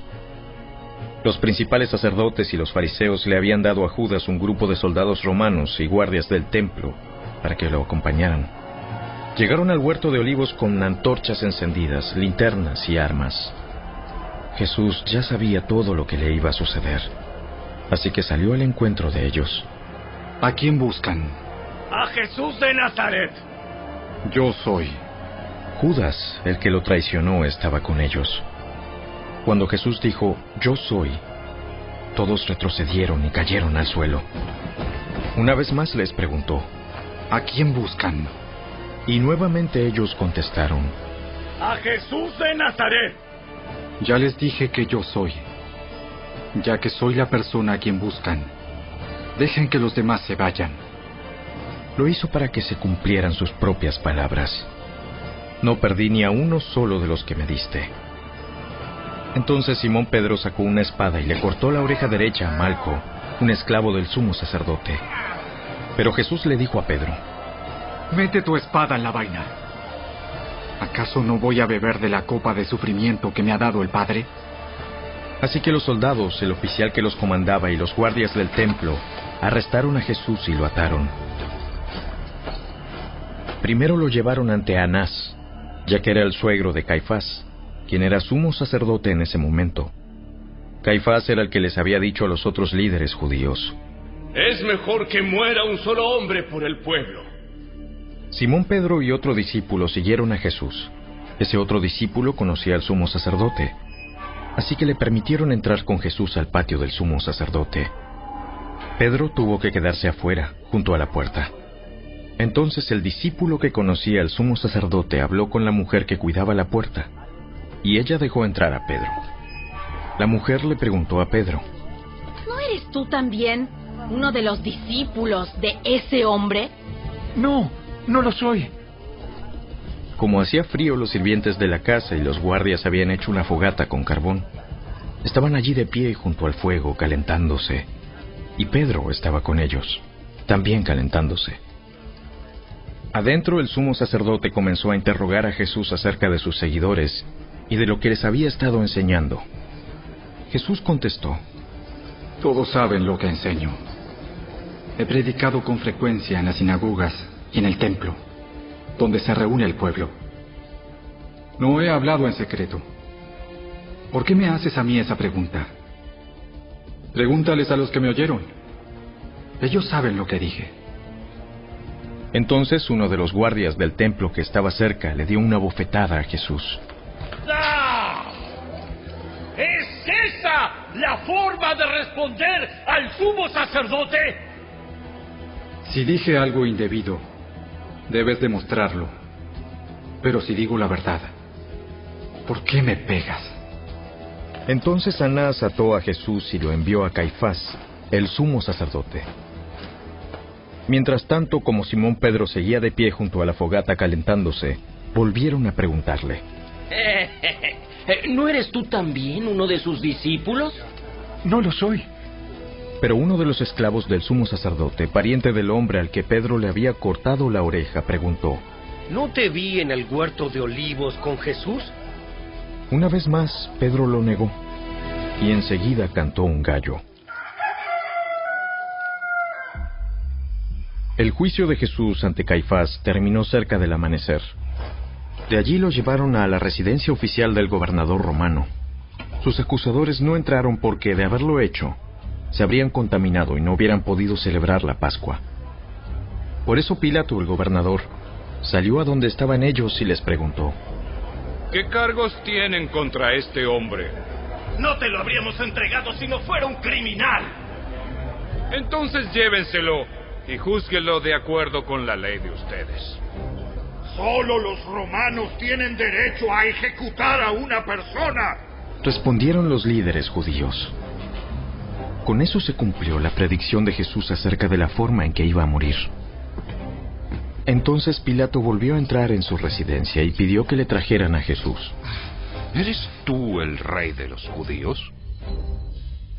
Los principales sacerdotes y los fariseos le habían dado a Judas un grupo de soldados romanos y guardias del templo para que lo acompañaran. Llegaron al huerto de olivos con antorchas encendidas, linternas y armas. Jesús ya sabía todo lo que le iba a suceder, así que salió al encuentro de ellos. ¿A quién buscan? A Jesús de Nazaret. Yo soy. Judas, el que lo traicionó, estaba con ellos. Cuando Jesús dijo, Yo soy, todos retrocedieron y cayeron al suelo. Una vez más les preguntó, ¿A quién buscan? Y nuevamente ellos contestaron, A Jesús de Nazaret. Ya les dije que yo soy, ya que soy la persona a quien buscan. Dejen que los demás se vayan. Lo hizo para que se cumplieran sus propias palabras. No perdí ni a uno solo de los que me diste. Entonces Simón Pedro sacó una espada y le cortó la oreja derecha a Malco, un esclavo del sumo sacerdote. Pero Jesús le dijo a Pedro, Mete tu espada en la vaina. ¿Acaso no voy a beber de la copa de sufrimiento que me ha dado el Padre? Así que los soldados, el oficial que los comandaba y los guardias del templo arrestaron a Jesús y lo ataron. Primero lo llevaron ante Anás, ya que era el suegro de Caifás, quien era sumo sacerdote en ese momento. Caifás era el que les había dicho a los otros líderes judíos. Es mejor que muera un solo hombre por el pueblo. Simón Pedro y otro discípulo siguieron a Jesús. Ese otro discípulo conocía al sumo sacerdote, así que le permitieron entrar con Jesús al patio del sumo sacerdote. Pedro tuvo que quedarse afuera, junto a la puerta. Entonces el discípulo que conocía al sumo sacerdote habló con la mujer que cuidaba la puerta, y ella dejó entrar a Pedro. La mujer le preguntó a Pedro, ¿No eres tú también uno de los discípulos de ese hombre? No, no lo soy. Como hacía frío, los sirvientes de la casa y los guardias habían hecho una fogata con carbón. Estaban allí de pie junto al fuego, calentándose. Y Pedro estaba con ellos, también calentándose. Adentro el sumo sacerdote comenzó a interrogar a Jesús acerca de sus seguidores y de lo que les había estado enseñando. Jesús contestó, Todos saben lo que enseño. He predicado con frecuencia en las sinagogas y en el templo, donde se reúne el pueblo. No he hablado en secreto. ¿Por qué me haces a mí esa pregunta? Pregúntales a los que me oyeron. Ellos saben lo que dije. Entonces uno de los guardias del templo que estaba cerca le dio una bofetada a Jesús. ¡Ah! ¿Es esa la forma de responder al sumo sacerdote? Si dije algo indebido, debes demostrarlo. Pero si digo la verdad, ¿por qué me pegas? Entonces Anás ató a Jesús y lo envió a Caifás, el sumo sacerdote. Mientras tanto, como Simón Pedro seguía de pie junto a la fogata calentándose, volvieron a preguntarle. ¿No eres tú también uno de sus discípulos? No lo soy. Pero uno de los esclavos del sumo sacerdote, pariente del hombre al que Pedro le había cortado la oreja, preguntó, ¿No te vi en el huerto de olivos con Jesús? Una vez más, Pedro lo negó, y enseguida cantó un gallo. El juicio de Jesús ante Caifás terminó cerca del amanecer. De allí lo llevaron a la residencia oficial del gobernador romano. Sus acusadores no entraron porque, de haberlo hecho, se habrían contaminado y no hubieran podido celebrar la Pascua. Por eso Pilato, el gobernador, salió a donde estaban ellos y les preguntó, ¿Qué cargos tienen contra este hombre? No te lo habríamos entregado si no fuera un criminal. Entonces llévenselo y júzguelo de acuerdo con la ley de ustedes. Solo los romanos tienen derecho a ejecutar a una persona. Respondieron los líderes judíos. Con eso se cumplió la predicción de Jesús acerca de la forma en que iba a morir. Entonces Pilato volvió a entrar en su residencia y pidió que le trajeran a Jesús. ¿Eres tú el rey de los judíos?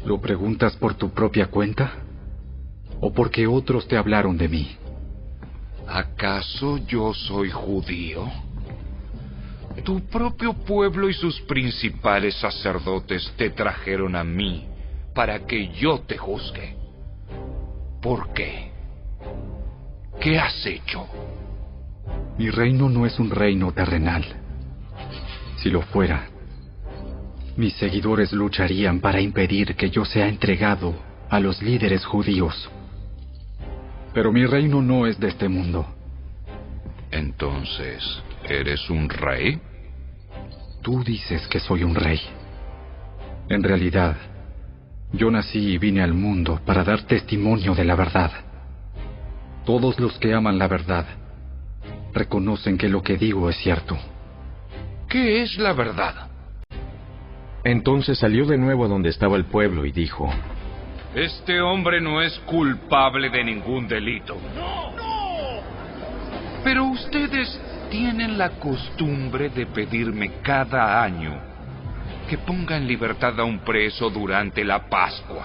¿Lo preguntas por tu propia cuenta? ¿O porque otros te hablaron de mí? ¿Acaso yo soy judío? Tu propio pueblo y sus principales sacerdotes te trajeron a mí para que yo te juzgue. ¿Por qué? ¿Qué has hecho? Mi reino no es un reino terrenal. Si lo fuera, mis seguidores lucharían para impedir que yo sea entregado a los líderes judíos. Pero mi reino no es de este mundo. Entonces, ¿eres un rey? Tú dices que soy un rey. En realidad, yo nací y vine al mundo para dar testimonio de la verdad. Todos los que aman la verdad reconocen que lo que digo es cierto. ¿Qué es la verdad? Entonces salió de nuevo a donde estaba el pueblo y dijo, Este hombre no es culpable de ningún delito. Pero ustedes tienen la costumbre de pedirme cada año que ponga en libertad a un preso durante la Pascua.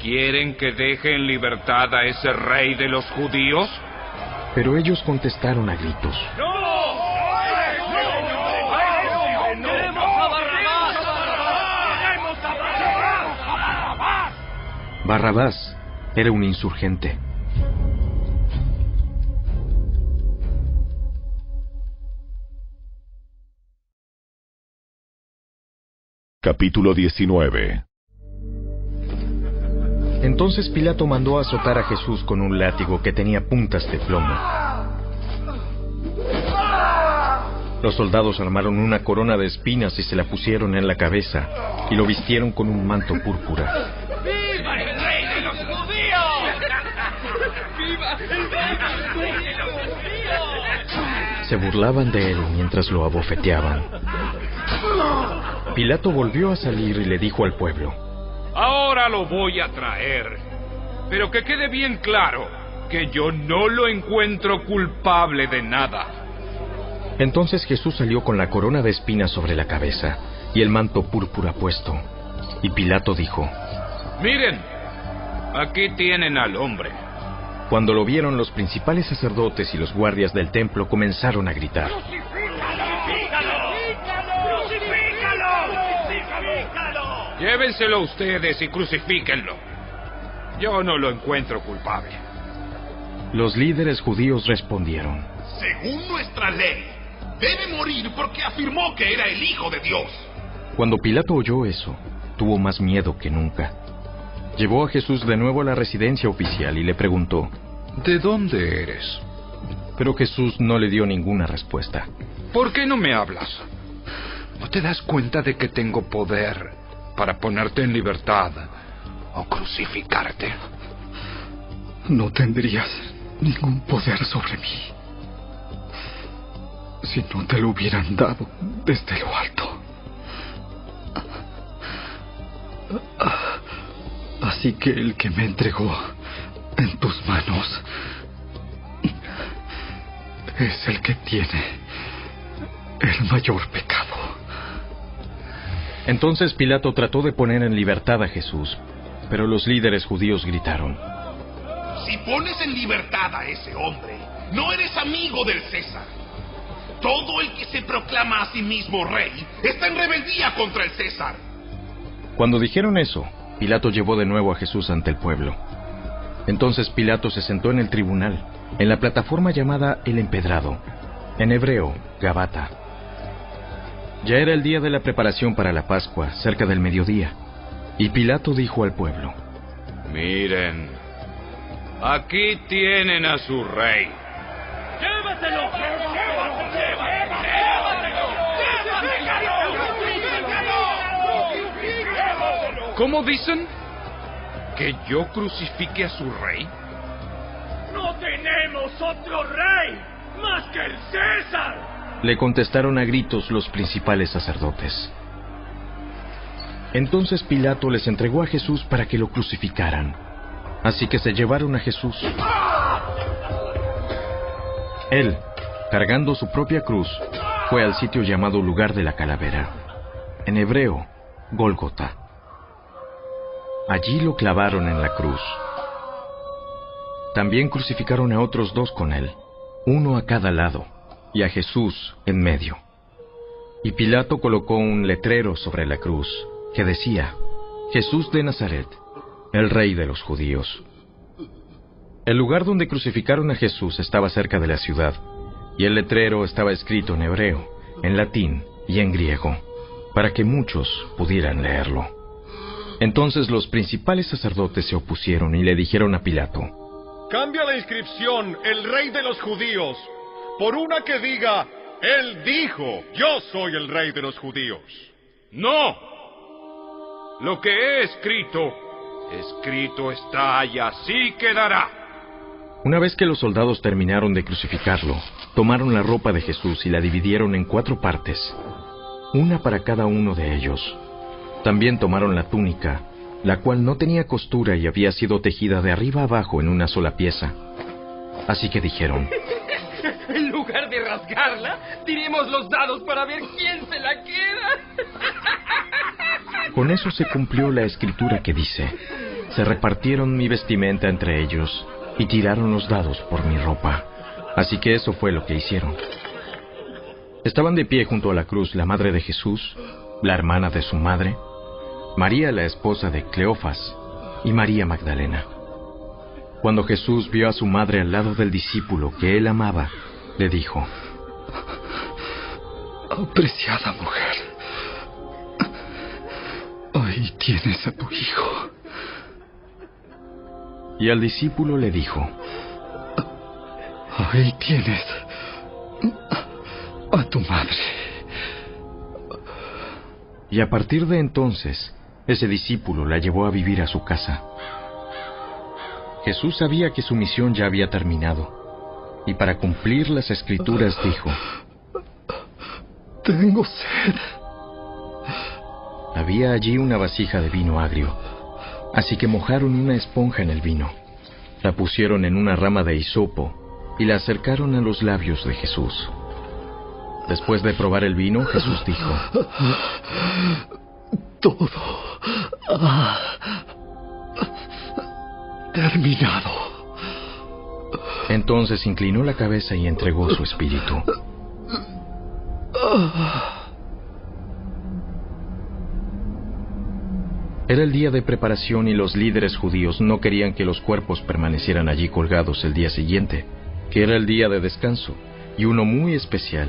¿Quieren que deje en libertad a ese rey de los judíos? Pero ellos contestaron a gritos. Barrabás era un insurgente. Capítulo 19 Entonces Pilato mandó azotar a Jesús con un látigo que tenía puntas de plomo. Los soldados armaron una corona de espinas y se la pusieron en la cabeza y lo vistieron con un manto púrpura. ¡Viva el rey de los judíos! ¡Viva el rey de los judíos! Se burlaban de él mientras lo abofeteaban. Pilato volvió a salir y le dijo al pueblo, Ahora lo voy a traer. Pero que quede bien claro que yo no lo encuentro culpable de nada. Entonces Jesús salió con la corona de espinas sobre la cabeza y el manto púrpura puesto. Y Pilato dijo, Miren, aquí tienen al hombre. Cuando lo vieron los principales sacerdotes y los guardias del templo comenzaron a gritar. Llévenselo ustedes y crucifíquenlo. Yo no lo encuentro culpable. Los líderes judíos respondieron, Según nuestra ley, debe morir porque afirmó que era el Hijo de Dios. Cuando Pilato oyó eso, tuvo más miedo que nunca. Llevó a Jesús de nuevo a la residencia oficial y le preguntó, ¿De dónde eres? Pero Jesús no le dio ninguna respuesta. ¿Por qué no me hablas? ¿No te das cuenta de que tengo poder para ponerte en libertad o crucificarte? No tendrías ningún poder sobre mí si no te lo hubieran dado desde lo alto. Así que el que me entregó en tus manos es el que tiene el mayor pecado. Entonces Pilato trató de poner en libertad a Jesús, pero los líderes judíos gritaron, Si pones en libertad a ese hombre, no eres amigo del César. Todo el que se proclama a sí mismo rey está en rebeldía contra el César. Cuando dijeron eso, Pilato llevó de nuevo a Jesús ante el pueblo. Entonces Pilato se sentó en el tribunal, en la plataforma llamada El Empedrado, en hebreo, Gabata. Ya era el día de la preparación para la Pascua, cerca del mediodía, y Pilato dijo al pueblo, Miren, aquí tienen a su rey. ¡Llévatelo! ¿Cómo dicen? ¿Que yo crucifique a su rey? ¡No tenemos otro rey más que el César! Le contestaron a gritos los principales sacerdotes. Entonces Pilato les entregó a Jesús para que lo crucificaran. Así que se llevaron a Jesús. Él, cargando su propia cruz, fue al sitio llamado lugar de la calavera, en hebreo, Gólgota. Allí lo clavaron en la cruz. También crucificaron a otros dos con él, uno a cada lado, y a Jesús en medio. Y Pilato colocó un letrero sobre la cruz que decía, Jesús de Nazaret, el rey de los judíos. El lugar donde crucificaron a Jesús estaba cerca de la ciudad, y el letrero estaba escrito en hebreo, en latín y en griego, para que muchos pudieran leerlo. Entonces los principales sacerdotes se opusieron y le dijeron a Pilato, Cambia la inscripción, el rey de los judíos, por una que diga, él dijo, yo soy el rey de los judíos. No. Lo que he escrito, escrito está y así quedará. Una vez que los soldados terminaron de crucificarlo, tomaron la ropa de Jesús y la dividieron en cuatro partes, una para cada uno de ellos. También tomaron la túnica, la cual no tenía costura y había sido tejida de arriba abajo en una sola pieza. Así que dijeron, En lugar de rasgarla, tiremos los dados para ver quién se la queda. con eso se cumplió la escritura que dice, se repartieron mi vestimenta entre ellos y tiraron los dados por mi ropa. Así que eso fue lo que hicieron. Estaban de pie junto a la cruz la madre de Jesús, la hermana de su madre, María la esposa de Cleofas y María Magdalena. Cuando Jesús vio a su madre al lado del discípulo que él amaba, le dijo, Apreciada mujer, ahí tienes a tu hijo. Y al discípulo le dijo, Ahí tienes a tu madre. Y a partir de entonces, ese discípulo la llevó a vivir a su casa. Jesús sabía que su misión ya había terminado, y para cumplir las escrituras dijo, Tengo sed. Había allí una vasija de vino agrio, así que mojaron una esponja en el vino, la pusieron en una rama de hisopo y la acercaron a los labios de Jesús. Después de probar el vino, Jesús dijo, Todo ha terminado. Entonces inclinó la cabeza y entregó su espíritu. Era el día de preparación y los líderes judíos no querían que los cuerpos permanecieran allí colgados el día siguiente, que era el día de descanso, y uno muy especial,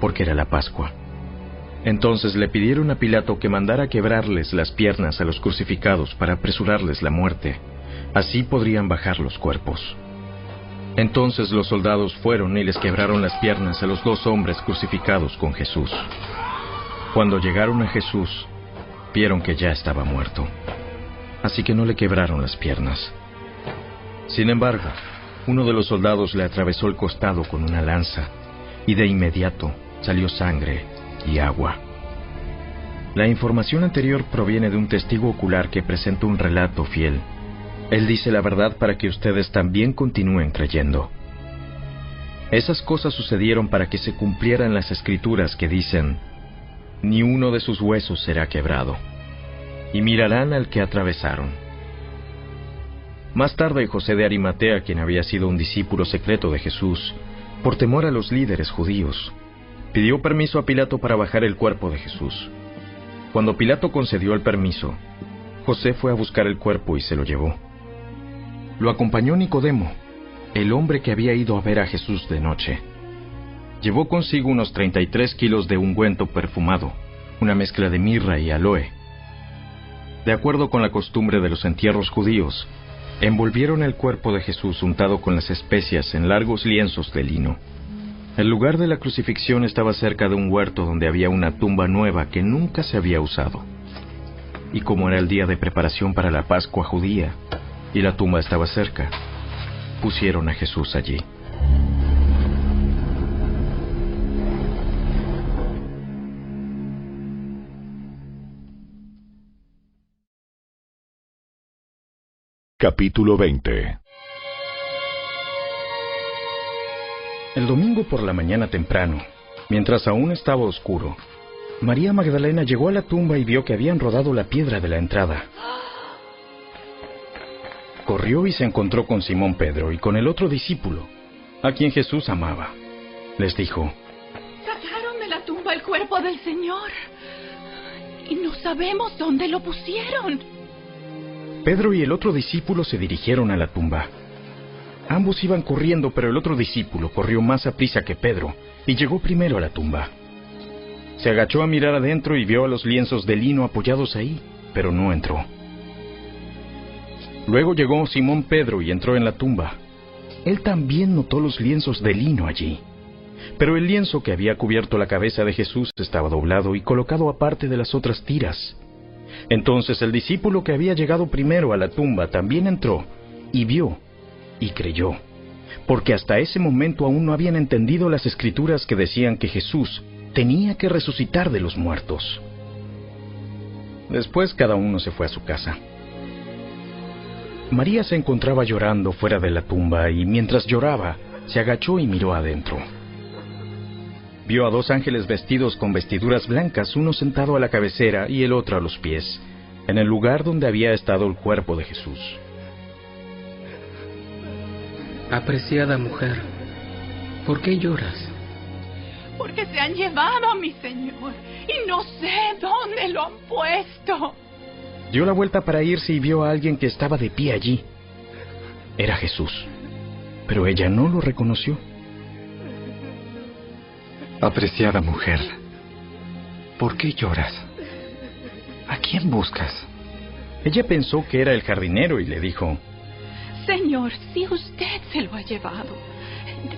porque era la Pascua. Entonces le pidieron a Pilato que mandara quebrarles las piernas a los crucificados para apresurarles la muerte. Así podrían bajar los cuerpos. Entonces los soldados fueron y les quebraron las piernas a los dos hombres crucificados con Jesús. Cuando llegaron a Jesús, vieron que ya estaba muerto. Así que no le quebraron las piernas. Sin embargo, uno de los soldados le atravesó el costado con una lanza y de inmediato salió sangre y agua. La información anterior proviene de un testigo ocular que presenta un relato fiel. Él dice la verdad para que ustedes también continúen creyendo. Esas cosas sucedieron para que se cumplieran las escrituras que dicen, ni uno de sus huesos será quebrado, y mirarán al que atravesaron. Más tarde José de Arimatea, quien había sido un discípulo secreto de Jesús, por temor a los líderes judíos, pidió permiso a Pilato para bajar el cuerpo de Jesús. Cuando Pilato concedió el permiso, José fue a buscar el cuerpo y se lo llevó. Lo acompañó Nicodemo, el hombre que había ido a ver a Jesús de noche. Llevó consigo unos 33 kilos de ungüento perfumado, una mezcla de mirra y aloe. De acuerdo con la costumbre de los entierros judíos, envolvieron el cuerpo de Jesús untado con las especias en largos lienzos de lino. El lugar de la crucifixión estaba cerca de un huerto donde había una tumba nueva que nunca se había usado. Y como era el día de preparación para la Pascua judía y la tumba estaba cerca, pusieron a Jesús allí. Capítulo 20 El domingo por la mañana temprano, mientras aún estaba oscuro, María Magdalena llegó a la tumba y vio que habían rodado la piedra de la entrada. Corrió y se encontró con Simón Pedro y con el otro discípulo, a quien Jesús amaba. Les dijo, Sacaron de la tumba el cuerpo del Señor y no sabemos dónde lo pusieron. Pedro y el otro discípulo se dirigieron a la tumba. Ambos iban corriendo, pero el otro discípulo corrió más a prisa que Pedro y llegó primero a la tumba. Se agachó a mirar adentro y vio a los lienzos de lino apoyados ahí, pero no entró. Luego llegó Simón Pedro y entró en la tumba. Él también notó los lienzos de lino allí. Pero el lienzo que había cubierto la cabeza de Jesús estaba doblado y colocado aparte de las otras tiras. Entonces el discípulo que había llegado primero a la tumba también entró y vio y creyó, porque hasta ese momento aún no habían entendido las escrituras que decían que Jesús tenía que resucitar de los muertos. Después cada uno se fue a su casa. María se encontraba llorando fuera de la tumba y mientras lloraba, se agachó y miró adentro. Vio a dos ángeles vestidos con vestiduras blancas, uno sentado a la cabecera y el otro a los pies, en el lugar donde había estado el cuerpo de Jesús. Apreciada mujer, ¿por qué lloras? Porque se han llevado a mi Señor y no sé dónde lo han puesto. Dio la vuelta para irse y vio a alguien que estaba de pie allí. Era Jesús, pero ella no lo reconoció. Apreciada mujer, ¿por qué lloras? ¿A quién buscas? Ella pensó que era el jardinero y le dijo, Señor, si usted se lo ha llevado,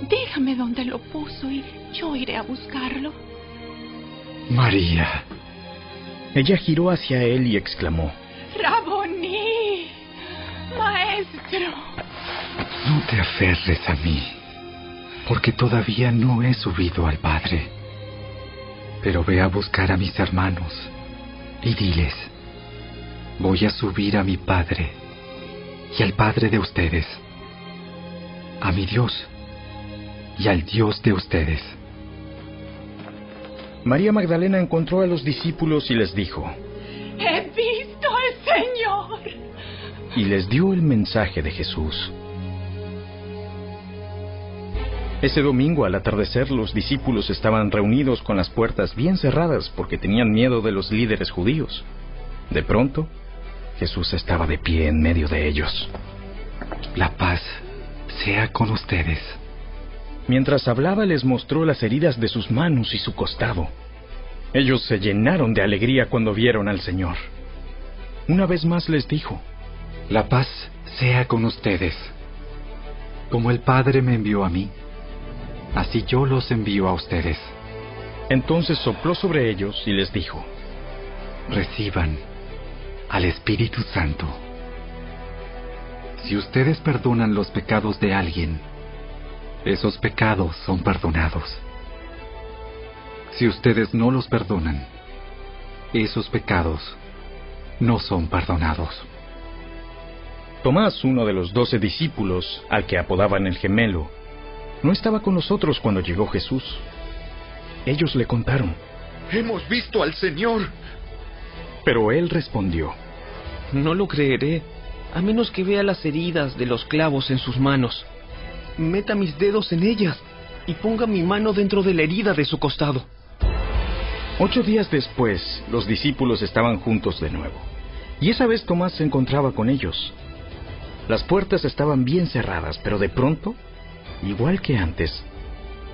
dígame dónde lo puso y yo iré a buscarlo. María. Ella giró hacia él y exclamó, Raboní, maestro. No te aferres a mí, porque todavía no he subido al Padre. Pero ve a buscar a mis hermanos y diles, voy a subir a mi Padre y al Padre de ustedes, a mi Dios y al Dios de ustedes. María Magdalena encontró a los discípulos y les dijo, He visto al Señor. Y les dio el mensaje de Jesús. Ese domingo al atardecer los discípulos estaban reunidos con las puertas bien cerradas porque tenían miedo de los líderes judíos. De pronto, Jesús estaba de pie en medio de ellos. La paz sea con ustedes. Mientras hablaba les mostró las heridas de sus manos y su costado. Ellos se llenaron de alegría cuando vieron al Señor. Una vez más les dijo, La paz sea con ustedes. Como el Padre me envió a mí, así yo los envío a ustedes. Entonces sopló sobre ellos y les dijo, Reciban al Espíritu Santo. Si ustedes perdonan los pecados de alguien, esos pecados son perdonados. Si ustedes no los perdonan, esos pecados no son perdonados. Tomás, uno de los doce discípulos, al que apodaban el gemelo, no estaba con nosotros cuando llegó Jesús. Ellos le contaron. Hemos visto al Señor. Pero él respondió. No lo creeré, a menos que vea las heridas de los clavos en sus manos. Meta mis dedos en ellas y ponga mi mano dentro de la herida de su costado. Ocho días después, los discípulos estaban juntos de nuevo. Y esa vez Tomás se encontraba con ellos. Las puertas estaban bien cerradas, pero de pronto, igual que antes,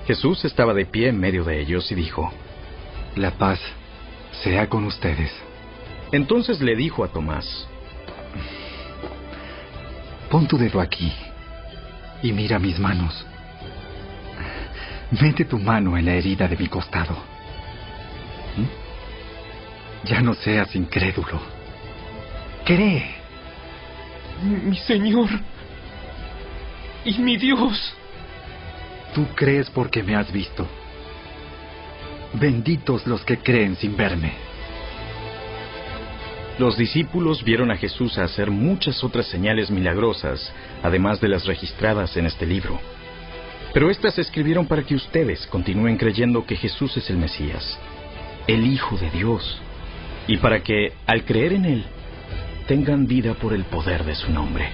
Jesús estaba de pie en medio de ellos y dijo, La paz sea con ustedes. Entonces le dijo a Tomás, Pon tu dedo aquí y mira mis manos. Mete tu mano en la herida de mi costado. ¿Mm? Ya no seas incrédulo. Cree. Mi Señor. Y mi Dios. Tú crees porque me has visto. Benditos los que creen sin verme. Los discípulos vieron a Jesús hacer muchas otras señales milagrosas, además de las registradas en este libro. Pero estas se escribieron para que ustedes continúen creyendo que Jesús es el Mesías, el Hijo de Dios, y para que, al creer en Él, tengan vida por el poder de su nombre.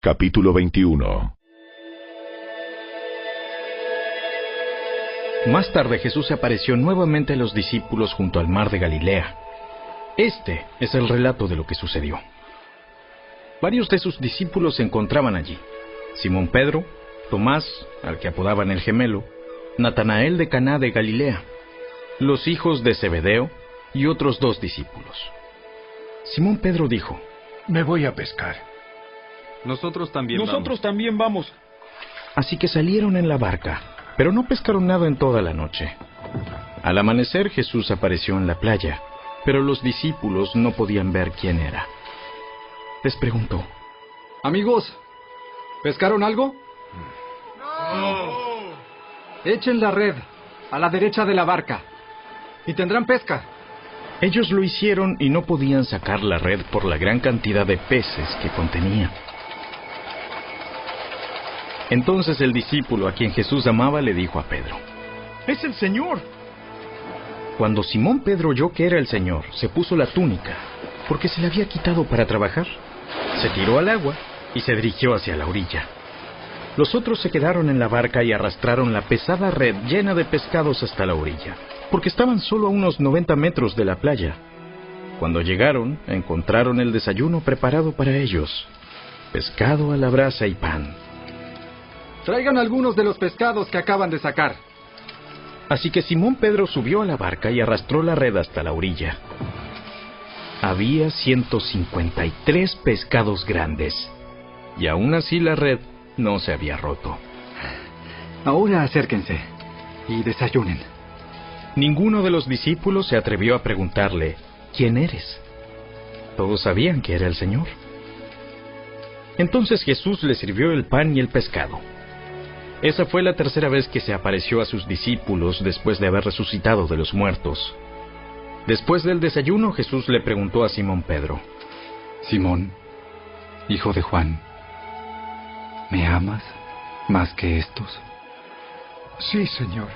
Capítulo 21 Más tarde Jesús se apareció nuevamente a los discípulos junto al mar de Galilea. Este es el relato de lo que sucedió. Varios de sus discípulos se encontraban allí. Simón Pedro, Tomás, al que apodaban el gemelo, Natanael de Caná de Galilea, los hijos de Zebedeo y otros dos discípulos. Simón Pedro dijo: Me voy a pescar. Nosotros también Nosotros también vamos. Así que salieron en la barca, pero no pescaron nada en toda la noche. Al amanecer Jesús apareció en la playa, pero los discípulos no podían ver quién era. Les preguntó, Amigos, ¿pescaron algo? Echen la red a la derecha de la barca y tendrán pesca. Ellos lo hicieron y no podían sacar la red por la gran cantidad de peces que contenía. Entonces el discípulo a quien Jesús amaba le dijo a Pedro, Es el Señor. Cuando Simón Pedro oyó que era el Señor, se puso la túnica, porque se le había quitado para trabajar. Se tiró al agua y se dirigió hacia la orilla. Los otros se quedaron en la barca y arrastraron la pesada red llena de pescados hasta la orilla, porque estaban solo a unos 90 metros de la playa. Cuando llegaron, encontraron el desayuno preparado para ellos. Pescado a la brasa y pan. Traigan algunos de los pescados que acaban de sacar. Así que Simón Pedro subió a la barca y arrastró la red hasta la orilla. Había 153 pescados grandes, y aún así la red no se había roto. Ahora acérquense y desayunen. Ninguno de los discípulos se atrevió a preguntarle, ¿quién eres? Todos sabían que era el Señor. Entonces Jesús les sirvió el pan y el pescado. Esa fue la tercera vez que se apareció a sus discípulos después de haber resucitado de los muertos. Después del desayuno Jesús le preguntó a Simón Pedro, Simón, hijo de Juan, ¿me amas más que estos? Sí, Señor.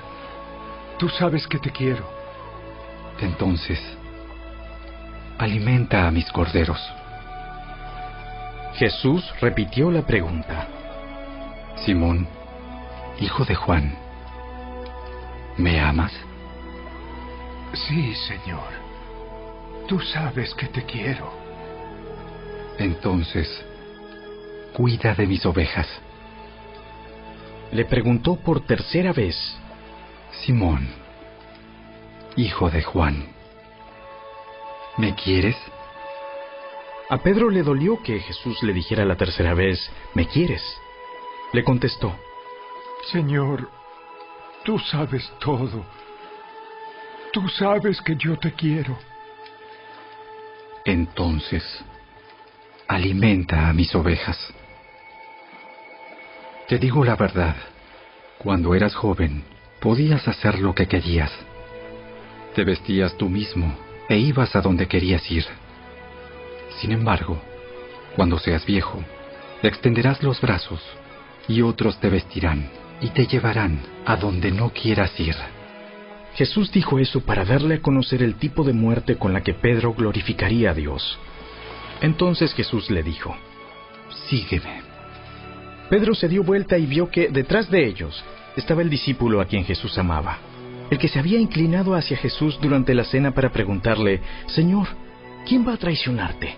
Tú sabes que te quiero. Entonces, alimenta a mis corderos. Jesús repitió la pregunta. Simón, hijo de Juan, ¿me amas? Sí, Señor. Tú sabes que te quiero. Entonces, cuida de mis ovejas. Le preguntó por tercera vez. Simón, hijo de Juan, ¿me quieres? A Pedro le dolió que Jesús le dijera la tercera vez, ¿me quieres? Le contestó, Señor, tú sabes todo. Tú sabes que yo te quiero. Entonces, alimenta a mis ovejas. Te digo la verdad, cuando eras joven, podías hacer lo que querías. Te vestías tú mismo e ibas a donde querías ir. Sin embargo, cuando seas viejo, extenderás los brazos y otros te vestirán y te llevarán a donde no quieras ir. Jesús dijo eso para darle a conocer el tipo de muerte con la que Pedro glorificaría a Dios. Entonces Jesús le dijo, Sígueme. Pedro se dio vuelta y vio que detrás de ellos estaba el discípulo a quien Jesús amaba, el que se había inclinado hacia Jesús durante la cena para preguntarle, Señor, ¿quién va a traicionarte?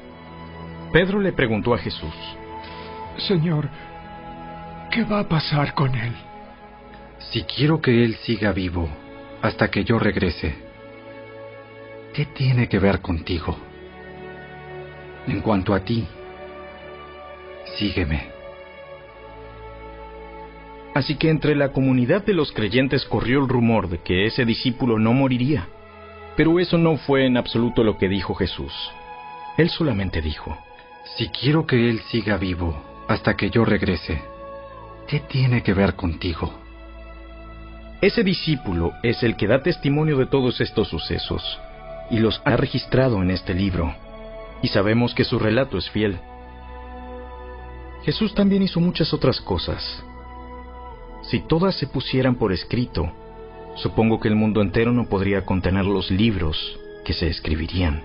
Pedro le preguntó a Jesús, Señor, ¿qué va a pasar con él? Si quiero que él siga vivo hasta que yo regrese, ¿qué tiene que ver contigo? En cuanto a ti, sígueme. Así que entre la comunidad de los creyentes corrió el rumor de que ese discípulo no moriría. Pero eso no fue en absoluto lo que dijo Jesús. Él solamente dijo, Si quiero que él siga vivo hasta que yo regrese, ¿qué tiene que ver contigo? Ese discípulo es el que da testimonio de todos estos sucesos y los ha registrado en este libro, y sabemos que su relato es fiel. Jesús también hizo muchas otras cosas. Si todas se pusieran por escrito, supongo que el mundo entero no podría contener los libros que se escribirían.